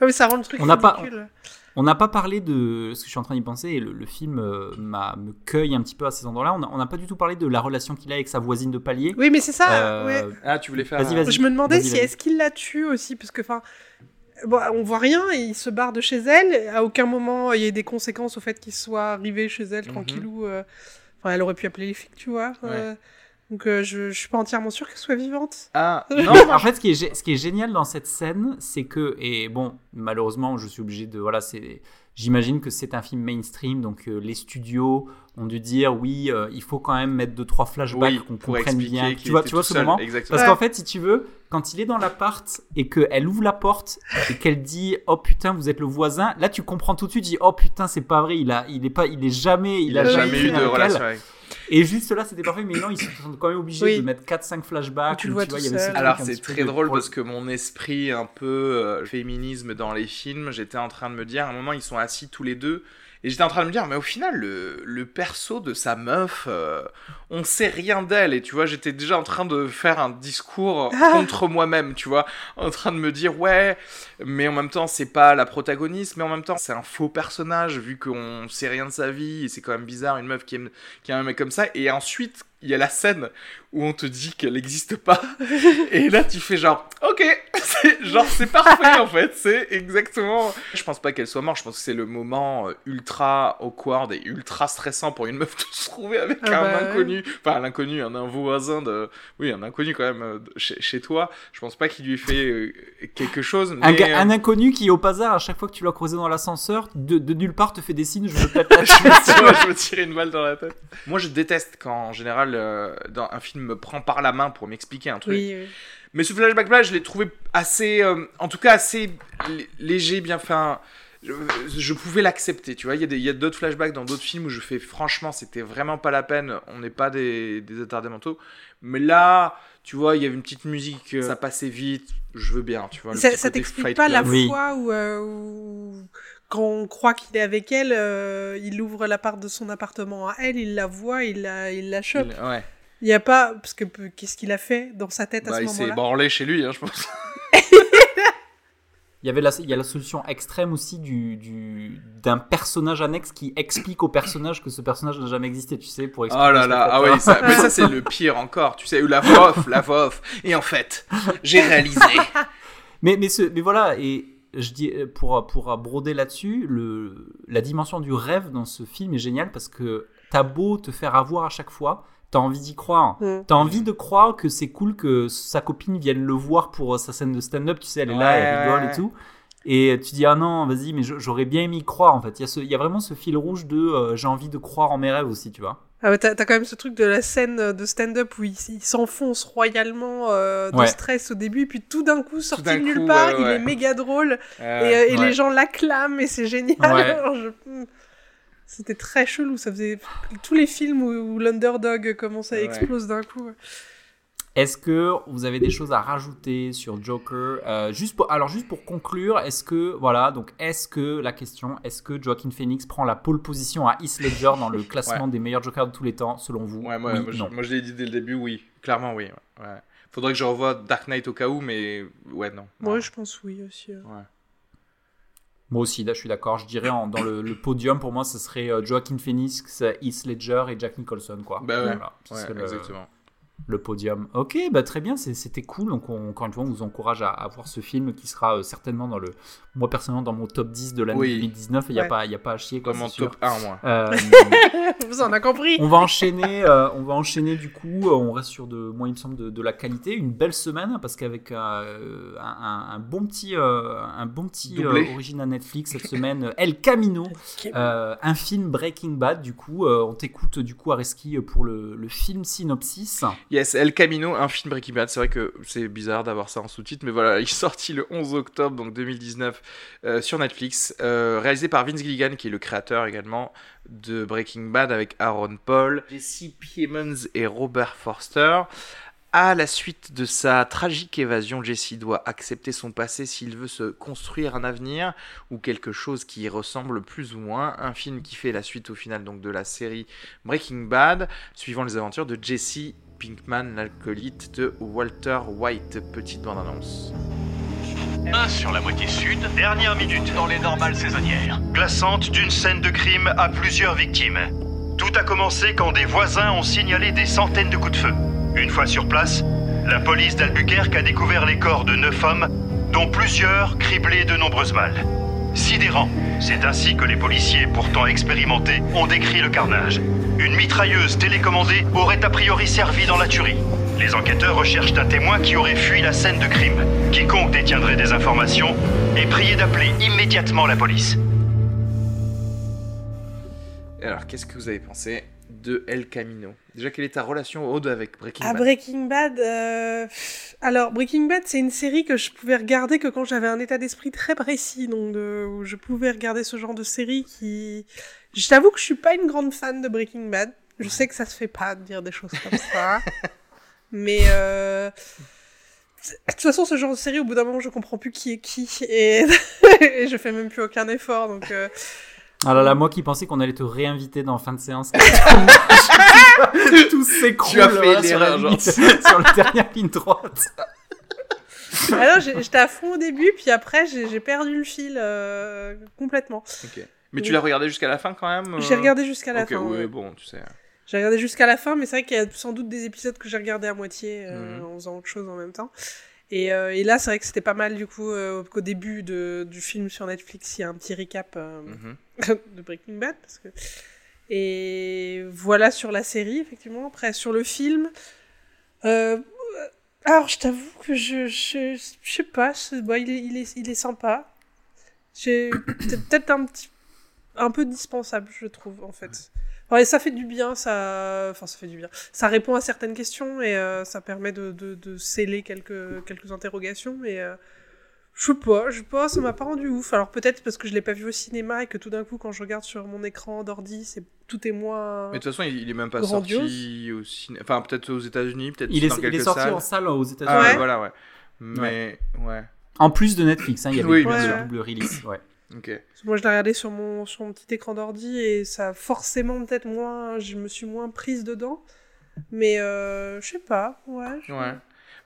Ouais, mais ça rend le truc On n'a pas- ridicule. On n'a pas parlé de ce que je suis en train d'y penser et le, le film euh, me cueille un petit peu à ces endroits-là. On n'a pas du tout parlé de la relation qu'il a avec sa voisine de palier. Oui, mais c'est ça. Euh, ouais. Ah, tu voulais faire. Vas-y, un- vas-y. Je me demandais Vas-y, si vas-y. est-ce qu'il la tue aussi, parce que enfin. Bon, on voit rien, et il se barre de chez elle. À aucun moment il y a des conséquences au fait qu'il soit arrivé chez elle Mhm. tranquillou. euh. Enfin, elle aurait pu appeler les flics, tu vois. euh. Donc euh, je, je suis pas entièrement sûre qu'elle soit vivante. Ah, Non, *laughs* non, en fait, ce qui, est, ce qui est génial dans cette scène, c'est que, et bon, malheureusement, je suis obligé de. Voilà, c'est. J'imagine que c'est un film mainstream, donc euh, les studios ont dû dire oui, euh, il faut quand même mettre deux trois flashbacks oui, qu'on comprenne bien. Tu vois, tu vois tout ce seul, moment Exactement. Parce Ouais. qu'en fait, si tu veux, quand il est dans l'appart et qu'elle ouvre la porte et qu'elle dit oh putain vous êtes le voisin, là tu comprends tout de suite, tu dis oh putain c'est pas vrai, il a, il est pas, il est jamais, il, Il a a jamais eu de relation avec. Et juste là c'était parfait, mais non ils sont quand même obligés Oui. de mettre 4-5 flashbacks. Tu où, vois vois, tout il y avait Alors c'est très de- drôle parce que mon esprit un peu euh, féminisme dans les films, j'étais en train de me dire, à un moment ils sont assis tous les deux, et j'étais en train de me dire, mais au final le, le perso de sa meuf, euh, on sait rien d'elle, et tu vois, j'étais déjà en train de faire un discours *laughs* Ah. contre moi-même, tu vois, en train de me dire, ouais, mais en même temps c'est pas la protagoniste, mais en même temps c'est un faux personnage vu qu'on sait rien de sa vie, et c'est quand même bizarre une meuf qui aime, qui aime un mec comme ça, et ensuite il y a la scène où on te dit qu'elle n'existe pas. *laughs* Et là, tu fais genre, ok, *laughs* c'est genre c'est parfait en fait, c'est exactement. Je pense pas qu'elle soit morte. Je pense que c'est le moment euh, ultra awkward et ultra stressant pour une meuf de se trouver avec Ah un bah ouais. Inconnu, enfin un inconnu, un, un voisin de, oui, un inconnu quand même euh, chez, chez toi. Je pense pas qu'il lui ait fait euh, quelque chose. Un, mais, euh, un inconnu qui, au hasard, à chaque fois que tu l'as croisé dans l'ascenseur, de, de nulle part te fait des signes, je veux peut-être *laughs* la je me tirer une balle dans la tête. Moi, je déteste quand, en général, euh, dans un film me prend par la main pour m'expliquer un truc. Oui, oui. Mais ce flashback-là, je l'ai trouvé assez, euh, en tout cas assez léger, bien fin. Je, je pouvais l'accepter, tu vois. Il y a d'autres flashbacks dans d'autres films où je fais, franchement, c'était vraiment pas la peine. On n'est pas des, des attardés mentaux. Mais là, tu vois, il y avait une petite musique, euh, ça passait vite. Je veux bien, tu vois. le Ça, ça t'explique pas la. Oui. fois où, euh, où- quand on croit qu'il est avec elle, euh, il ouvre la part de son appartement à elle, il la voit, il la, il la chope. Il- Ouais. Il y a pas parce que qu'est-ce qu'il a fait dans sa tête à Bah, ce il s'est moment-là? branlé chez lui, hein, je pense. Il y avait la, il y a la solution extrême aussi du, du, d'un personnage annexe qui explique au personnage que ce personnage n'a jamais existé, tu sais, pour Oh expliquer. là au là, ah oui, ça, mais ça c'est le pire encore, tu sais, la voix off, la voix off. Et en fait, j'ai réalisé. *laughs* Mais, mais, ce, mais voilà, et je dis, pour, pour broder là-dessus, le, la dimension du rêve dans ce film est géniale parce que t'as beau te faire avoir à chaque fois, t'as envie d'y croire. T'as envie de croire que c'est cool que sa copine vienne le voir pour euh, sa scène de stand-up, tu sais, elle est là, elle rigole ouais. et tout. Et tu dis, ah non, vas-y, mais j'aurais bien aimé y croire en fait. Il y, a ce- il y a vraiment ce fil rouge de euh, j'ai envie de croire en mes rêves aussi, tu vois. Ah ouais, t'as quand même ce truc de la scène de stand-up où il, s'enfonce royalement euh, de Ouais. stress au début, puis tout d'un coup, sorti de nulle coup, part, ouais, il est méga drôle, Euh, et, euh, et ouais. les gens l'acclament, et c'est génial. Ouais. *laughs* Alors, je- hmm. C'était très chelou, ça faisait tous les films où, où l'underdog commence à Ouais. exploser d'un coup. Est-ce que vous avez des choses à rajouter sur Joker Euh, juste pour, Alors juste pour conclure, est-ce que voilà donc est-ce que la question est-ce que Joaquin Phoenix prend la pole position à Heath Ledger dans le *laughs* classement des meilleurs Jokers de tous les temps selon vous? Ouais, moi, Oui, moi, je, non. moi, je l'ai dit dès le début, oui. Clairement, oui. Ouais. Faudrait que je revoie Dark Knight au cas où, mais ouais, non. Moi, je pense oui aussi. euh. Ouais. Moi aussi, là, je suis d'accord. Je dirais en- dans le, le podium, pour moi, ce serait euh, Joaquin Phoenix, Heath Ledger et Jack Nicholson, quoi. Bah ouais, Voilà, ce ouais, serait le- exactement. le podium. Ok, bah très bien, c'était cool. Donc on- encore une fois, on vous encourage à, à voir ce film qui sera euh, certainement dans le, moi personnellement dans mon top 10 de l'année Oui. 2019. Il n'y a Ouais. pas, il y a pas à chier. Comme sûr. top 1, moi. Euh, *laughs* Vous en avez compris. on va enchaîner, euh, on va enchaîner du coup. euh, on reste sur de, moi il me semble de, de la qualité, une belle semaine parce qu'avec euh, un, bon petit, euh, un bon petit euh, origine à Netflix cette semaine, *laughs* El Camino, euh, un film Breaking Bad. Du coup, euh, on t'écoute du coup Areski pour le, le film synopsis. Yes, El Camino, un film Breaking Bad. C'est vrai que c'est bizarre d'avoir ça en sous-titre, mais voilà, il est sorti le 11 octobre, donc 2019, euh, sur Netflix, euh, réalisé par Vince Gilligan, qui est le créateur également de Breaking Bad, avec Aaron Paul, Jesse Plemons et Robert Forster. À la suite de sa tragique évasion, Jesse doit accepter son passé s'il veut se construire un avenir ou quelque chose qui y ressemble plus ou moins. Un film qui fait la suite au final donc de la série Breaking Bad, suivant les aventures de Jesse Pinkman, l'alcoolite de Walter White. Petite bande-annonce. Sur la moitié sud, dernière minute dans les normales saisonnières. Glaçante d'une scène de crime à plusieurs victimes. Tout a commencé quand des voisins ont signalé des centaines de coups de feu. Une fois sur place, la police d'Albuquerque a découvert les corps de neuf hommes, dont plusieurs criblés de nombreuses balles. Sidérant, c'est ainsi que les policiers, pourtant expérimentés, ont décrit le carnage. Une mitrailleuse télécommandée aurait a priori servi dans la tuerie. Les enquêteurs recherchent un témoin qui aurait fui la scène de crime. Quiconque détiendrait des informations est prié d'appeler immédiatement la police. Et alors, qu'est-ce que vous avez pensé? De El Camino Déjà, quelle est ta relation, Aude, avec Breaking À Bad Breaking Bad, euh, alors Breaking Bad, c'est une série que je pouvais regarder que quand j'avais un état d'esprit très précis, donc de, où je pouvais regarder ce genre de série qui. Je t'avoue que je suis pas une grande fan de Breaking Bad. Je sais que ça se fait pas de dire des choses comme ça, *laughs* mais euh... de toute façon, ce genre de série, au bout d'un moment, je comprends plus qui est qui et, *laughs* et je fais même plus aucun effort, donc. euh, Ah là là, moi qui pensais qu'on allait te réinviter dans fin de séance. *laughs* Tout s'écroule Tu as fait voilà, une sur, la genre. *laughs* sur la dernière ligne droite. Ah non, j'ai- j'étais à fond au début, puis après j'ai perdu le fil euh, complètement. Ok. Mais tu l'as regardé jusqu'à la fin quand même euh J'ai regardé jusqu'à la Ok, fin. oui, ouais. bon, tu sais. J'ai regardé jusqu'à la fin, mais c'est vrai qu'il y a sans doute des épisodes que j'ai regardé à moitié euh, Mhm. en faisant autre chose en même temps. Et, euh, et là, c'est vrai que c'était pas mal du coup euh, qu'au début de, du film sur Netflix, il y a un petit recap euh, Mhm. *laughs* de Breaking Bad. Parce que... Et voilà sur la série, effectivement. Après, sur le film. Alors, je t'avoue que je, je, je sais pas, bon, il, est, il, est, il est sympa. J'ai *coughs* c'est peut-être un petit un peu dispensable, je trouve, en fait. Ouais, ça fait du bien, ça. Enfin, ça fait du bien. Ça répond à certaines questions et euh, ça permet de, de, de sceller quelques, quelques interrogations, mais. euh, je sais pas, je sais pas, ça m'a pas rendu ouf. Alors peut-être parce que je l'ai pas vu au cinéma et que tout d'un coup, quand je regarde sur mon écran d'ordi, c'est tout est moins. Mais de toute façon, il, il est même pas Grandiose. sorti au cinéma. Enfin, peut-être aux États-Unis, peut-être Il est, dans il quelques est sorti salles. en salle aux États-Unis. Ah, ouais, Ouais. voilà, ouais. Mais, ouais. En plus de Netflix, hein, il y avait Oui, bien de sûr. double release. Ouais. Moi, je l'ai regardé sur mon, sur mon petit écran d'ordi et ça a forcément peut-être moins. Je me suis moins prise dedans. Mais euh, je sais pas, ouais. je- Ouais.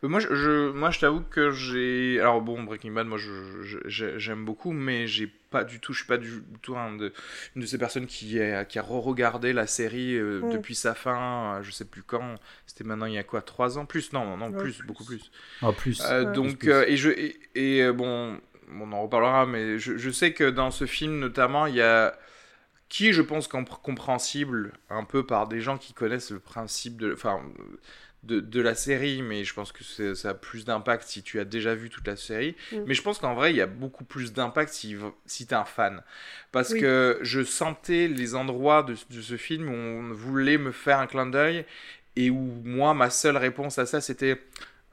Mais moi, je, je- moi, je t'avoue que j'ai. Alors bon, Breaking Bad, moi, je- je- je- j'aime beaucoup, mais j'ai pas du tout. Je suis pas du tout un de, une de ces personnes qui a, qui a re-regardé la série euh, Mm. depuis sa fin. euh, Je sais plus quand. C'était maintenant il y a quoi, trois ans? Plus Non, non, Ouais, plus, plus. beaucoup plus. En plus. Euh, Ouais. donc, Plus, plus. euh, et je et, et, euh, bon, on en reparlera, mais je, je sais que dans ce film notamment, il y a qui est, je pense compr- compréhensible un peu par des gens qui connaissent le principe de, enfin, de, de la série, mais je pense que ça a plus d'impact si tu as déjà vu toute la série. Mm. Mais je pense qu'en vrai, il y a beaucoup plus d'impact si, si tu es un fan. Parce Oui. que je sentais les endroits de, de ce film où on voulait me faire un clin d'œil et où moi, ma seule réponse à ça, c'était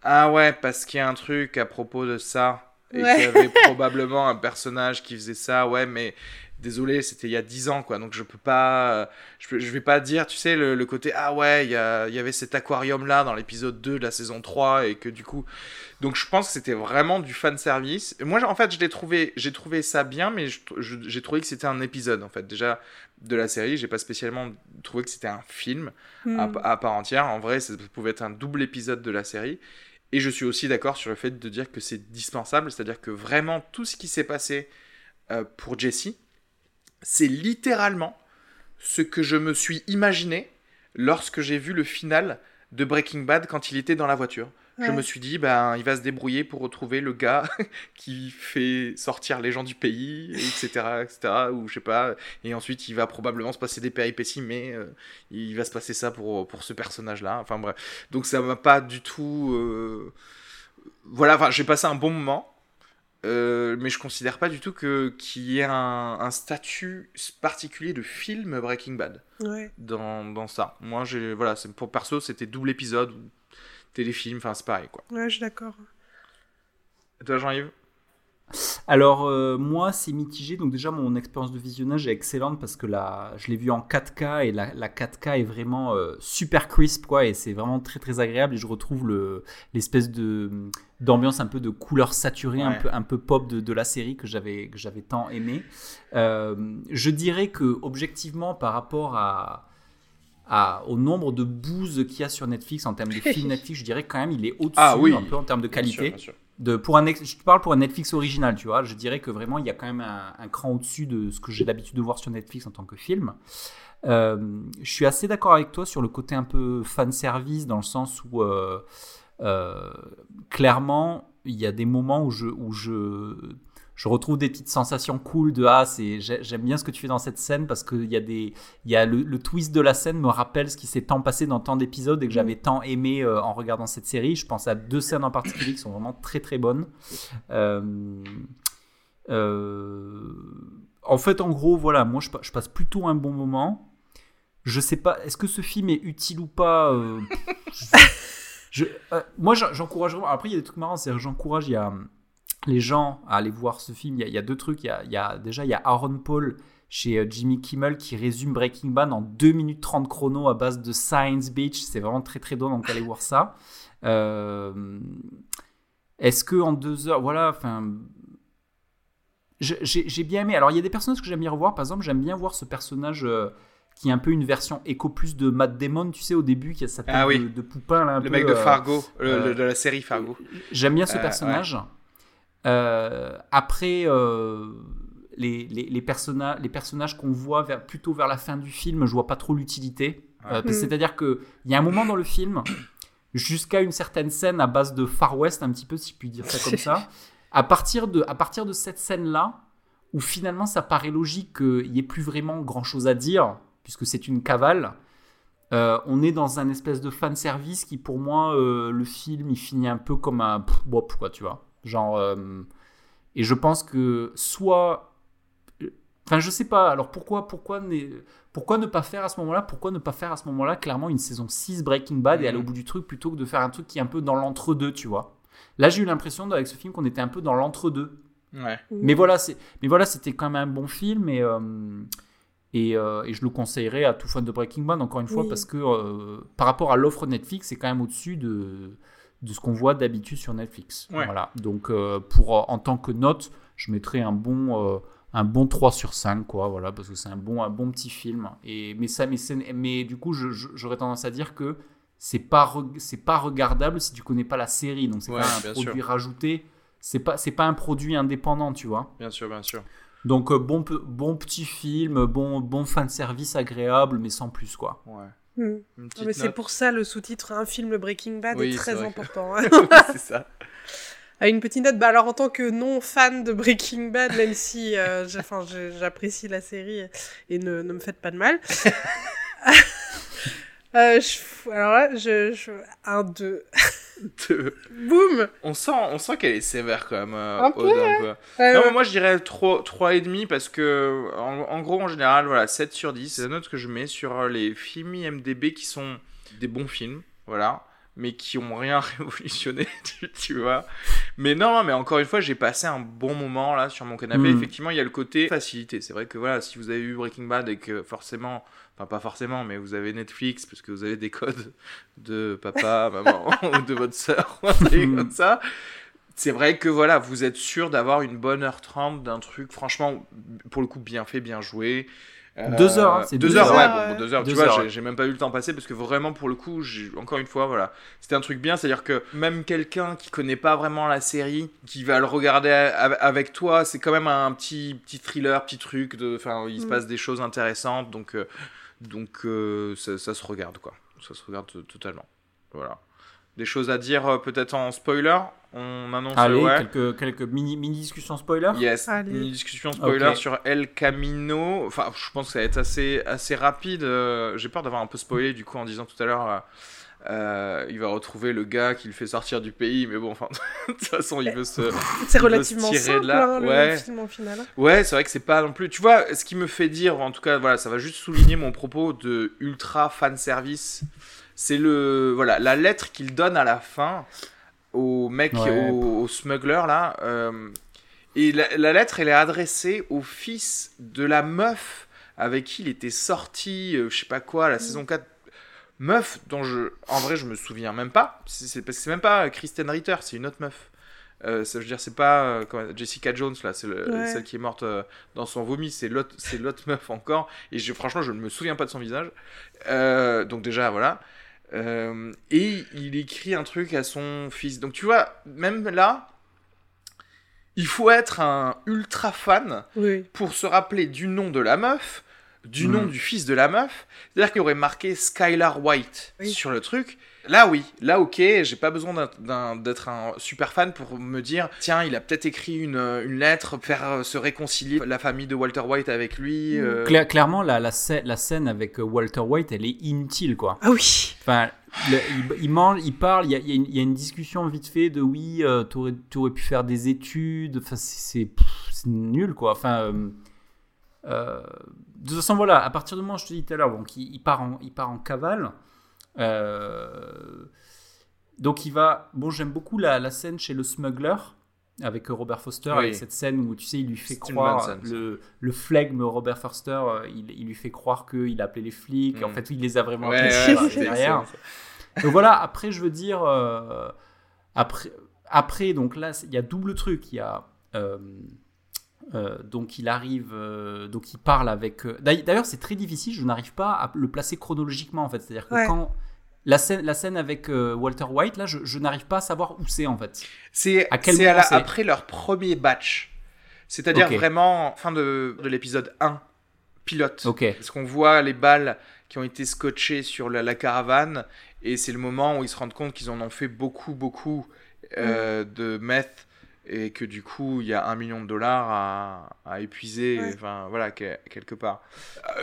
Ah ouais, parce qu'il y a un truc à propos de ça. Et Ouais. qu'il y avait *laughs* probablement un personnage qui faisait ça, ouais, mais désolé, c'était il y a 10 ans, quoi. Donc je peux pas. euh, Je, peux- je vais pas dire, tu sais, le, le côté Ah ouais, il y, a- il y avait cet aquarium-là dans l'épisode 2 de la saison 3, et que du coup. Donc je pense que c'était vraiment du fan service. Moi, en fait, je l'ai trouvé, j'ai trouvé ça bien, mais j'ai trouvé que c'était un épisode, en fait. Déjà, de la série, j'ai pas spécialement trouvé que c'était un film à, Hmm. à part entière. En vrai, ça pouvait être un double épisode de la série. Et je suis aussi d'accord sur le fait de dire que c'est dispensable, c'est-à-dire que vraiment tout ce qui s'est passé euh, pour Jesse, c'est littéralement ce que je me suis imaginé lorsque j'ai vu le final de Breaking Bad quand il était dans la voiture. Je me suis dit, ben, il va se débrouiller pour retrouver le gars *laughs* qui fait sortir les gens du pays, etc., etc., ou je sais pas. Et ensuite, il va probablement se passer des péripéties, mais euh, il va se passer ça pour, pour ce personnage-là. Enfin bref. Donc ça m'a pas du tout. euh, Voilà, enfin, j'ai passé un bon moment. euh, mais je considère pas du tout que qu'il y ait un, un statut particulier de film Breaking Bad Ouais. dans, dans ça. Moi, j'ai voilà, pour perso, c'était double épisode téléfilm, enfin c'est pareil quoi. Ouais, je suis d'accord. Et toi, Jean-Yves? Alors euh, moi c'est mitigé, donc déjà mon expérience de visionnage est excellente parce que la, je l'ai vu en 4K et la, la 4K est vraiment euh, super crisp quoi et c'est vraiment très très agréable et je retrouve le l'espèce de d'ambiance un peu de couleur saturée, un peu un peu pop de, de la série que j'avais que j'avais tant aimé. Euh, je dirais que objectivement par rapport à à- au nombre de bouses qu'il y a sur Netflix en termes de *laughs* films Netflix, je dirais quand même il est au-dessus Ah oui. un peu en termes de Bien sûr, qualité bien sûr. de, pour un je te parle pour un Netflix original, tu vois. Je dirais que vraiment, il y a quand même un, un cran au-dessus de ce que j'ai l'habitude de voir sur Netflix en tant que film. Euh, je suis assez d'accord avec toi sur le côté un peu fan service, dans le sens où euh, euh, clairement, il y a des moments où je, où je, je retrouve des petites sensations cool de ah, c'est, j'ai- j'aime bien ce que tu fais dans cette scène parce qu'il y a des, il y a le, le twist de la scène me rappelle ce qui s'est tant passé dans tant d'épisodes et que j'avais tant aimé euh, en regardant cette série. Je pense à deux scènes en particulier qui sont vraiment très très bonnes. Euh, euh, en fait, en gros, voilà, moi je, pa- je passe plutôt un bon moment. Je sais pas, est-ce que ce film est utile ou pas euh, *laughs* je- euh, Moi j'en- j'encourage vraiment. Après, il y a des trucs marrants, c'est j'encourage il y a, les gens à aller voir ce film. Il y a, il y a deux trucs. Il y a, il y a- déjà, il y a Aaron Paul chez euh, Jimmy Kimmel qui résume Breaking Bad en 2 minutes 30 chrono à base de Science Beach. C'est vraiment très très drôle, donc allez voir ça. Euh, Est-ce que en deux heures, voilà, enfin, j'ai bien aimé. Alors, il y a des personnages que j'aime bien revoir. Par exemple, j'aime bien voir ce personnage euh, qui est un peu une version éco plus de Matt Damon, tu sais, au début, qui a sa tête Ah oui. de, de poupin. Là, un Le peu, mec de Fargo, euh, le- de la série Fargo. J'aime bien ce personnage. Après, euh, les, les, les, personna- les personnages qu'on voit vers, plutôt vers la fin du film, je vois pas trop l'utilité. Euh, Mm. C'est-à-dire qu'il y a un moment dans le film, jusqu'à une certaine scène à base de Far West, un petit peu, si je puis dire ça comme ça, *laughs* à partir de, à partir de cette scène-là, où finalement ça paraît logique qu'il n'y ait plus vraiment grand-chose à dire, puisque c'est une cavale, euh, on est dans un espèce de fan service qui, pour moi, euh, le film, il finit un peu comme un pff, bop, quoi, tu vois. Genre, euh, et je pense que soit, enfin, je sais pas. Alors pourquoi, pourquoi, ne- pourquoi ne pas faire à ce moment-là Pourquoi ne pas faire à ce moment-là clairement une saison 6 Breaking Bad et aller au bout du truc plutôt que de faire un truc qui est un peu dans l'entre-deux, tu vois Là, j'ai eu l'impression avec ce film qu'on était un peu dans l'entre-deux. Ouais. Mais voilà, c'est, mais voilà, c'était quand même un bon film et euh, et, euh, et je le conseillerais à tout fan de Breaking Bad encore une fois Oui. parce que euh, par rapport à l'offre Netflix, c'est quand même au-dessus de de ce qu'on voit d'habitude sur Netflix. Ouais. Voilà. Donc euh, pour euh, en tant que note, je mettrais un bon euh, un bon 3 sur 5 quoi, voilà parce que c'est un bon un bon petit film et mais ça mais mais du coup, j'aurais tendance à dire que c'est pas c'est pas regardable si tu connais pas la série. Donc c'est Ouais, pas un produit sûr. rajouté. C'est pas c'est pas un produit indépendant, tu vois. Bien sûr, bien sûr. Donc euh, bon, bon petit film, bon, bon fan service agréable, mais sans plus quoi. Ouais. Hmm. C'est pour ça le sous-titre un film Breaking Bad Oui, est très que- important. hein. *laughs* c'est ça. À une petite note, bah alors en tant que non fan de Breaking Bad, même si euh, j'apprécie la série et ne, ne me faites pas de mal. *laughs* Euh, je- alors là, je, je... Un, deux. *laughs* Deux. Boum On sent, on sent qu'elle est sévère quand même. euh, Un peu, Aude, un peu. Ouais, non, ouais. mais moi je dirais 3, 3,5 parce que, en, en gros, en général, voilà, 7 sur 10, c'est la note que je mets sur les films IMDB qui sont des bons films, voilà, mais qui ont rien *laughs* révolutionné, tu, tu vois. Mais non, non, mais encore une fois, j'ai passé un bon moment là sur mon canapé. Mm. Effectivement, il y a le côté facilité. C'est vrai que voilà, si vous avez vu Breaking Bad et que forcément, enfin pas forcément, mais vous avez Netflix parce que vous avez des codes de papa, *laughs* maman ou de votre sœur, *laughs* *laughs* comme ça. C'est vrai que voilà, vous êtes sûr d'avoir une bonne heure 30 d'un truc, franchement, pour le coup, bien fait, bien joué. Euh, Deux heures, hein, c'est deux, deux heures, heures, ouais, ouais. bon, bon, deux heures. Deux tu vois, heures, j'ai- même pas eu le temps passer parce que vraiment, pour le coup, j'ai- encore une fois, voilà, c'était un truc bien, c'est-à-dire que même quelqu'un qui connaît pas vraiment la série, qui va le regarder a- avec toi, c'est quand même un petit petit thriller, petit truc, de, enfin, il se Mm. passe des choses intéressantes, donc euh, donc euh, ça, ça se regarde quoi, ça se regarde totalement, voilà. Des choses à dire euh, peut-être en spoiler, on annonce Allez, ouais. quelques, quelques mini, mini discussions spoiler? Yes, Allez. une discussion spoiler sur El Camino. Enfin, je pense que ça va être assez, assez rapide. Euh, J'ai peur d'avoir un peu spoilé du coup en disant tout à l'heure. Euh, il va retrouver le gars qui le fait sortir du pays, mais bon, enfin, *laughs* de toute façon, il veut se. C'est veut relativement se tirer simple, de là. hein, le Ouais. film au final. Ouais, c'est vrai que c'est pas non plus. Tu vois, ce qui me fait dire, en tout cas, voilà, ça va juste souligner mon propos de ultra fan service. C'est le, voilà, la lettre qu'il donne à la fin au mec, Ouais. au, au smuggler là. euh, et la, la lettre, elle est adressée au fils de la meuf avec qui il était sorti, euh, je sais pas quoi, la saison 4. Meuf dont je, en vrai, je me souviens même pas. C'est c'est- parce que c'est même pas Kristen Ritter, c'est une autre meuf. Euh, ça, je veux dire, c'est pas euh, Jessica Jones là, c'est Ouais. celle qui est morte euh, dans son vomi, c'est l'autre, meuf encore. Et je, franchement, je ne me souviens pas de son visage. Euh, donc déjà, voilà. Euh, et il écrit un truc à son fils. Donc tu vois, même là, il faut être un ultra fan Oui. pour se rappeler du nom de la meuf, du nom du fils de la meuf. C'est-à-dire qu'il aurait marqué Skylar White Oui. sur le truc. Là, oui. Là, ok. J'ai pas besoin d'être un super fan pour me dire tiens, il a peut-être écrit une, une lettre, pour faire euh, se réconcilier la famille de Walter White avec lui. Mhm. euh, Cla- clairement, la, la, scè- la scène avec euh, Walter White, elle est inutile, quoi. Ah oui. Enfin, le- il, il mange, il parle, il y a, il y a une, il y a une discussion vite fait de oui, euh, t'aurais, pu faire des études. Enfin, c'est, nul, quoi. Enfin, euh, euh, de toute façon, voilà, à partir du moment, je te dis tout à l'heure, donc il, il part en, il part en cavale. Euh, donc il va. Bon, j'aime beaucoup la, la scène chez le smuggler avec Robert Foster, Oui. avec cette scène où tu sais, il lui fait croire le, le flegme Robert Foster, euh, il, il lui fait croire qu'il a appelé les flics. Mm. En fait, il les a vraiment Ouais, appelés ouais, derrière. Donc voilà, après, je veux dire, euh, après, après, donc là, il y a double truc. Il y a. euh, euh, donc il arrive, euh, donc il parle avec. euh, d'ailleurs- c'est très difficile. Je n'arrive pas à le placer chronologiquement en fait. C'est-à-dire que Ouais. quand la scène, la scène avec Walter White, là, je, je n'arrive pas à savoir où c'est en fait. C'est après leur premier batch. C'est-à-dire vraiment fin de, de l'épisode 1, pilote. Ok. Parce qu'on voit les balles qui ont été scotchées sur la, la caravane et c'est le moment où ils se rendent compte qu'ils en ont fait beaucoup, beaucoup euh, de meth et que du coup il y a un million de dollars à, à épuiser, Ouais. enfin voilà, que- quelque part.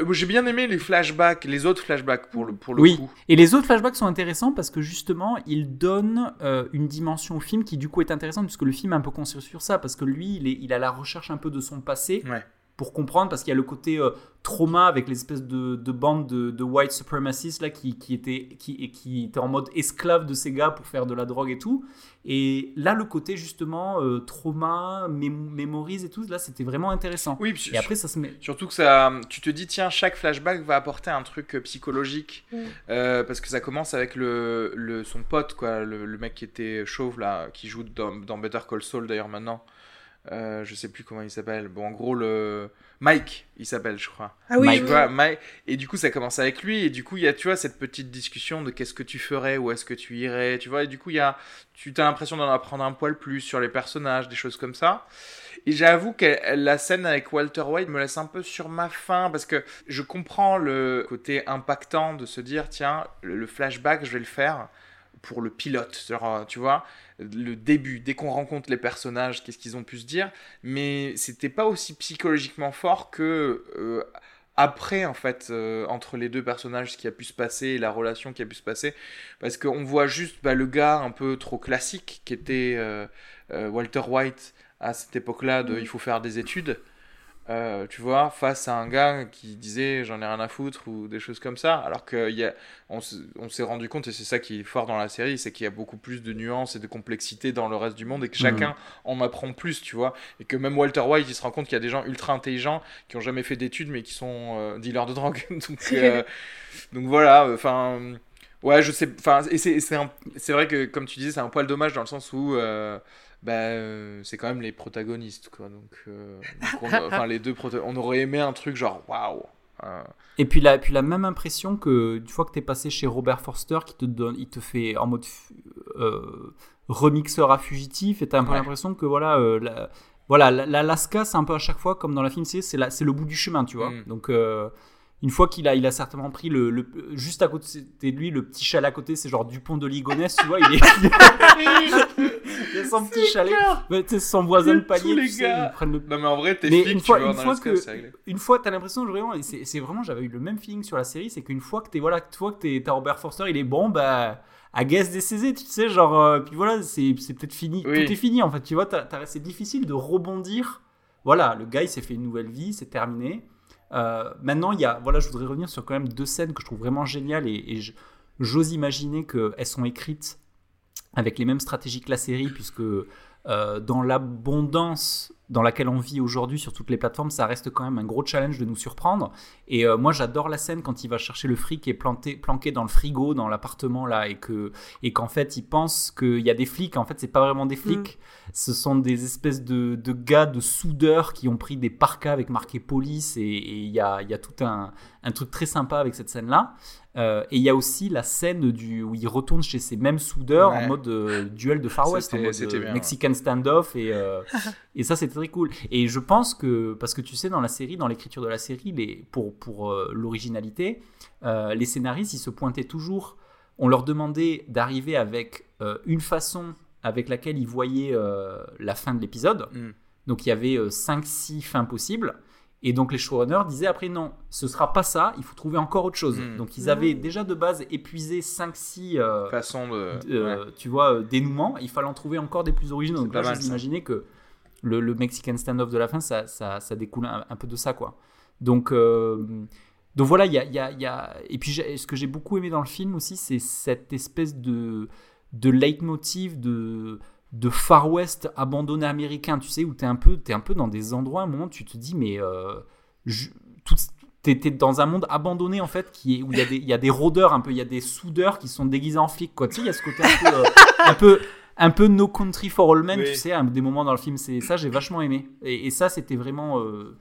Euh, J'ai bien aimé les flashbacks, les autres flashbacks pour le, pour le Oui. coup. Et les autres flashbacks sont intéressants parce que justement, ils donnent euh, une dimension au film qui du coup est intéressante puisque le film est un peu construit sur ça parce que lui, il est, il a la recherche un peu de son passé Ouais. Pour comprendre parce qu'il y a le côté euh, trauma avec les espèces de, de bandes de, de white supremacists là qui, qui étaient qui, qui étaient en mode esclave de ces gars pour faire de la drogue et tout. Et là, le côté justement euh, trauma, mém- mémorise et tout, là, c'était vraiment intéressant. Oui, puis Et après, ça se met. Surtout que ça, tu te dis, tiens, chaque flashback va apporter un truc euh, psychologique. Mm. Euh, parce que ça commence avec le, le, son pote, quoi, le, le mec qui était chauve, là, qui joue dans, dans Better Call Saul d'ailleurs maintenant. Euh, je sais plus comment il s'appelle. Bon, en gros, le. Mike, il s'appelle, je crois. Ah oui, Mike, Tu oui. vois, Mike- Et du coup, ça commence avec lui. Et du coup, il y a, tu vois, cette petite discussion de qu'est-ce que tu ferais, où est-ce que tu irais, tu vois. Et du coup, il y a, tu as l'impression d'en apprendre un poil plus sur les personnages, des choses comme ça. Et j'avoue que la scène avec Walter White me laisse un peu sur ma faim parce que je comprends le côté impactant de se dire tiens, le flashback, je vais le faire pour le pilote, genre, tu vois, le début, dès qu'on rencontre les personnages, qu'est-ce qu'ils ont pu se dire, mais c'était pas aussi psychologiquement fort que euh, après, en fait, euh, entre les deux personnages, ce qui a pu se passer et la relation qui a pu se passer, parce qu'on voit juste bah, le gars un peu trop classique qui était euh, euh, Walter White à cette époque-là de il faut faire des études. Euh, tu vois, face à un gars qui disait j'en ai rien à foutre ou des choses comme ça, alors qu'on s'est rendu compte, et c'est ça qui est fort dans la série, c'est qu'il y a beaucoup plus de nuances et de complexité dans le reste du monde et que chacun en apprend plus, tu vois, et que même Walter White, il se rend compte qu'il y a des gens ultra intelligents qui ont jamais fait d'études mais qui sont euh, dealers de drogue. *laughs* donc, euh, donc voilà, enfin. Ouais, je sais. Enfin, et c'est vrai que, comme tu disais, c'est un poil dommage dans le sens où. Euh, c'est quand même les protagonistes, quoi. Donc, euh, donc on, enfin, les deux. On aurait aimé un truc genre, waouh, Euh, Et puis la, puis la même impression que une fois que tu es passé chez Robert Forster, qui te donne, il te fait en mode euh, remixeur à fugitif, et tu as un peu Ouais. l'impression que voilà, euh, la- voilà, la- l'Alaska, c'est un peu à chaque fois comme dans la film, c'est c'est le bout du chemin, tu vois. Mm. Donc une fois qu'il a, il a certainement pris le, le- juste à côté de lui, le petit chalet à côté, c'est genre Dupont de Ligonnès, tu vois, il est, *laughs* il a son petit chalet, Ouais, tu sais, son voisin de palier, les tu sais, gars. ils prennent le Non, mais en vrai, t'es mais flic, une tu fois, vas une dans fois que, c'est réglé. une fois, t'as l'impression vraiment, et c'est c'est vraiment, j'avais eu le même feeling sur la série, c'est qu'une fois que t'es voilà, toi que t'es, t'as Robert Forster, il est bon, bah, à guess des CZ, tu sais, genre, euh, puis voilà, c'est, c'est peut-être fini, Oui. tout est fini en fait, tu vois, t'as- t'as- c'est difficile de rebondir. Voilà, le gars, il s'est fait une nouvelle vie, c'est terminé. Euh, maintenant, il y a, voilà, je voudrais revenir sur quand même deux scènes que je trouve vraiment géniales et, et j'ose imaginer qu'elles sont écrites avec les mêmes stratégies que la série, puisque euh, dans l'abondance dans laquelle on vit aujourd'hui sur toutes les plateformes, ça reste quand même un gros challenge de nous surprendre. Et euh, moi, j'adore la scène quand il va chercher le fric qui est planté, planqué dans le frigo, dans l'appartement là, et que et qu'en fait, il pense qu'il y a des flics. En fait, c'est pas vraiment des flics. Ce sont des espèces de, de gars, de soudeurs qui ont pris des parkas avec marqué police. Et et il y a, il y a tout un, un truc très sympa avec cette scène-là. Euh, et il y a aussi la scène du, où il retourne chez ces mêmes soudeurs Ouais. en mode euh, duel de Far West, en mode euh, bien, ouais. Mexican standoff. Et, euh, et ça, c'était très cool. Et je pense que, parce que tu sais, dans la série, dans l'écriture de la série, les, pour, pour l'originalité, les scénaristes, ils se pointaient toujours. On leur demandait d'arriver avec une façon avec laquelle ils voyaient la fin de l'épisode. Mm. Donc il y avait 5-6 fins possibles. Et donc les showrunners disaient après non, ce sera pas ça, il faut trouver encore autre chose. Mm. Donc ils avaient déjà de base épuisé 5-6 euh, Façon de. euh, ouais. tu vois, euh, dénouements. Il fallait en trouver encore des plus originaux. Donc là, mal, je imaginais que le, le Mexican standoff de la fin, ça, ça, ça découle un, un peu de ça, quoi. Donc, euh, donc voilà, il y a, il y a- il y a- Et puis, ce que j'ai beaucoup aimé dans le film aussi, c'est cette espèce de, de leitmotiv de de Far West abandonné américain, tu sais, où tu es un peu, t'es un peu dans des endroits, à un moment, tu te dis, mais euh, t'es t'es dans un monde abandonné, en fait, qui est, où il y, a des- y a des rôdeurs, un peu, il y a des soudeurs qui sont déguisés en flics, quoi. Tu sais, il y a ce côté un peu, euh, un peu, un peu No Country for All Men, Oui. tu sais, à des moments dans le film, c'est ça, j'ai vachement aimé. Et, et ça, c'était vraiment. euh,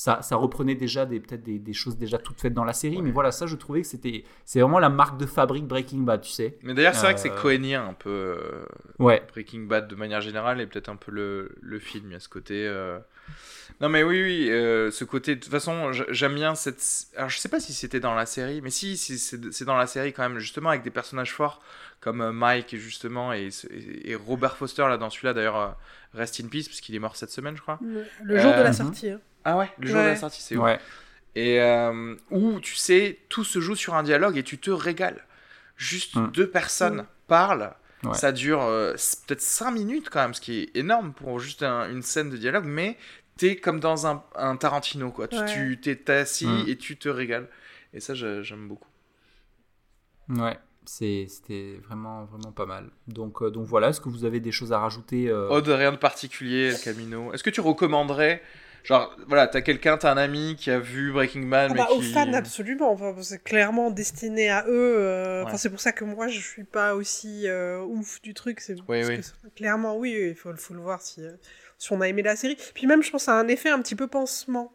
ça, ça reprenait déjà des peut-être des, des choses déjà toutes faites dans la série, mais voilà, ça, je trouvais que c'était. C'est vraiment la marque de fabrique Breaking Bad, tu sais. Mais d'ailleurs, c'est vrai que c'est Euh, cohénien un peu. euh, Ouais. Breaking Bad de manière générale et peut-être un peu le, le film. Il y a ce côté. euh, Non, mais oui, oui, euh, ce côté. De toute façon, j'aime bien cette. Alors, je sais pas si c'était dans la série, mais si, si c'est c'est dans la série quand même, justement, avec des personnages forts comme Mike, justement, et, Robert Foster, là, dans celui-là, d'ailleurs, Rest in Peace, parce qu'il est mort cette semaine, je crois. Le, le jour de la sortie. hein. Ah ouais, le jour de la sortie, c'est. Ouais. Et euh, où, tu sais, tout se joue sur un dialogue et tu te régales. Juste Mm. deux personnes parlent. Ouais. Ça dure euh, peut-être 5 minutes quand même, ce qui est énorme pour juste un- une scène de dialogue, mais t'es comme dans un, un Tarantino, quoi. Tu- t'es assis Mm. et tu te régales. Et ça, j'aime beaucoup. Ouais, c'était vraiment, vraiment pas mal. Donc, euh, donc voilà, est-ce que vous avez des choses à rajouter euh, Oh, de rien de particulier, El Camino. Est-ce que tu recommanderais Genre, voilà, t'as quelqu'un, t'as un ami qui a vu Breaking Bad, Ah mais bah, Aux qui... fans, absolument. Enfin, c'est clairement destiné à eux. euh, Enfin, c'est pour ça que moi, je suis pas aussi euh, ouf du truc. C'est Oui, oui. que clairement, oui, il faut, faut le voir si, euh, si on a aimé la série. Puis même, je pense, ça a un effet un petit peu pansement.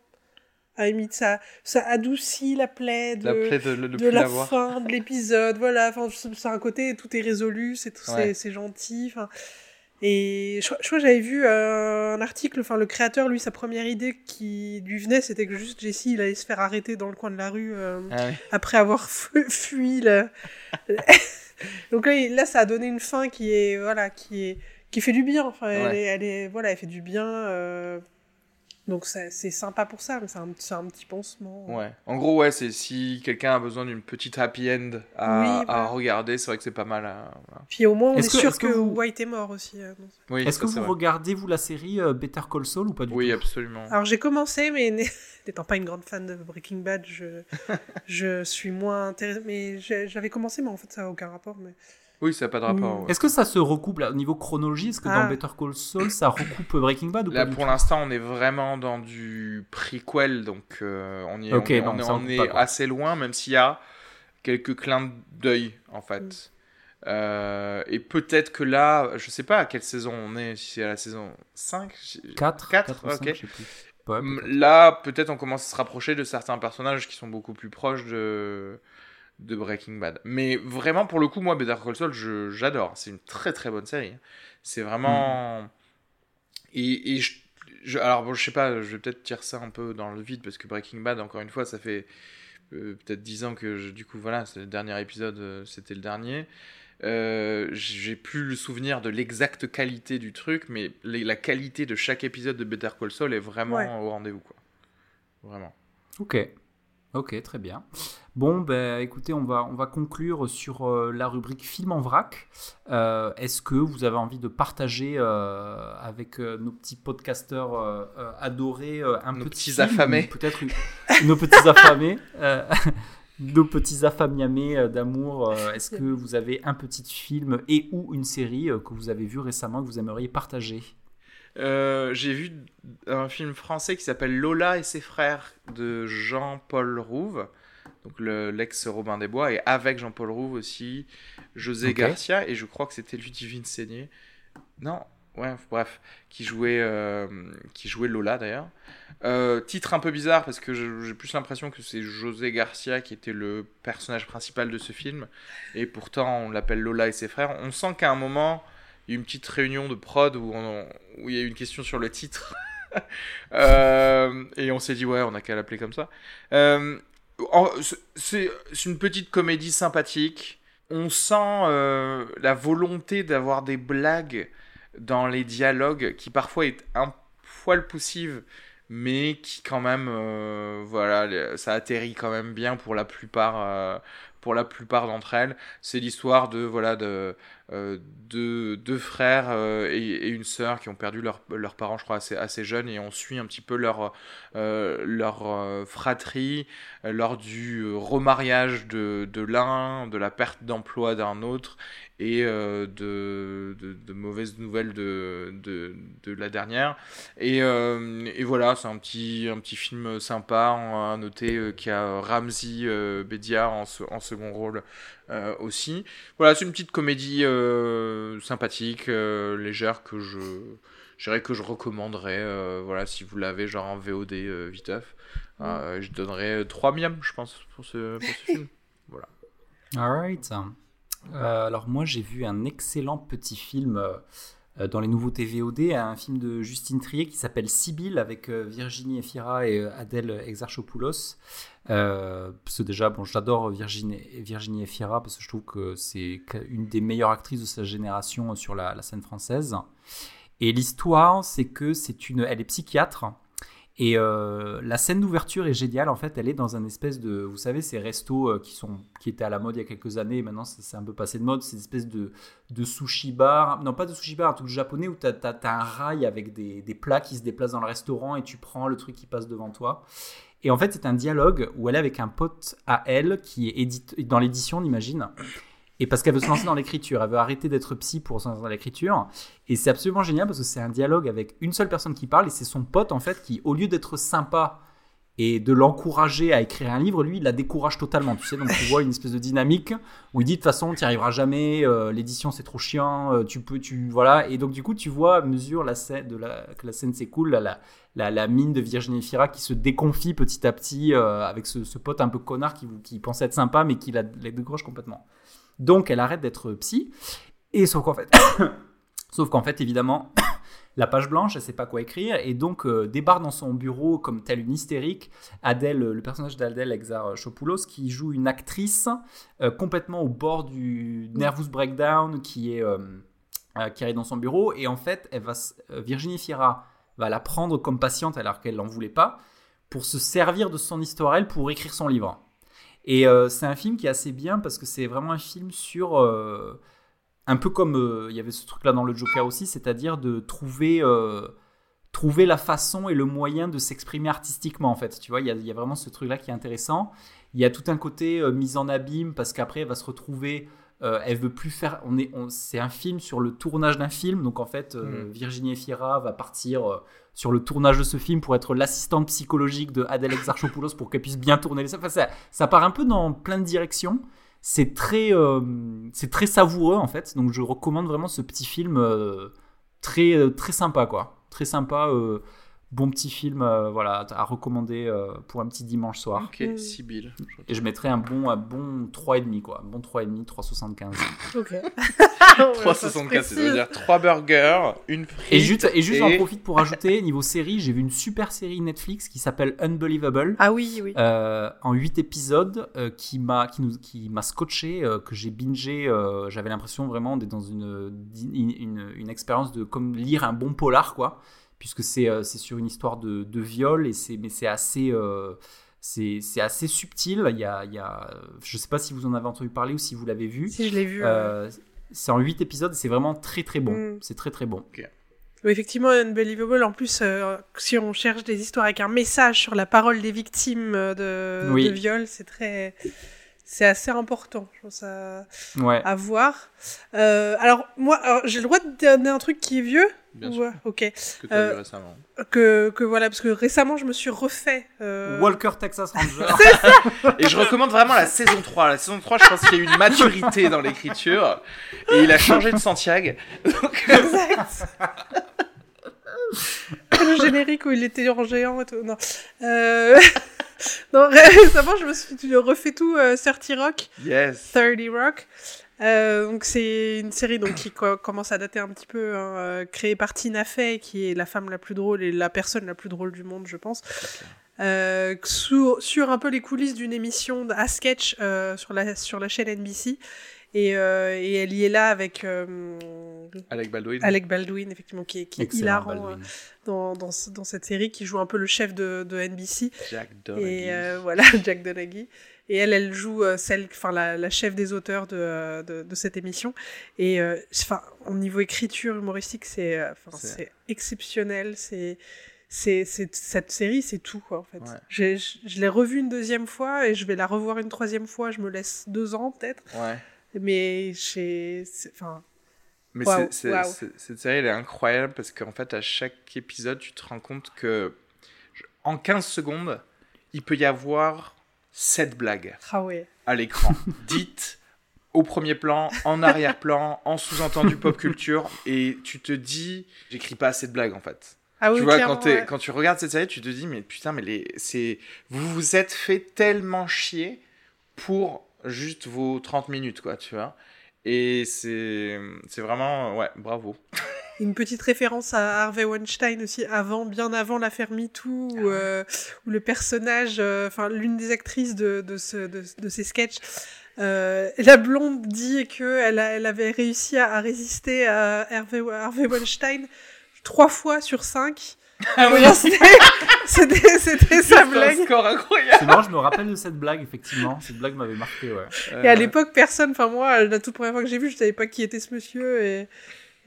À limite, ça, ça adoucit la plaie de, La plaie de, de, de de plus la l'avoir. fin de l'épisode. Voilà, enfin, c'est un côté, tout est résolu, c'est Ouais. gentil. enfin. Et je, crois- je crois que j'avais vu euh, un article, enfin le créateur, lui, sa première idée qui lui venait, c'était que juste Jesse, il allait se faire arrêter dans le coin de la rue euh, Ah oui. après avoir *laughs* fu- fui. le- *laughs* Donc là, là, ça a donné une fin qui est, voilà, qui est, qui fait du bien. Enfin, elle, Ouais. est, elle est, voilà, elle fait du bien. euh, Donc c'est sympa pour ça, mais c'est un, c'est un petit pansement. Ouais. En gros, ouais, c'est si quelqu'un a besoin d'une petite happy end à, Oui, à regarder, c'est vrai que c'est pas mal. à- voilà. Puis au moins, on est, que- sûr est-ce que, que vous- White est mort aussi. euh. Oui, Est-ce que vous regardez, vous, la série euh, Better Call Saul ou pas du Oui, tout? absolument. Alors j'ai commencé, mais *laughs* n'étant pas une grande fan de Breaking Bad, je, *laughs* je suis moins intéressée. Mais j'avais commencé, mais en fait ça n'a aucun rapport. Mais... Oui, ça n'a pas de rapport. Mm. ouais. Est-ce que ça se recoupe là, au niveau chronologie Est-ce que Ah. dans Better Call Saul, ça recoupe Breaking Bad ou Là, pas pour l'instant, on est vraiment dans du prequel, donc euh, on, y est, on non, on on pas, assez loin, même s'il y a quelques clins d'œil, en fait. Mm. Euh, et peut-être que là, je sais pas à quelle saison on est, si c'est à la saison 5 4 Quatre, ou cinq, ok. je sais plus. Là, peut-être on commence à se rapprocher de certains personnages qui sont beaucoup plus proches de, de Breaking Bad. Mais vraiment, pour le coup, moi, Better Call Saul, j'adore. C'est une très très bonne série. C'est vraiment. Mm. Et, et je, alors, bon, je sais pas, je vais peut-être tirer ça un peu dans le vide parce que Breaking Bad, encore une fois, ça fait euh, peut-être 10 ans que du coup, voilà, c'est le dernier épisode, euh, c'était le dernier. Euh, j'ai plus le souvenir de l'exacte qualité du truc, mais la qualité de chaque épisode de Better Call Saul est vraiment au rendez-vous, quoi. Vraiment. Ok. Ok, très bien. Bon, ben, écoutez, on va, on va conclure sur euh, la rubrique film en vrac. Euh, est-ce que vous avez envie de partager avec nos petits podcasteurs adorés un *laughs* nos petits affamés Peut-être *laughs* nos petits affamés nos petits affamiamés euh, d'amour, euh, est-ce que vous avez un petit film et ou une série euh, que vous avez vu récemment que vous aimeriez partager? J'ai vu un film français qui s'appelle Lola et ses frères de Jean-Paul Rouve, donc l'ex Robin des Bois, et avec Jean-Paul Rouve aussi José Garcia, et je crois que c'était Ludivine Seigné. Non, ouais, bref, qui jouait, euh, qui jouait Lola d'ailleurs. Euh, titre un peu bizarre parce que j'ai plus l'impression que c'est José Garcia qui était le personnage principal de ce film, et pourtant on l'appelle Lola et ses frères. On sent qu'à un moment, y a une petite réunion de prod où, il y a eu une question sur le titre. *laughs* Euh, et on s'est dit, ouais, on a qu'à l'appeler comme ça. c'est une petite comédie sympathique. On sent la volonté d'avoir des blagues dans les dialogues qui parfois est un poil poussive mais qui quand même euh, voilà ça atterrit quand même bien pour la plupart euh, pour la plupart d'entre elles c'est l'histoire de voilà de euh, deux, frères et, une sœur qui ont perdu leurs parents je crois assez, assez jeunes et on suit un petit peu leur leur fratrie lors du remariage de, l'un de la perte d'emploi d'un autre et euh, de, mauvaises nouvelles de, de, la dernière. Et, euh, voilà, c'est un petit, un petit film sympa. à noter euh, y a Ramsey Bédia en, en, second rôle aussi. Voilà, c'est une petite comédie sympathique, légère que je je dirais que je recommanderais, voilà, si vous l'avez, genre en VOD viteuf. je donnerais 3 miams, je pense, pour ce, pour ce film. *laughs* Voilà. Alright. Euh, alors moi j'ai vu un excellent petit film euh, dans les nouveautés VOD, un film de Justine Trier qui s'appelle Sibylle avec euh, Virginie Efira et Adèle Exarchopoulos. Parce que déjà, bon, j'adore Virginie, Virginie Efira parce que je trouve que c'est une des meilleures actrices de sa génération sur la, scène française. Et l'histoire, c'est que c'est une, elle est psychiatre et euh, la scène d'ouverture est géniale. En fait, elle est dans un espèce de, vous savez, ces restos euh, qui sont, qui étaient à la mode il y a quelques années. maintenant, c'est un peu passé de mode. C'est une espèce de, de sushi bar, non pas de sushi bar, un truc japonais où tu as, un rail avec des, des, plats qui se déplacent dans le restaurant et tu prends le truc qui passe devant toi. Et en fait, c'est un dialogue où elle est avec un pote à elle qui est dans l'édition, on imagine. Et parce qu'elle veut se lancer dans l'écriture, elle veut arrêter d'être psy pour se lancer dans l'écriture. Et c'est absolument génial parce que c'est un dialogue avec une seule personne qui parle et c'est son pote en fait qui, au lieu d'être sympa et de l'encourager à écrire un livre, lui, il la décourage totalement. Tu sais, donc tu vois une espèce de dynamique où il dit de toute façon, tu n'y arriveras jamais, euh, l'édition c'est trop chiant, euh, tu peux, tu voilà. Et donc du coup, tu vois à mesure la scène de la, que la scène s'écoule, la, la, la, mine de Virginie Fira qui se déconfie petit à petit euh, avec ce, pote un peu connard qui, qui pensait être sympa mais qui la, la décourage complètement. Donc elle arrête d'être psy. Et sauf qu'en fait, *coughs* sauf qu'en fait évidemment, la page blanche, elle sait pas quoi écrire et donc euh, débarque dans son bureau comme telle une hystérique Adèle, le personnage d'Adèle Exar Chopoulos qui joue une actrice euh, complètement au bord du nervous breakdown qui est euh, qui arrive dans son bureau et en fait, Virginie Fira va la prendre comme patiente alors qu'elle n'en voulait pas pour se servir de son histoire elle pour écrire son livre. Et euh, c'est un film qui est assez bien parce que c'est vraiment un film sur. Euh, un peu comme euh, il y avait ce truc-là dans le Joker aussi, c'est-à-dire de trouver, trouver la façon et le moyen de s'exprimer artistiquement, en fait. Tu vois, il y a, il y a vraiment ce truc-là qui est intéressant. Il y a tout un côté mise en abîme parce qu'après, elle va se retrouver. elle veut plus faire. On est, c'est un film sur le tournage d'un film, donc en fait, mm. Virginie Efira va partir sur le tournage de ce film pour être l'assistante psychologique de Adèle Exarchopoulos pour qu'elle puisse bien tourner les enfin, ça, ça part un peu dans plein de directions. C'est très, euh, c'est très savoureux en fait. Donc je recommande vraiment ce petit film euh, très, euh, très sympa quoi. Très sympa. Bon petit film euh, voilà, à recommander euh, pour un petit dimanche soir. Ok, Mm. Sibyl. Et je mettrais un bon, un bon 3,5 quoi. Un bon 3,5, 3,75. Ok. 3,75, c'est-à-dire 3 burgers, une frite. Et juste, et juste j'en profite pour ajouter, *laughs* niveau série, j'ai vu une super série Netflix qui s'appelle Unbelievable. Ah oui, oui. Euh, en 8 épisodes euh, qui m'a qui nous qui m'a scotché euh, que j'ai bingé euh, j'avais l'impression vraiment d'être dans une, une une une expérience de comme lire un bon polar quoi puisque c'est euh, c'est sur une histoire de, de viol et c'est mais c'est assez euh, c'est c'est assez subtil il y a il y a je sais pas si vous en avez entendu parler ou si vous l'avez vu Si je l'ai vu. Euh, c'est en 8 épisodes et c'est vraiment très très bon Mm. c'est très très bon Oui, effectivement, Unbelievable. En plus, euh, si on cherche des histoires avec un message sur la parole des victimes de, Oui. de viol, c'est très, c'est assez important. Je pense à, ouais à voir. Euh, alors moi, j'ai le droit de donner un truc qui est vieux? Bien sûr. Ok. que tu as Euh, vu récemment. Que, que voilà, parce que récemment, je me suis refait. euh, Walker Texas Ranger *laughs* Et je recommande vraiment la saison 3. La saison 3, je pense qu'il y a eu une maturité dans l'écriture. Et il a changé de Santiago. Donc, Exact. *laughs* le générique où il était en géant et tout. Non. Euh... *laughs* non, récemment, je me suis refait tout euh, 30 Rock. yes. 30 Rock. Euh, donc c'est une série donc qui co- commence à dater un petit peu, hein, euh, créée par Tina Fey, qui est la femme la plus drôle et la personne la plus drôle du monde, je pense. Euh, sur, sur un peu les coulisses d'une émission à sketch euh, sur, la, sur la chaîne NBC. Et, euh, et elle y est là avec euh, Alec Baldwin. Alec Baldwin, effectivement, qui est, qui est Excellent, hilarant euh, dans, dans, ce- dans cette série, qui joue un peu le chef de, de NBC. *laughs* Jack Donaghy. Et euh, voilà, Jack Donaghy. Et elle, elle joue euh, celle, enfin la, la chef des auteurs de, euh, de, de cette émission. Et euh, enfin, au niveau écriture humoristique, c'est, enfin, C'est- exceptionnel. C'est, c'est, cette série, c'est tout quoi en fait. Ouais. Je, je l'ai revue une deuxième fois et je vais la revoir une troisième fois. Je me laisse deux ans peut-être, Ouais. mais j'ai, c'est- enfin, Mais cette série, elle est incroyable parce qu'en fait, à chaque épisode, tu te rends compte que en 15 secondes, il peut y avoir 7 blagues ah ouais. à l'écran, *laughs* dites au premier plan, en arrière-plan, en sous-entendu pop culture, et tu te dis, j'écris pas assez de blagues en fait. Ah oui, tu vois, quand, ouais. quand tu regardes cette série, tu te dis, mais putain, mais les, c'est, vous vous êtes fait tellement chier pour juste vos 30 minutes, quoi, tu vois. Et c'est, c'est vraiment, ouais, bravo. *laughs* Une petite référence à Harvey Weinstein aussi, avant, bien avant l'affaire MeToo, où, euh, où le personnage, euh, enfin l'une des actrices de, de, ce, de, de ces sketchs, euh, la blonde dit que elle, avait réussi à, à résister à Harvey, Harvey Weinstein trois fois sur cinq. Voilà, C'était sa C'est blague. score incroyable. c'est marrant je me rappelle de cette blague effectivement cette blague m'avait marqué ouais Et à l'époque, personne, enfin moi, la toute première fois que j'ai vu, je savais pas qui était ce monsieur. Et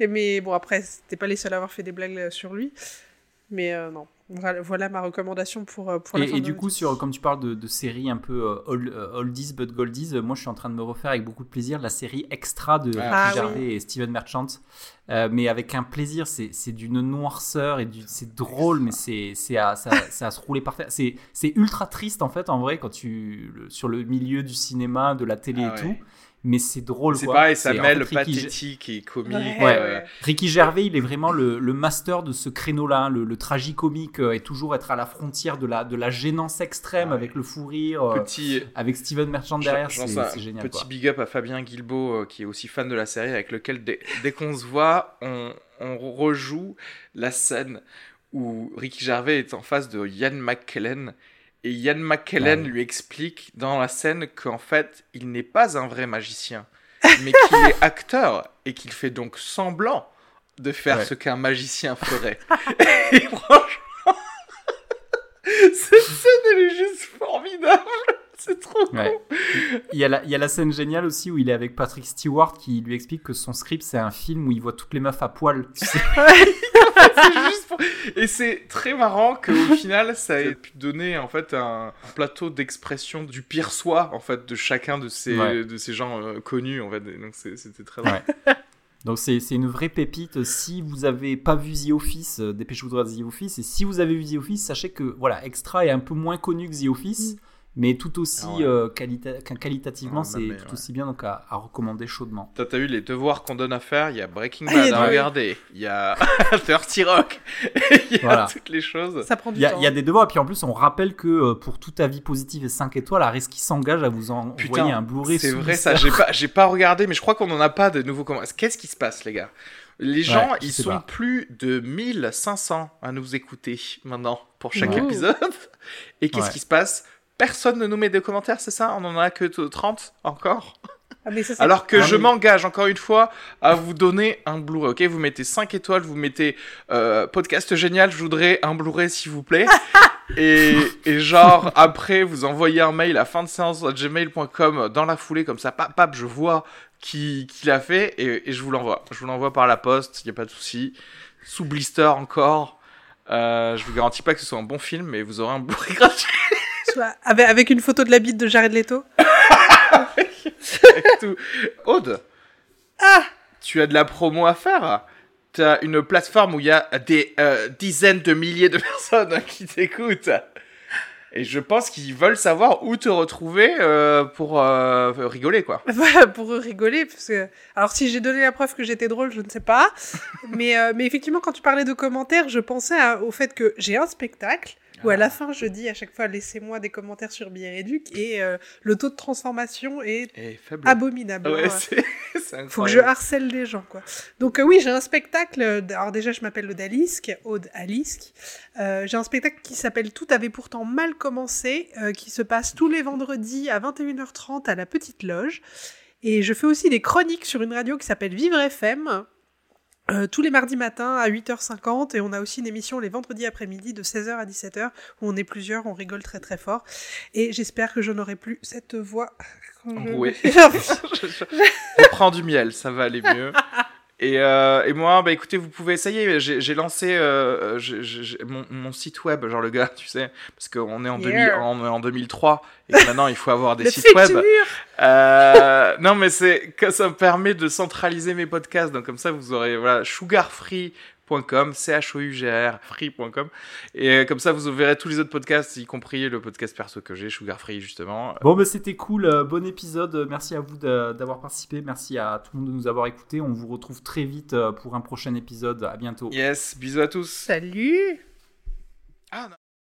mais bon, après, c'était pas les seuls à avoir fait des blagues euh, sur lui. Mais euh, non, voilà, voilà ma recommandation pour, euh, pour la Et, fin et de du coup, sur, comme tu parles de, de séries un peu old- euh, oldies but goldies, euh, moi je suis en train de me refaire avec beaucoup de plaisir la série Extra de Ah, Ricky oui. Gervais et Steven Merchant. Euh, mais avec un plaisir, c'est c'est d'une noirceur et c'est drôle, mais c'est c'est à, ça, à se rouler par terre. C'est c'est ultra triste en fait, en vrai, quand tu le- sur le milieu du cinéma, de la télé Ah et ouais. tout. Mais c'est drôle. C'est quoi. pareil, ça en mêle Ricky pathétique et comique. Ouais, Ouais, euh. Ricky Gervais, il est vraiment le, le master de ce créneau-là, hein, le, le tragicomique, euh, et toujours être à la frontière de la, de la gênance extrême Ouais. avec le fou rire, euh, Petit, avec Steven Merchant derrière, c'est génial. Petit quoi. big up à Fabien Guilbeault, euh, qui est aussi fan de la série, avec lequel dès, dès qu'on se voit, on, on rejoue la scène où Ricky Gervais est en face de Ian McKellen. Et Ian McKellen Ouais. lui explique dans la scène qu'en fait, il n'est pas un vrai magicien, mais qu'il est *laughs* acteur et qu'il fait donc semblant de faire Ouais. ce qu'un magicien ferait. *laughs* et franchement, *laughs* cette scène, elle est juste formidable. *laughs* C'est trop Ouais. con. Il y, a la, il y a la scène géniale aussi où il est avec Patrick Stewart qui lui explique que son script c'est un film où il voit toutes les meufs à poil. tu sais. *laughs* *laughs* C'est juste pour- Et c'est très marrant qu'au final, ça ait pu donner en fait un plateau d'expression du pire soi en fait de chacun de ces, Ouais. de ces gens euh, connus en fait. Et donc c'était très drôle. Ouais. Donc c'est une vraie pépite. Si vous avez pas vu The Office, euh, dépêchez-vous de voir The Office. Et si vous avez vu The Office, sachez que voilà, Extra est un peu moins connu que The Office, mais tout aussi Ah ouais. euh, qualita- qualitativement, Ouais, c'est tout ouais. aussi bien, donc à, à recommander chaudement. Toi, t'as vu les devoirs qu'on donne à faire? Il y a Breaking Ah, Bad a à regarder. Il y a 30 *laughs* Rock. *laughs* Il y a Voilà. toutes les choses. Ça prend du Il y, a, temps. il y a des devoirs, et puis en plus, on rappelle que euh, pour tout avis positif et 5 étoiles, Areski s'engage à vous en- envoyer un Blu-ray c'est vrai ça. J'ai pas, j'ai pas regardé, mais je crois qu'on en a pas de nouveaux commentaires. Qu'est-ce qui se passe, les gars? Les gens, Ouais, ils sont pas. plus de 1500 à nous écouter maintenant pour chaque Ouais. épisode. *laughs* Et qu'est-ce Ouais. qui se passe? Personne ne nous met de commentaires, c'est ça? On en a que t- 30 encore Ah, mais ça, c'est- Alors que Ah, je m'engage encore une fois à vous donner un Blu-ray. Ok, vous mettez 5 étoiles, vous mettez euh, podcast génial, je voudrais un Blu-ray s'il vous plaît. *laughs* et, et genre après vous envoyez un mail à fin de séance gmail.com dans la foulée comme ça, pap pap, je vois qui, qui l'a fait et, et je vous l'envoie. Je vous l'envoie par la poste, il y a pas de souci. Sous blister encore. Euh, je vous garantis pas que ce soit un bon film, mais vous aurez un Blu-ray *laughs* gratuit Soit avec, avec une photo de la bite de Jared Leto. avec tout. Aude, Ah tu as de la promo à faire. Tu as une plateforme où il y a des euh, dizaines de milliers de *laughs* personnes qui t'écoutent. Et je pense qu'ils veulent savoir où te retrouver euh, pour euh, rigoler, quoi. *laughs* Voilà, pour rigoler. Parce que... Alors, si j'ai donné la preuve que j'étais drôle, je ne sais pas. mais, euh, mais effectivement, quand tu parlais de commentaires, je pensais à- au fait que j'ai un spectacle où à la fin, je dis à chaque fois laissez-moi des commentaires sur Billet Réduc et euh, le taux de transformation est Et faible. abominable. Ouais, *laughs* c'est c'est Faut que je harcèle les gens, quoi. Donc euh, oui, j'ai un spectacle. Alors déjà, je m'appelle Aude Alisque, Aude Alisque. Euh, j'ai un spectacle qui s'appelle Tout avait pourtant mal commencé, qui se passe tous les vendredis à 21h30 à la Petite Loge. Et je fais aussi des chroniques sur une radio qui s'appelle Vivre FM. Euh, tous les mardis matins à 8h50 et on a aussi une émission les vendredis après-midi de 16h à 17h où on est plusieurs, on rigole très très fort et j'espère que je n'aurai plus cette voix *laughs* je- Oui. *laughs* Je prends du miel, ça va aller mieux. *laughs* Et, euh, et moi, bah écoutez, vous pouvez essayer. J'ai j'ai lancé euh, j'ai- j'ai- mon, mon site web, genre le gars, *laughs* tu sais, parce qu'on est en, 2000 Yeah. en, en 2003 et maintenant il faut avoir des Le sites web. Euh, non, mais c'est que ça me permet de centraliser mes podcasts. Donc comme ça, vous aurez voilà sugarfree.com, c h o u g r free.com et euh, comme ça vous verrez tous les autres podcasts y compris le podcast perso que j'ai Sugar Free justement Bon, bah, c'était cool, euh, bon épisode. Merci à vous d'avoir participé. Merci à tout le monde de nous avoir écoutés. On vous retrouve très vite euh, pour un prochain épisode. À bientôt. yes bisous à tous Salut ah, non.